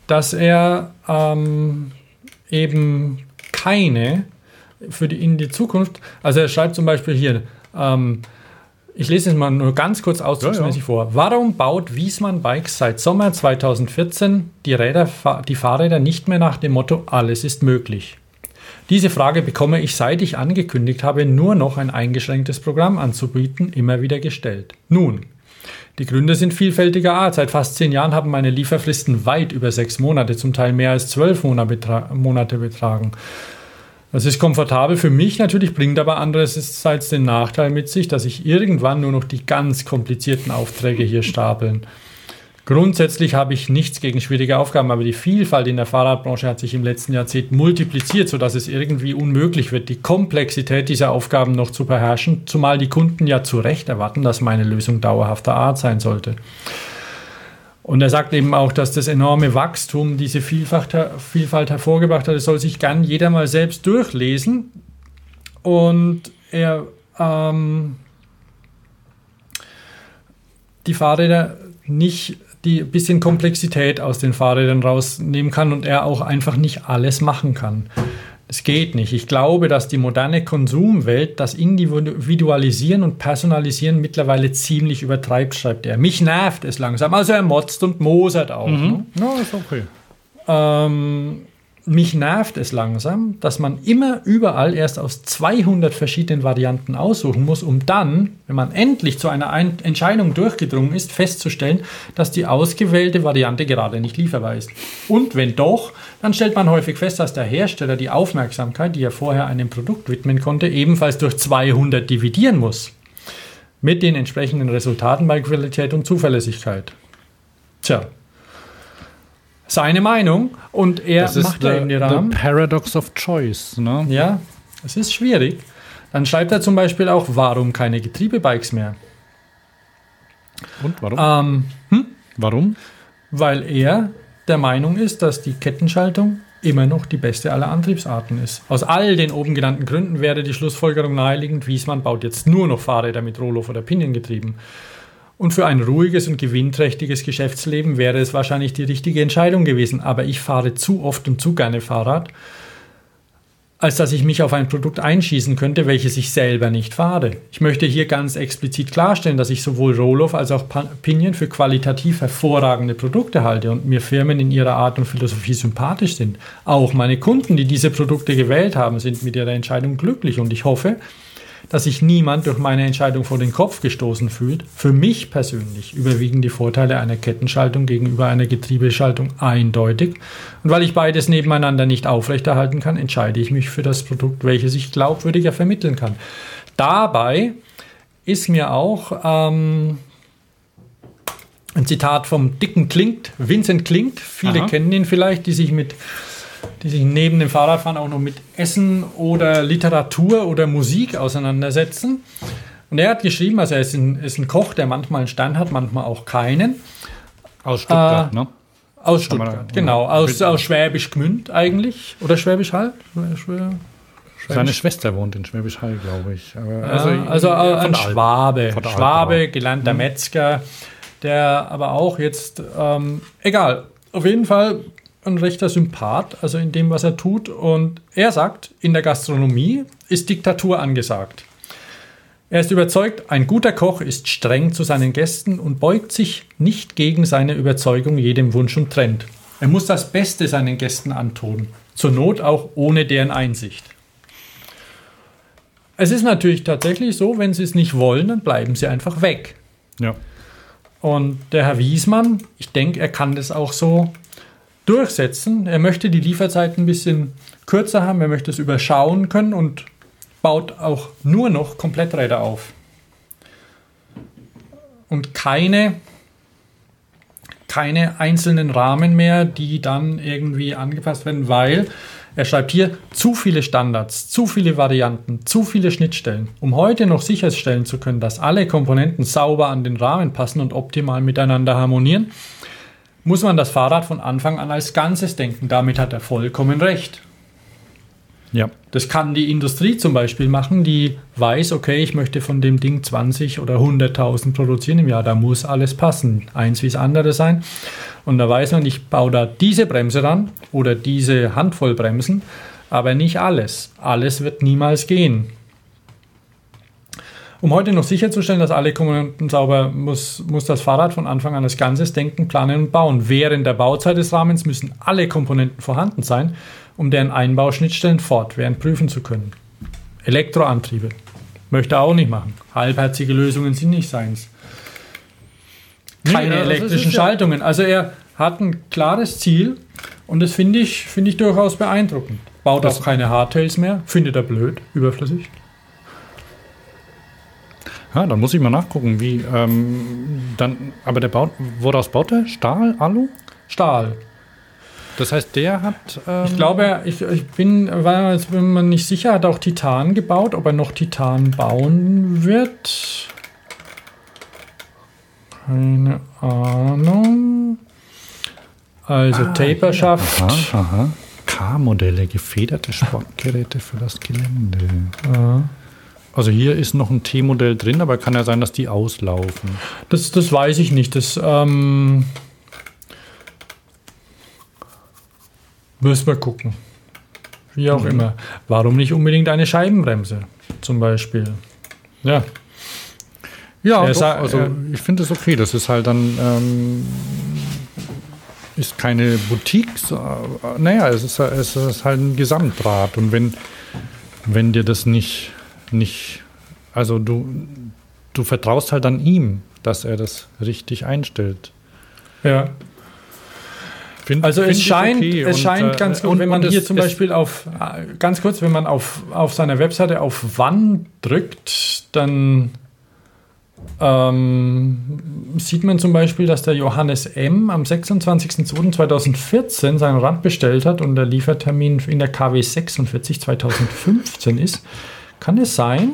Speaker 2: dass er ähm, eben keine für die in die Zukunft, also er schreibt zum Beispiel hier, ähm, ich lese es mal nur ganz kurz ausdrucksmäßig
Speaker 1: Ja,
Speaker 2: vor. Warum baut Wiesmann Bikes seit Sommer 2014 die, Räder, die Fahrräder nicht mehr nach dem Motto alles ist möglich? Diese Frage bekomme ich, seit ich angekündigt habe, nur noch ein eingeschränktes Programm anzubieten, immer wieder gestellt. Nun, die Gründe sind vielfältiger Art. Seit fast zehn Jahren haben meine Lieferfristen weit über sechs Monate, zum Teil mehr als zwölf Monate betra- Monate betragen. Das ist komfortabel für mich natürlich, bringt aber andererseits den Nachteil mit sich, dass ich irgendwann nur noch die ganz komplizierten Aufträge hier stapeln. Grundsätzlich habe ich nichts gegen schwierige Aufgaben, aber die Vielfalt in der Fahrradbranche hat sich im letzten Jahrzehnt multipliziert, sodass es irgendwie unmöglich wird, die Komplexität dieser Aufgaben noch zu beherrschen, zumal die Kunden ja zu Recht erwarten, dass meine Lösung dauerhafter Art sein sollte. Und er sagt eben auch, dass das enorme Wachstum diese Vielfalt, hervorgebracht hat. Es soll sich gern jeder mal selbst durchlesen. Und er ähm, die Fahrräder nicht die bisschen Komplexität aus den Fahrrädern rausnehmen kann und er auch einfach nicht alles machen kann. Es geht nicht. Ich glaube, dass die moderne Konsumwelt das Individualisieren und Personalisieren mittlerweile ziemlich übertreibt, schreibt er. Mich nervt es langsam. Also er motzt und mosert auch. Ne?
Speaker 1: Ja, ist okay.
Speaker 2: Ähm, mich nervt es langsam, dass man immer überall erst aus 200 verschiedenen Varianten aussuchen muss, um dann, wenn man endlich zu einer Ein Entscheidung durchgedrungen ist, festzustellen, dass die ausgewählte Variante gerade nicht lieferbar ist. Und wenn doch, dann stellt man häufig fest, dass der Hersteller die Aufmerksamkeit, die er vorher einem Produkt widmen konnte, ebenfalls durch 200 dividieren muss. Mit den entsprechenden Resultaten bei Qualität und Zuverlässigkeit. Tja, seine Meinung und er
Speaker 1: Das ist
Speaker 2: macht da eben die
Speaker 1: the
Speaker 2: Rahmen.
Speaker 1: Paradox of Choice. Ne?
Speaker 2: Ja, es ist schwierig. Dann schreibt er zum Beispiel auch, warum keine Getriebebikes mehr?
Speaker 1: Und warum?
Speaker 2: Ähm,
Speaker 1: warum?
Speaker 2: weil er der Meinung ist, dass die Kettenschaltung immer noch die beste aller Antriebsarten ist. Aus all den oben genannten Gründen wäre die Schlussfolgerung naheliegend, Wiesmann baut jetzt nur noch Fahrräder mit Rohloff oder Piniengetrieben. Und für ein ruhiges und gewinnträchtiges Geschäftsleben wäre es wahrscheinlich die richtige Entscheidung gewesen. Aber ich fahre zu oft und zu gerne Fahrrad, als dass ich mich auf ein Produkt einschießen könnte, welches ich selber nicht fahre. Ich möchte hier ganz explizit klarstellen, dass ich sowohl Rohloff als auch Pinion für qualitativ hervorragende Produkte halte und mir Firmen in ihrer Art und Philosophie sympathisch sind. Auch meine Kunden, die diese Produkte gewählt haben, sind mit ihrer Entscheidung glücklich und ich hoffe, dass sich niemand durch meine Entscheidung vor den Kopf gestoßen fühlt. Für mich persönlich überwiegen die Vorteile einer Kettenschaltung gegenüber einer Getriebeschaltung eindeutig. Und weil ich beides nebeneinander nicht aufrechterhalten kann, entscheide ich mich für das Produkt, welches ich glaubwürdiger vermitteln kann. Dabei ist mir auch ähm, ein Zitat vom dicken Klingt, Vincent Klingt. Viele
Speaker 1: Aha.
Speaker 2: kennen ihn vielleicht, die sich mit die sich neben dem Fahrradfahren auch noch mit Essen oder Literatur oder Musik auseinandersetzen. Und er hat geschrieben, also er ist ein, ist ein Koch, der manchmal einen Stern hat, manchmal auch keinen.
Speaker 1: Aus Stuttgart,
Speaker 2: Äh,
Speaker 1: ne?
Speaker 2: Aus Stuttgart, genau. Aus, aus Schwäbisch Gmünd eigentlich. Oder Schwäbisch Hall? Schwä- Schwä-
Speaker 1: Seine Schwester wohnt in Schwäbisch Hall, glaube ich.
Speaker 2: Aber also, also, also ein Schwabe. Schwabe, gelernter hm. Metzger, der aber auch jetzt, ähm, egal, auf jeden Fall ein rechter Sympath, also in dem, was er tut. Und er sagt, in der Gastronomie ist Diktatur angesagt. Er ist überzeugt, ein guter Koch ist streng zu seinen Gästen und beugt sich nicht gegen seine Überzeugung jedem Wunsch und Trend. Er muss das Beste seinen Gästen antun, zur Not auch ohne deren Einsicht. Es ist natürlich tatsächlich so, wenn sie es nicht wollen, dann bleiben sie einfach weg.
Speaker 1: Ja.
Speaker 2: Und der Herr Wiesmann, ich denke, er kann das auch so durchsetzen. Er möchte die Lieferzeit ein bisschen kürzer haben, er möchte es überschauen können und baut auch nur noch Kompletträder auf. Und keine, keine einzelnen Rahmen mehr, die dann irgendwie angepasst werden, weil er schreibt hier zu viele Standards, zu viele Varianten, zu viele Schnittstellen. Um heute noch sicherstellen zu können, dass alle Komponenten sauber an den Rahmen passen und optimal miteinander harmonieren, muss man das Fahrrad von Anfang an als Ganzes denken. Damit hat er vollkommen recht.
Speaker 1: Ja.
Speaker 2: Das kann die Industrie zum Beispiel machen, die weiß, okay, ich möchte von dem Ding 20 oder 100.000 produzieren im Jahr. Da muss alles passen. Eins wie das andere sein. Und da weiß man, ich baue da diese Bremse ran oder diese Handvoll Bremsen, aber nicht alles. Alles wird niemals gehen. Um heute noch sicherzustellen, dass alle Komponenten sauber, muss, muss das Fahrrad von Anfang an als Ganzes denken, planen und bauen. Während der Bauzeit des Rahmens müssen alle Komponenten vorhanden sein, um deren Einbauschnittstellen fortwährend prüfen zu können. Elektroantriebe. Möchte auch nicht machen. Halbherzige Lösungen sind nicht seins. Keine nee, elektrischen Schaltungen. Also er hat ein klares Ziel und das finde ich, find ich durchaus beeindruckend. Baut das auch keine Hardtails mehr, findet er blöd, überflüssig.
Speaker 1: Ja, dann muss ich mal nachgucken, wie. Ähm, dann, aber der baut. Woraus baut er? Stahl, Alu?
Speaker 2: Stahl.
Speaker 1: Das heißt, der hat.
Speaker 2: Ähm ich glaube, ich, ich bin, war jetzt bin mir nicht sicher, hat auch Titan gebaut, ob er noch Titan bauen wird. Keine Ahnung. Also ah, Taperschaft.
Speaker 1: Aha, aha. K-Modelle, gefederte Sportgeräte für das Gelände. Ja. Also hier ist noch ein T-Modell drin, aber kann ja sein, dass die auslaufen.
Speaker 2: Das, das weiß ich nicht. Das ähm, müssen wir gucken. Wie auch mhm. immer. Warum nicht unbedingt eine Scheibenbremse zum Beispiel?
Speaker 1: Ja. Ja, doch, also ich finde es okay. Das ist halt dann ähm, ist keine Boutique. Äh, naja, es ist, es ist halt ein Gesamtrad. Und wenn, wenn dir das nicht nicht, also du, du vertraust halt an ihm, dass er das richtig einstellt.
Speaker 2: Ja. Find, also es scheint, okay. es und, scheint ganz äh, gut, und, wenn man hier zum Beispiel auf, äh, ganz kurz, wenn man auf, auf seiner Webseite auf Wann drückt, dann ähm, sieht man zum Beispiel, dass der Johannes M. am 26.02.2014 sein Rad bestellt hat und der Liefertermin in der KW 46 2015 ist. Kann es sein?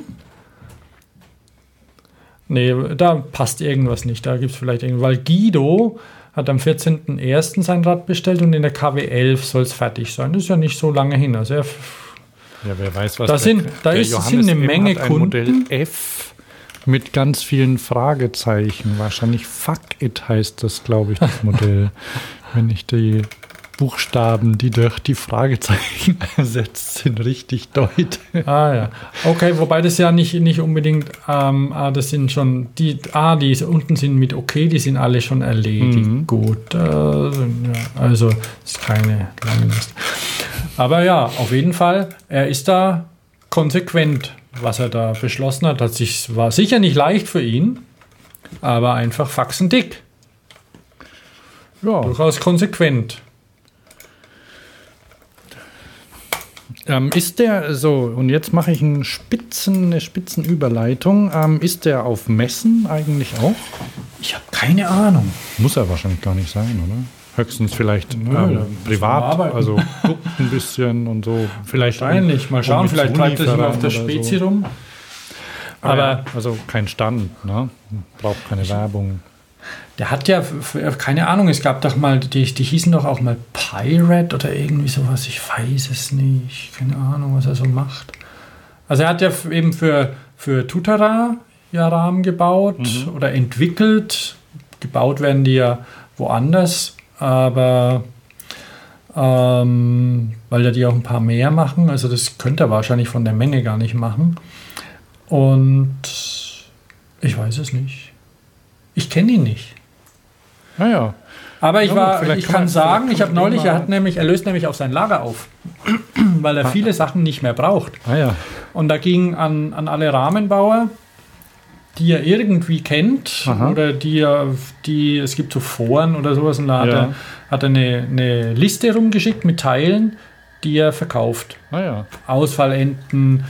Speaker 2: Nee, da passt irgendwas nicht. Da gibt es vielleicht irgendwas. Weil Guido hat am 14.01. sein Rad bestellt und in der KW 11 soll es fertig sein. Das ist ja nicht so lange hin. Also er,
Speaker 1: ja, wer weiß, was
Speaker 2: da sind, da ist, sind eine Menge
Speaker 1: hat ein Kunden. Modell F mit ganz vielen Fragezeichen. Wahrscheinlich Fuck It heißt das, glaube ich, das Modell. wenn ich die Buchstaben, die durch die Fragezeichen ersetzt sind, richtig deute.
Speaker 2: Ah ja. Okay, wobei das ja nicht, nicht unbedingt, ähm, ah, das sind schon, die, ah, die unten sind mit okay, die sind alle schon erledigt. Mhm. Gut. Äh, ja, also ist keine lange Liste. Aber ja, auf jeden Fall, er ist da konsequent, was er da beschlossen hat. hat sich, war sicher nicht leicht für ihn, aber einfach faxendick. Ja. Durchaus konsequent.
Speaker 1: Ähm, ist der so, und jetzt mache ich einen Spitzen, eine Spitzenüberleitung. Ähm, ist der auf Messen eigentlich auch?
Speaker 2: Ich habe keine Ahnung.
Speaker 1: Muss er wahrscheinlich gar nicht sein, oder? Höchstens vielleicht Nö, ähm, privat, also guckt ein bisschen und so.
Speaker 2: Vielleicht Wahrscheinlich, mal schauen, vielleicht treibt er sich auf der Spezi so. rum.
Speaker 1: Aber, Aber also kein Stand, ne? braucht keine Werbung.
Speaker 2: Der hat ja, keine Ahnung, es gab doch mal, die, die hießen doch auch mal Pirate oder irgendwie sowas, ich weiß es nicht. Keine Ahnung, was er so macht. Also er hat ja eben für, für Tutara ja Rahmen gebaut mhm. oder entwickelt. Gebaut werden die ja woanders, aber ähm, weil ja die auch ein paar mehr machen. Also das könnte er wahrscheinlich von der Menge gar nicht machen. Und ich weiß es nicht. Ich kenne ihn nicht.
Speaker 1: Naja.
Speaker 2: Aber ich, war, ich kann, kann sagen, ich habe neulich, er hat nämlich, er löst nämlich auf sein Lager auf, weil er ah. viele Sachen nicht mehr braucht.
Speaker 1: Ah, ja.
Speaker 2: Und da ging an, an alle Rahmenbauer, die er irgendwie kennt Aha. oder die er, die, es gibt so Foren oder sowas und da hat, ja. er, hat er eine, eine Liste rumgeschickt mit Teilen, die er verkauft.
Speaker 1: Ah, ja.
Speaker 2: Ausfallenden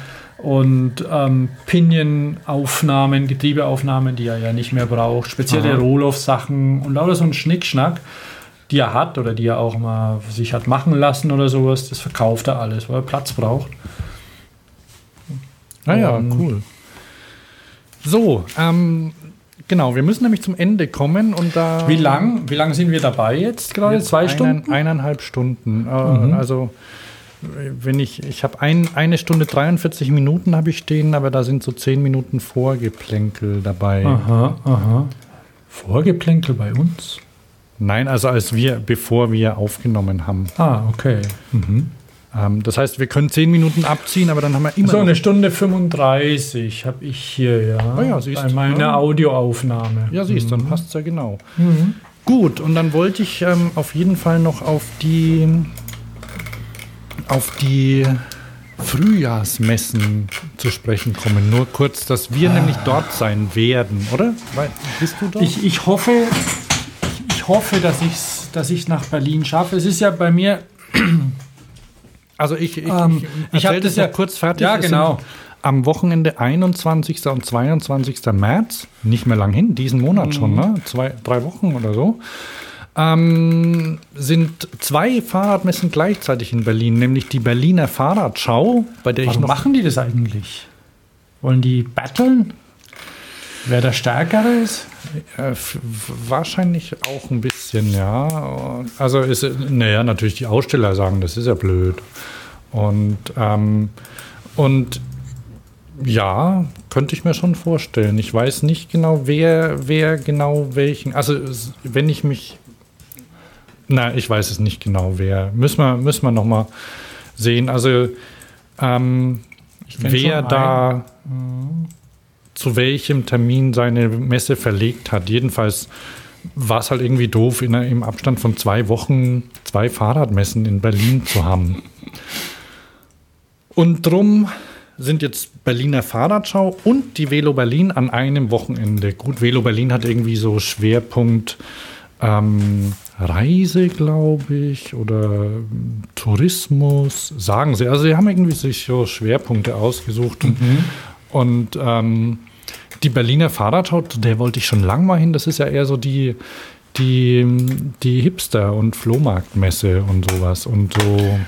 Speaker 2: und ähm, Pinion-Aufnahmen, Getriebeaufnahmen, die er ja nicht mehr braucht, spezielle Rohloff-Sachen und lauter so ein Schnickschnack, die er hat oder die er auch mal sich hat machen lassen oder sowas, das verkauft er alles, weil er Platz braucht.
Speaker 1: Naja, ah, cool. So, ähm, genau, wir müssen nämlich zum Ende kommen und da.
Speaker 2: Wie lang, wie lang sind wir dabei jetzt gerade?
Speaker 1: Zwei einen, Stunden? Eineinhalb Stunden. Äh, mhm. Also wenn ich, ich habe ein, eine Stunde 43 Minuten habe ich stehen, aber da sind so zehn Minuten Vorgeplänkel dabei.
Speaker 2: Aha, aha. Vorgeplänkel bei uns?
Speaker 1: Nein, also als wir, bevor wir aufgenommen haben.
Speaker 2: Ah, okay. Mhm.
Speaker 1: Ähm, das heißt, wir können zehn Minuten abziehen, aber dann haben wir immer.
Speaker 2: So eine Stunde 35 habe ich hier, ja.
Speaker 1: Oh ja siehst,
Speaker 2: bei meiner ja. Audioaufnahme.
Speaker 1: Ja, siehst, mhm. dann passt es ja genau. Mhm. Gut, und dann wollte ich ähm, auf jeden Fall noch auf die auf die Frühjahrsmessen zu sprechen kommen. Nur kurz, dass wir ah. nämlich dort sein werden, oder?
Speaker 2: Bist du dort? Ich, ich hoffe, ich hoffe, dass ich es dass ich's nach Berlin schaffe. Es ist ja bei mir.
Speaker 1: Also ich, ich, ähm, ich, ich habe das ja kurz fertig.
Speaker 2: Ja, genau.
Speaker 1: Am Wochenende 21. und 22. März, nicht mehr lang hin, diesen Monat mhm. schon, ne? Zwei, drei Wochen oder so ähm, sind zwei Fahrradmessen gleichzeitig in Berlin, nämlich die Berliner Fahrradschau,
Speaker 2: bei der Warum ich noch. machen die das eigentlich? Wollen die battlen? Wer der Stärkere ist?
Speaker 1: Äh, wahrscheinlich auch ein bisschen, ja. Also ist, naja, natürlich die Aussteller sagen, das ist ja blöd. Und, ähm, und ja, könnte ich mir schon vorstellen. Ich weiß nicht genau, wer, wer genau welchen. Also, wenn ich mich na, ich weiß es nicht genau, wer. Müssen wir, müssen wir noch mal sehen. Also, ähm, wer da mhm. zu welchem Termin seine Messe verlegt hat. Jedenfalls war es halt irgendwie doof, in, im Abstand von zwei Wochen zwei Fahrradmessen in Berlin zu haben. Und drum sind jetzt Berliner Fahrradschau und die Velo Berlin an einem Wochenende. Gut, Velo Berlin hat irgendwie so Schwerpunkt ähm, Reise, glaube ich, oder Tourismus, sagen sie. Also sie haben irgendwie sich so Schwerpunkte ausgesucht. Mhm. Und ähm, die Berliner Fahrradschau, der wollte ich schon lang mal hin. Das ist ja eher so die, die, die Hipster- und Flohmarktmesse und sowas. Und so,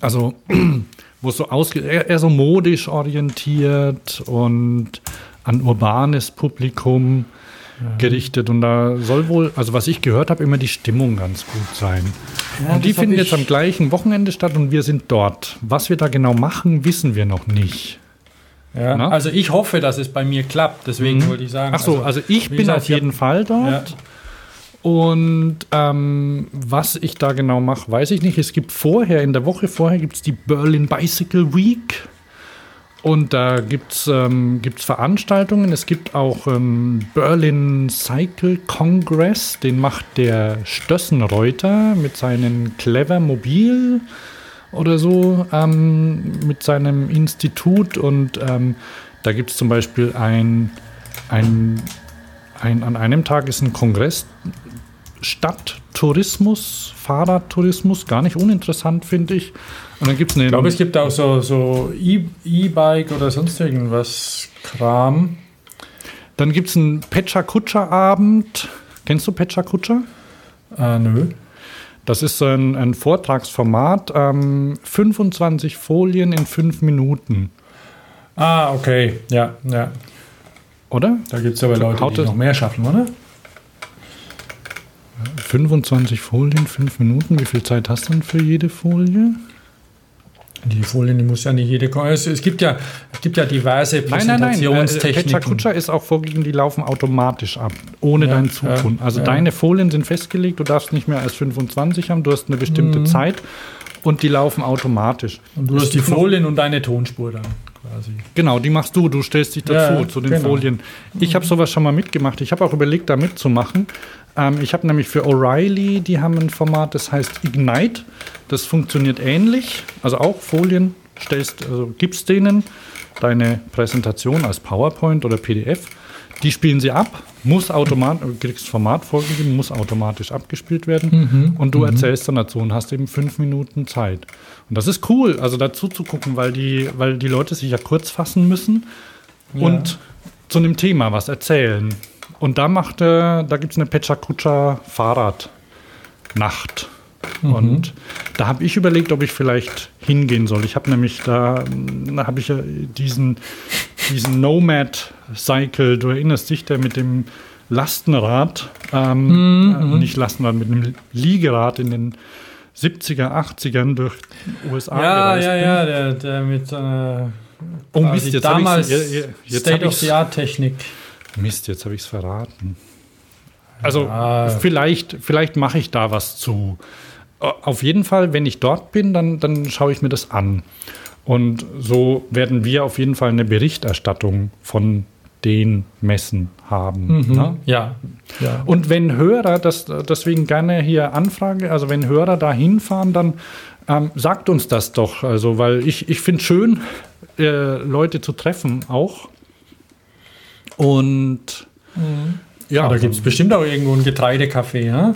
Speaker 1: also, wo es so eher, eher so modisch orientiert und an urbanes Publikum gerichtet. Und da soll wohl, also was ich gehört habe, immer die Stimmung ganz gut sein. Ja, und die finden jetzt am gleichen Wochenende statt und wir sind dort. Was wir da genau machen, wissen wir noch nicht.
Speaker 2: Ja, also ich hoffe, dass es bei mir klappt, deswegen mhm. wollte ich sagen.
Speaker 1: Ach so, also, also ich bin gesagt, auf jeden Fall dort. Ja. Und ähm, was ich da genau mache, weiß ich nicht. Es gibt vorher, in der Woche vorher, gibt es die Berlin Bicycle Week. Und da gibt es ähm, Veranstaltungen. Es gibt auch ähm, Berlin Cycle Congress. Den macht der Stössenreuter mit seinem Clever Mobil oder so, ähm, mit seinem Institut. Und ähm, da gibt es zum Beispiel ein, ein, ein, an einem Tag ist ein Kongress Stadttourismus, Fahrradtourismus, gar nicht uninteressant, finde ich.
Speaker 2: Und dann gibt's eine. Ich glaube, es gibt auch so, so E-Bike oder sonst irgendwas Kram.
Speaker 1: Dann gibt es einen Pecha Kutscher Abend. Kennst du Pecha Kutscher?
Speaker 2: Äh, nö.
Speaker 1: Das ist ein, ein Vortragsformat, ähm, 25 Folien in 5 Minuten.
Speaker 2: Ah, okay, ja, ja.
Speaker 1: Oder?
Speaker 2: Da gibt es aber Leute, die noch mehr schaffen, oder?
Speaker 1: 25 Folien, 5 Minuten. Wie viel Zeit hast du denn für jede Folie?
Speaker 2: Die Folien, die muss ja nicht jede. Es, es, gibt, ja, es gibt ja diverse
Speaker 1: Nein, nein, nein. Äh,
Speaker 2: Präsentationstechniken.
Speaker 1: Ist auch vorgegeben, die laufen automatisch ab, ohne
Speaker 2: Ja,
Speaker 1: dein Zutun.
Speaker 2: ja,
Speaker 1: also
Speaker 2: ja.
Speaker 1: deine Folien sind festgelegt, du darfst nicht mehr als 25 haben, du hast eine
Speaker 2: Mhm.
Speaker 1: bestimmte Zeit und die laufen automatisch.
Speaker 2: Und du hast die Folien und deine Tonspur dann quasi.
Speaker 1: Genau, die machst du, du stellst dich dazu
Speaker 2: Ja,
Speaker 1: zu den
Speaker 2: genau.
Speaker 1: Folien. Ich habe sowas schon mal mitgemacht. Ich habe auch überlegt, da mitzumachen. Ähm, ich habe nämlich für O'Reilly, die haben ein Format, das heißt Ignite. Das funktioniert ähnlich. Also auch Folien stellst, also gibst denen deine Präsentation als PowerPoint oder PDF. Die spielen sie ab, muss automatisch, kriegst Format vorgegeben, muss automatisch abgespielt werden. Und du erzählst dann dazu und hast eben fünf Minuten Zeit. Und das ist cool, also dazu zu gucken, weil die, weil die Leute sich ja kurz fassen müssen und zu einem Thema was erzählen. Und da macht äh, da gibt es eine Pechakucha Fahrradnacht. Und da habe ich überlegt, ob ich vielleicht hingehen soll. Ich habe nämlich da, da habe ich ja diesen, diesen Nomad Cycle, du erinnerst dich, der mit dem Lastenrad, ähm, äh, nicht Lastenrad, mit einem Liegerad in den 70er, 80ern durch USA
Speaker 2: Ja,
Speaker 1: gereist
Speaker 2: ja,
Speaker 1: bin.
Speaker 2: ja, der, der mit seiner
Speaker 1: Oh
Speaker 2: quasi
Speaker 1: Mist, jetzt habe
Speaker 2: damals
Speaker 1: ich es jetzt hab ich's-
Speaker 2: State-of-the-Art-Technik.
Speaker 1: Mist, jetzt habe ich es verraten. Also
Speaker 2: Ja.
Speaker 1: vielleicht, vielleicht mache ich da was zu. Äh, Auf jeden Fall, wenn ich dort bin, dann, dann schaue ich mir das an. Und so werden wir auf jeden Fall eine Berichterstattung von den Messen haben. ne?
Speaker 2: Ja, ja.
Speaker 1: Und wenn Hörer, das deswegen gerne hier anfrage, also wenn Hörer da hinfahren, dann ähm, sagt uns das doch. Also, weil ich, ich finde schön, äh, Leute zu treffen auch. Und ja,
Speaker 2: Ja, da gibt es bestimmt auch irgendwo ein Getreidecafé, ja?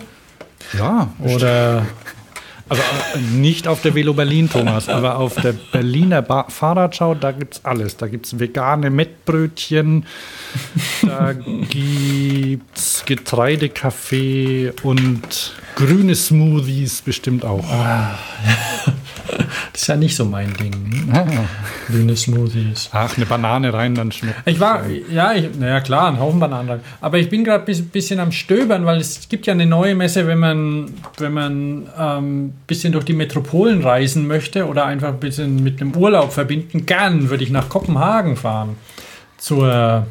Speaker 1: ja,
Speaker 2: Oder
Speaker 1: also äh, nicht auf der Velo Berlin, Thomas, aber auf der Berliner ba Fahrradschau, da gibt es alles. Da gibt es vegane Mettbrötchen, da gibt es Getreidekaffee und grüne Smoothies bestimmt auch.
Speaker 2: Das ist ja nicht so mein Ding. ne? Grüne Smoothies.
Speaker 1: Ach, eine Banane rein, dann schmeckt
Speaker 2: Ich war, ja, ich, naja klar, ein Haufen Bananen. dran. Aber ich bin gerade ein bis, bisschen am Stöbern, weil es gibt ja eine neue Messe, wenn man, wenn man ähm, bisschen durch die Metropolen reisen möchte oder einfach ein bisschen mit einem Urlaub verbinden. Gern würde ich nach Kopenhagen fahren. Zur,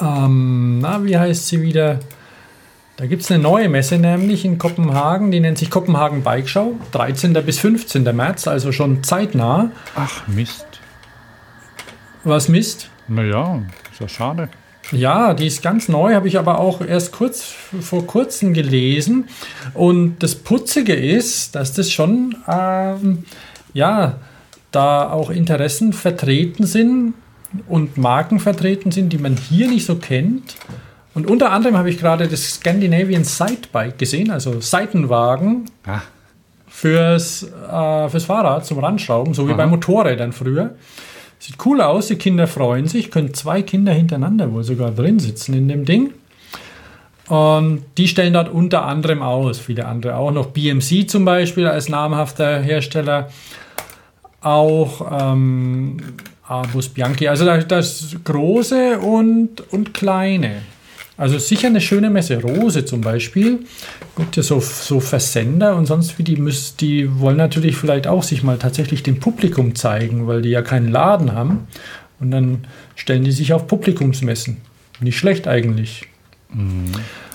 Speaker 2: ähm, na, wie heißt sie wieder? Da gibt es eine neue Messe nämlich in Kopenhagen, die nennt sich Kopenhagen Bike Show, 13. bis 15. März, also schon zeitnah.
Speaker 1: Ach, Mist.
Speaker 2: Was Mist?
Speaker 1: Naja, ist ja schade.
Speaker 2: Ja, die ist ganz neu, habe ich aber auch erst kurz vor kurzem gelesen. Und das Putzige ist, dass das schon, ähm, ja, da auch Interessen vertreten sind und Marken vertreten sind, die man hier nicht so kennt. Und unter anderem habe ich gerade das Scandinavian Sidebike gesehen, also Seitenwagen
Speaker 1: Ah,
Speaker 2: fürs, äh, fürs Fahrrad zum Ranschrauben, so wie
Speaker 1: Aha.
Speaker 2: bei Motorrädern früher. Sieht cool aus, die Kinder freuen sich, können zwei Kinder hintereinander wohl sogar drin sitzen in dem Ding. Und die stellen dort unter anderem aus, viele andere auch noch. BMC zum Beispiel als namhafter Hersteller, auch ähm, Abus Bianchi. Also da- das große und, und kleine. Also sicher eine schöne Messe. Rose zum Beispiel. Gibt ja so, so Versender und sonst wie die müssen, die wollen natürlich vielleicht auch sich mal tatsächlich dem Publikum zeigen, weil die ja keinen Laden haben. Und dann stellen die sich auf Publikumsmessen. Nicht schlecht eigentlich.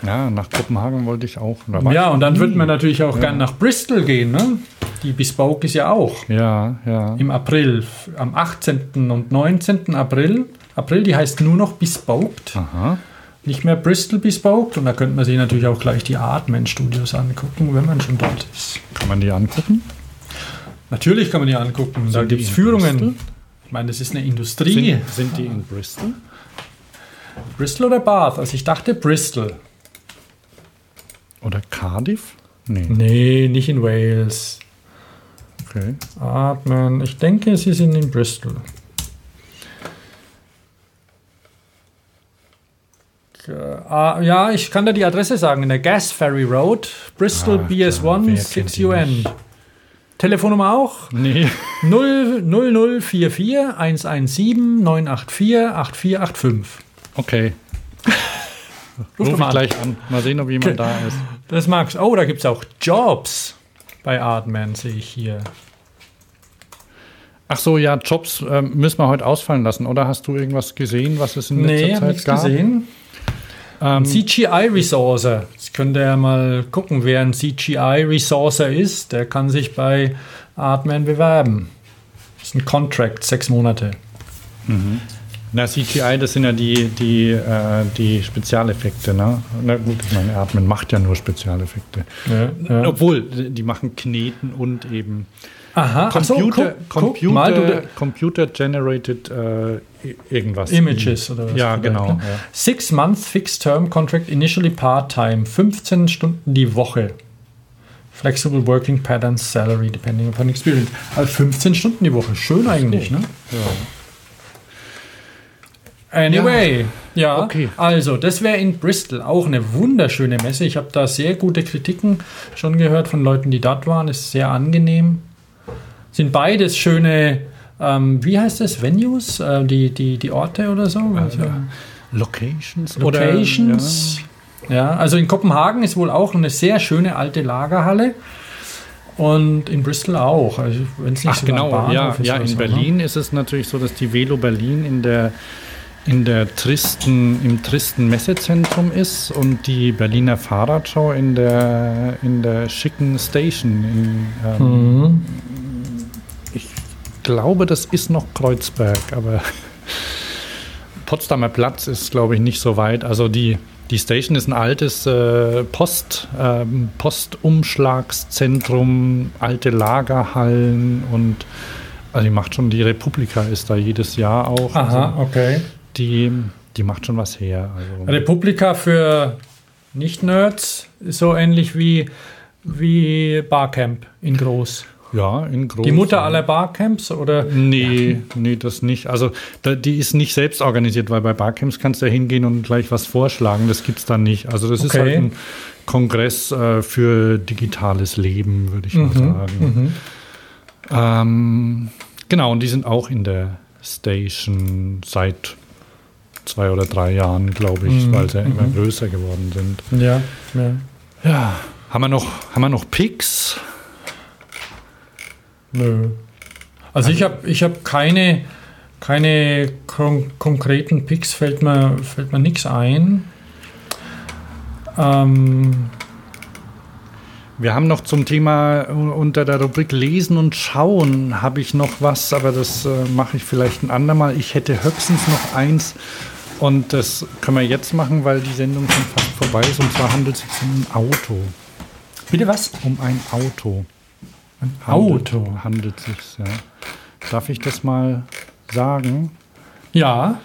Speaker 1: ja, nach Kopenhagen wollte ich auch.
Speaker 2: Ja, und dann würde man natürlich auch gern nach Bristol gehen. Ne? Die Bespoke ist ja auch
Speaker 1: Ja, ja.
Speaker 2: im April, am 18. und 19. April. April, die heißt nur noch Bespoked.
Speaker 1: Aha.
Speaker 2: Nicht mehr Bristol bespokt. Und da könnte man sich natürlich auch gleich die Artman-Studios angucken, wenn man schon dort ist.
Speaker 1: Kann man die angucken?
Speaker 2: Natürlich kann man die angucken. da
Speaker 1: Sind die
Speaker 2: gibt es Führungen.
Speaker 1: Bristol?
Speaker 2: Ich meine, das ist eine Industrie.
Speaker 1: Sind, sind die in Bristol?
Speaker 2: Bristol oder Bath? Also ich dachte Bristol.
Speaker 1: Oder Cardiff? Nee.
Speaker 2: Nee, nicht in Wales.
Speaker 1: Okay.
Speaker 2: Artman. Ich denke, sie sind in Bristol. Äh, ah, ja, ich kann dir die Adresse sagen. In der Gas Ferry Road, Bristol
Speaker 1: klar,
Speaker 2: BS1
Speaker 1: wer kennt die
Speaker 2: 6UN.
Speaker 1: nicht?
Speaker 2: Telefonnummer auch?
Speaker 1: Nee.
Speaker 2: 0 0044 117 984 8485.
Speaker 1: Okay.
Speaker 2: Ruf
Speaker 1: Ruf ich
Speaker 2: an.
Speaker 1: gleich an. Mal sehen, ob jemand da ist.
Speaker 2: Das magst Oh, da gibt es auch Jobs bei Artman, sehe ich hier.
Speaker 1: Ach so, ja, Jobs ähm, müssen wir heute ausfallen lassen. Oder hast du irgendwas gesehen, was es in letzter
Speaker 2: Nee,
Speaker 1: Zeit
Speaker 2: nichts
Speaker 1: gab?
Speaker 2: gesehen.
Speaker 1: Ähm,
Speaker 2: CGI Resourcer. Jetzt könnt ihr ja mal gucken, wer ein CGI Resourcer ist. Der kann sich bei Artman bewerben. Das ist ein Contract, sechs Monate.
Speaker 1: na, CGI, das sind ja die, die, äh, die Spezialeffekte, ne? Na gut, ich meine, Atmen macht ja nur Spezialeffekte.
Speaker 2: Ja, ja.
Speaker 1: Obwohl, die machen Kneten und eben
Speaker 2: Aha, ach so,
Speaker 1: Computer,
Speaker 2: guck, guck mal,
Speaker 1: Computer,
Speaker 2: du,
Speaker 1: Computer Generated äh, irgendwas.
Speaker 2: Images oder was?
Speaker 1: Ja, genau. Ja.
Speaker 2: Six Month Fixed Term Contract Initially Part-Time, 15 Stunden die Woche. Flexible Working Patterns, Salary depending upon experience. Also 15 Stunden die Woche, schön eigentlich, ne? Anyway, ja,
Speaker 1: Okay.
Speaker 2: also das wäre in Bristol auch eine wunderschöne Messe. Ich habe da sehr gute Kritiken schon gehört von Leuten, die dort waren. Ist sehr angenehm. Sind beides schöne, ähm, wie heißt das, Venues, äh, die, die, die Orte oder so? Also,
Speaker 1: Locations?
Speaker 2: Locations. ja. also in Kopenhagen ist wohl auch eine sehr schöne alte Lagerhalle. Und in Bristol auch. Also wenn es nicht
Speaker 1: Ach
Speaker 2: ein
Speaker 1: genau, ja, ja in
Speaker 2: so, ne?
Speaker 1: Berlin ist es natürlich so, dass die Velo Berlin in der in der tristen, im tristen Messezentrum ist und die Berliner Fahrradschau in der, in der schicken Station. In, ähm,
Speaker 2: Mhm.
Speaker 1: Ich glaube, das ist noch Kreuzberg, aber Potsdamer Platz ist, glaube ich, nicht so weit. Also die, die Station ist ein altes äh, Post, ähm, Postumschlagszentrum, alte Lagerhallen und also die macht schon, die Republika ist da jedes Jahr auch.
Speaker 2: Aha,
Speaker 1: Also
Speaker 2: okay.
Speaker 1: die, die macht schon was her. Also,
Speaker 2: Republika für Nicht-Nerds ist so ähnlich wie, wie Barcamp in groß.
Speaker 1: Ja, in groß.
Speaker 2: Die Mutter aller Barcamps oder?
Speaker 1: Nee, nee, das nicht. Also da, die ist nicht selbst organisiert, weil bei Barcamps kannst du ja hingehen und gleich was vorschlagen. Das gibt's da nicht. Also das ist
Speaker 2: Okay.
Speaker 1: halt ein Kongress äh, für digitales Leben, würde ich mal sagen.
Speaker 2: Mhm.
Speaker 1: Ähm, genau, und die sind auch in der Station seit zwei oder drei Jahren, glaube ich,
Speaker 2: Mhm,
Speaker 1: weil sie immer
Speaker 2: mhm.
Speaker 1: größer geworden sind.
Speaker 2: Ja, ja.
Speaker 1: Ja, haben wir noch, haben wir noch Picks?
Speaker 2: Nö. Also ich habe ich hab keine, keine kon konkreten Picks, fällt mir, fällt mir nichts ein. Ähm,
Speaker 1: Wir haben noch zum Thema unter der Rubrik Lesen und Schauen habe ich noch was, aber das äh, mache ich vielleicht ein andermal. Ich hätte höchstens noch eins und das können wir jetzt machen, weil die Sendung schon fast vorbei ist. Und zwar handelt es sich um ein Auto.
Speaker 2: bitte was?
Speaker 1: Um ein Auto.
Speaker 2: Ein Auto.
Speaker 1: Handelt sich, ja. Darf ich das mal sagen?
Speaker 2: Ja.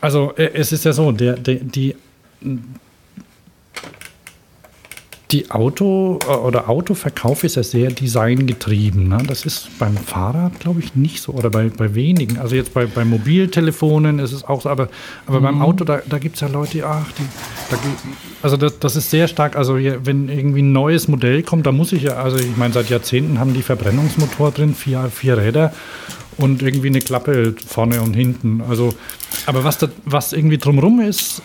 Speaker 1: Also äh, es ist ja so, der, der, die, die Auto- oder Autoverkauf ist ja sehr designgetrieben. Ne? Das ist beim Fahrrad, glaube ich, nicht so oder bei, bei wenigen. Also jetzt bei, bei Mobiltelefonen ist es auch so, aber, aber beim Auto, da, da gibt es ja Leute, ach, die, da, also das, das ist sehr stark, also wenn irgendwie ein neues Modell kommt, da muss ich ja, also ich meine, seit Jahrzehnten haben die Verbrennungsmotor drin, vier, vier Räder und irgendwie eine Klappe vorne und hinten. Also, aber was, da, was irgendwie drumrum ist,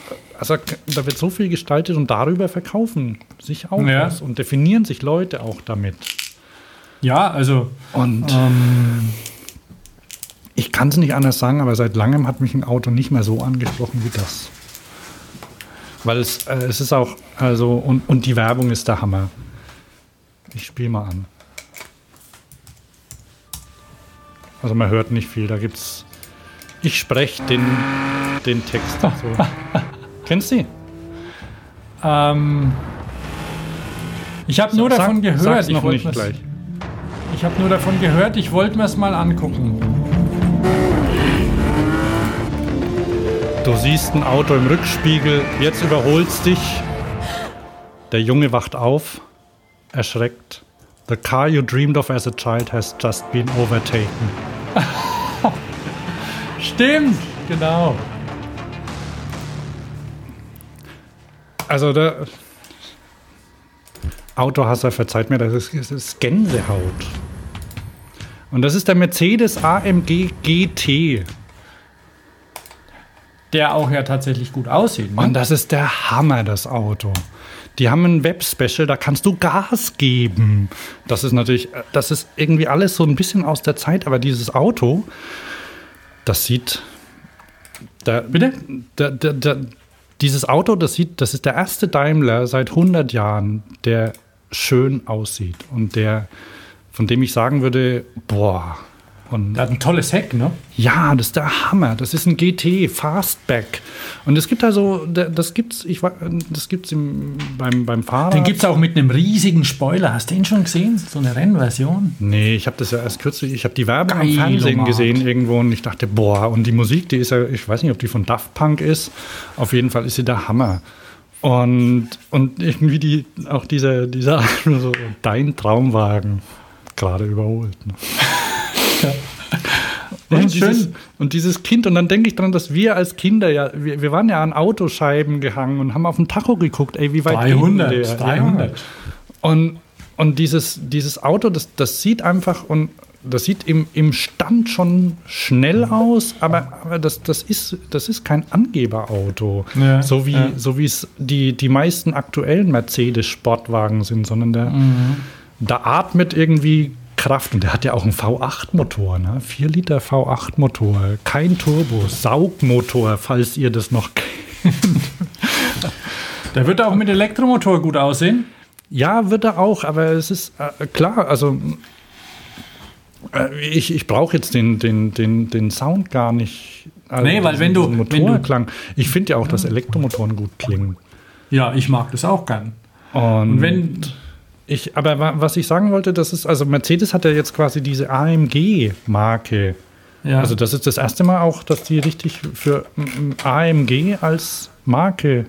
Speaker 1: also da wird so viel gestaltet und darüber verkaufen sich auch
Speaker 2: Ja.
Speaker 1: was und definieren sich Leute auch damit.
Speaker 2: Ja, also
Speaker 1: Und
Speaker 2: ähm,
Speaker 1: ich kann es nicht anders sagen, aber seit langem hat mich ein Auto nicht mehr so angesprochen wie das. Weil es, äh, es ist auch, also, und, und die Werbung ist der Hammer. Ich spiele mal an. Also man hört nicht viel, da gibt's. Ich spreche den, den Text dazu. Kennst du die?
Speaker 2: ähm, ich habe nur
Speaker 1: Sag-
Speaker 2: davon gehört.
Speaker 1: sag's
Speaker 2: ich. Ich habe nur davon gehört, ich wollte mir es mal angucken.
Speaker 1: Du siehst ein Auto im Rückspiegel, jetzt überholst dich. Der Junge wacht auf, erschreckt. The car you dreamed of as a child has just been overtaken.
Speaker 2: Stimmt, genau.
Speaker 1: Also da. Autohasser, verzeiht mir, das ist, das ist Gänsehaut. Und das ist der Mercedes AMG GT.
Speaker 2: Der auch ja tatsächlich gut aussieht. Ne?
Speaker 1: Und das ist der Hammer, das Auto. Die haben ein Web-Special, da kannst du Gas geben. Das ist natürlich, das ist irgendwie alles so ein bisschen aus der Zeit, aber dieses Auto, das sieht. Da,
Speaker 2: Bitte?
Speaker 1: Da, da, da, dieses Auto, das sieht, das ist der erste Daimler seit 100 Jahren, der schön aussieht und der, von dem ich sagen würde, boah. Und
Speaker 2: Der hat ein tolles Heck, ne?
Speaker 1: ja, das ist der Hammer. Das ist ein GT Fastback. Und es gibt also, da- das gibt's, ich das gibt's im, beim, beim Fahrrad.
Speaker 2: Den gibt es auch mit einem riesigen Spoiler. Hast du den schon gesehen? So eine Rennversion?
Speaker 1: Nee, ich habe das ja erst kürzlich, ich habe die Werbung am
Speaker 2: Geil,
Speaker 1: Fernsehen
Speaker 2: Mann.
Speaker 1: gesehen irgendwo und ich dachte, boah, und die Musik, die ist ja, ich weiß nicht, ob die von Daft Punk ist. Auf jeden Fall ist sie der Hammer. Und, und irgendwie die, auch dieser, dieser so dein Traumwagen gerade überholt. Ne?
Speaker 2: Ja,
Speaker 1: Und
Speaker 2: schön.
Speaker 1: dieses, und dieses Kind, und dann denke ich dran, dass wir als Kinder ja, wir, wir waren ja an Autoscheiben gehangen und haben auf den Tacho geguckt, ey, wie weit geht denn
Speaker 2: 300,
Speaker 1: der?
Speaker 2: 300.
Speaker 1: Ja. Und, und dieses, dieses Auto, das, das sieht einfach und das sieht im, im Stand schon schnell aus, aber, aber das, das, ist, das ist kein Angeberauto.
Speaker 2: Ja,
Speaker 1: so wie
Speaker 2: ja.
Speaker 1: so es die, die meisten aktuellen Mercedes-Sportwagen sind, sondern der,
Speaker 2: Mhm.
Speaker 1: da atmet irgendwie Kraft und der hat ja auch einen V8-Motor, ne? 4 Liter V8-Motor, kein Turbo, Saugmotor, falls ihr das noch kennt.
Speaker 2: Der wird auch mit Elektromotor gut aussehen.
Speaker 1: Ja, wird er auch, aber es ist äh, klar, also äh, ich, ich brauche jetzt den, den, den, den Sound gar nicht. Also
Speaker 2: Nee, weil wenn du-
Speaker 1: diesen
Speaker 2: wenn du-
Speaker 1: Motorklang. Ich finde ja auch, dass Elektromotoren gut klingen.
Speaker 2: Ja, ich mag das auch gern.
Speaker 1: Und,
Speaker 2: Und wenn,
Speaker 1: ich, aber wa- was ich sagen wollte, das ist, also Mercedes hat ja jetzt quasi diese AMG-Marke.
Speaker 2: ja,
Speaker 1: Also das ist das erste Mal auch, dass die richtig für AMG als Marke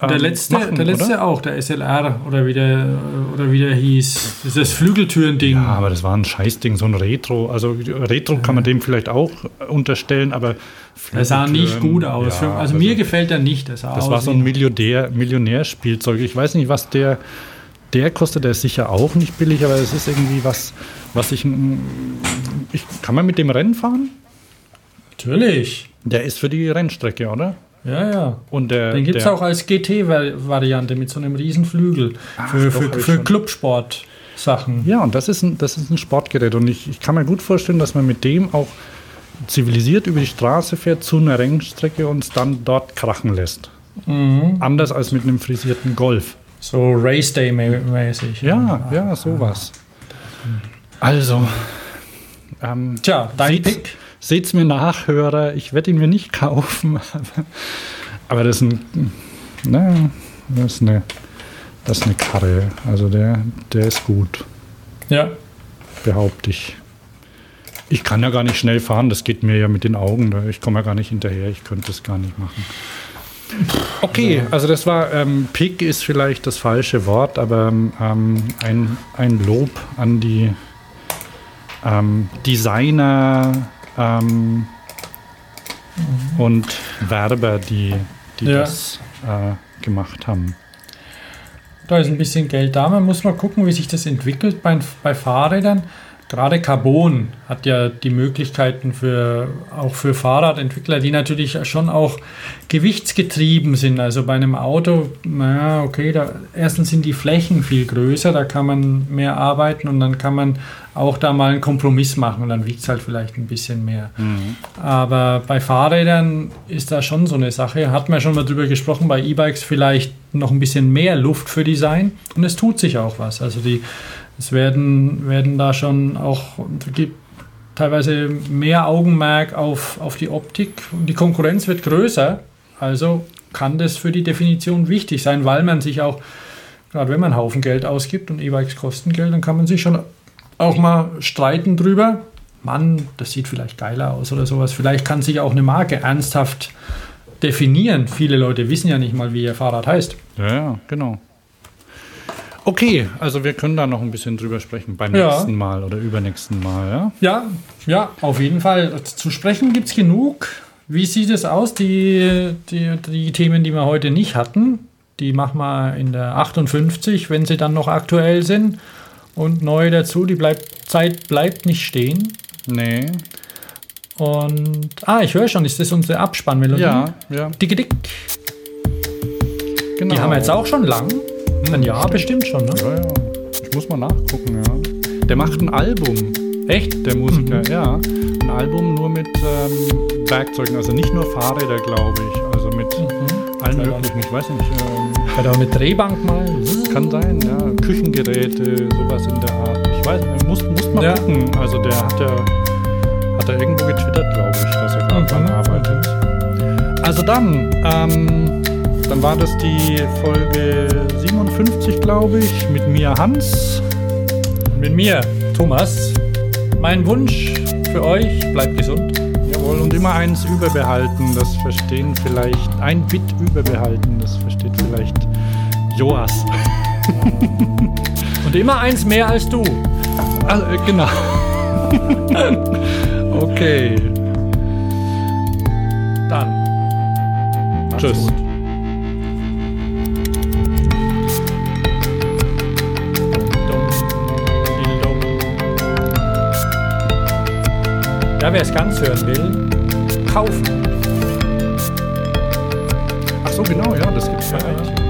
Speaker 2: der
Speaker 1: ähm,
Speaker 2: letzte,
Speaker 1: machen,
Speaker 2: der letzte
Speaker 1: oder?
Speaker 2: auch, der SLR oder wie der, oder wie der hieß. Das ist das Flügeltürending.
Speaker 1: Ja, aber das war ein Scheißding, so ein Retro. Also Retro kann man dem vielleicht auch unterstellen, aber
Speaker 2: der sah nicht gut aus.
Speaker 1: ja,
Speaker 2: also mir gefällt er nicht. Der sah
Speaker 1: Das
Speaker 2: aus
Speaker 1: war so ein Millionär, Millionärspielzeug. Ich weiß nicht, was der. Der kostet der sicher auch nicht billig, aber es ist irgendwie was, was ich, ich. Kann man mit dem Rennen fahren?
Speaker 2: Natürlich.
Speaker 1: Der ist für die Rennstrecke, oder?
Speaker 2: Ja, ja.
Speaker 1: Und der,
Speaker 2: Den gibt es auch als GT-Variante mit so einem riesen Flügel. für
Speaker 1: doch,
Speaker 2: für, für
Speaker 1: schon.
Speaker 2: Clubsport-Sachen.
Speaker 1: Ja, und das ist ein, das ist ein Sportgerät. Und ich, ich kann mir gut vorstellen, dass man mit dem auch zivilisiert über die Straße fährt zu einer Rennstrecke und es dann dort krachen lässt.
Speaker 2: Mhm.
Speaker 1: Anders als mit einem frisierten Golf.
Speaker 2: So Race Day-mäßig.
Speaker 1: Ja, ja, sowas. Also, ähm,
Speaker 2: Tja, dein
Speaker 1: Seht's-
Speaker 2: Pick.
Speaker 1: seht's mir nach, Hörer. Ich werde ihn mir nicht kaufen. Aber, aber das ist ein, na, das ist eine, das ist eine Karre. Also der, der ist gut,
Speaker 2: Ja.
Speaker 1: behaupte ich. Ich kann ja gar nicht schnell fahren, das geht mir ja mit den Augen. da- Ich komme ja gar nicht hinterher, ich könnte das gar nicht machen. Okay, also das war, ähm, Pick ist vielleicht das falsche Wort, aber ähm, ein, ein Lob an die ähm, Designer ähm, und Werber, die, die
Speaker 2: Ja.
Speaker 1: das äh, gemacht haben.
Speaker 2: Da ist ein bisschen Geld da. Man muss mal gucken, wie sich das entwickelt bei, bei Fahrrädern. Gerade Carbon hat ja die Möglichkeiten für auch für Fahrradentwickler, die natürlich schon auch gewichtsgetrieben sind. Also bei einem Auto, naja, okay, da erstens sind die Flächen viel größer, da kann man mehr arbeiten und dann kann man auch da mal einen Kompromiss machen und dann wiegt es halt vielleicht ein bisschen mehr. Aber bei Fahrrädern ist da schon so eine Sache. Hat man schon mal drüber gesprochen, bei E-Bikes vielleicht noch ein bisschen mehr Luft für Design und es tut sich auch was. Also die, es werden, werden da schon auch gibt teilweise mehr Augenmerk auf, auf die Optik und die Konkurrenz wird größer. Also kann das für die Definition wichtig sein, weil man sich auch, gerade wenn man einen Haufen Geld ausgibt und E-Bikes kosten Geld, dann kann man sich schon auch mal streiten drüber. Mann, das sieht vielleicht geiler aus oder sowas. Vielleicht kann sich auch eine Marke ernsthaft definieren. Viele Leute wissen ja nicht mal, wie ihr Fahrrad heißt.
Speaker 1: Ja, ja, genau. Okay, also wir können da noch ein bisschen drüber sprechen beim
Speaker 2: Ja.
Speaker 1: nächsten Mal oder übernächsten Mal, ja?
Speaker 2: Ja, ja, auf jeden Fall. Zu sprechen gibt es genug. Wie sieht es aus, die, die, die Themen, die wir heute nicht hatten? Die machen wir in der 58, wenn sie dann noch aktuell sind. Und neu dazu, die bleibt, Zeit bleibt nicht stehen.
Speaker 1: Nee.
Speaker 2: Und, ah, ich höre schon, ist das unsere Abspannmelodie?
Speaker 1: Ja, ja.
Speaker 2: Dicke Dick.
Speaker 1: Genau.
Speaker 2: Die haben wir jetzt auch schon lang. Ein Jahr bestimmt schon, ne?
Speaker 1: Ja, ja. Ich muss mal nachgucken, ja. Der macht ein Album. Echt? Der Musiker, ja. Ein Album nur mit ähm, Werkzeugen, also nicht nur Fahrräder, glaube ich. Also mit allen
Speaker 2: Ja,
Speaker 1: möglichen, ich weiß nicht. Ähm,
Speaker 2: Hat auch eine Drehbank mal.
Speaker 1: kann sein, ja. Küchengeräte, sowas in der Art. Ich weiß nicht, muss, muss mal
Speaker 2: Ja.
Speaker 1: gucken. Also der hat ja, hat er irgendwo getwittert, glaube ich, dass er gerade dran
Speaker 2: Mhm.
Speaker 1: arbeitet. Also dann, ähm, dann war das die Folge 57, glaube ich, mit mir Hans.
Speaker 2: Mit mir, Thomas. Mein Wunsch für euch, bleibt gesund.
Speaker 1: Jawohl, und immer eins überbehalten, das verstehen vielleicht, ein Bit überbehalten, das versteht vielleicht Joas.
Speaker 2: Und immer eins mehr als du.
Speaker 1: Also, genau. okay.
Speaker 2: Dann.
Speaker 1: Tschüss.
Speaker 2: Ja, wer es ganz hören will, kaufen.
Speaker 1: Ach so, genau, ja, das gibt's ja eigentlich.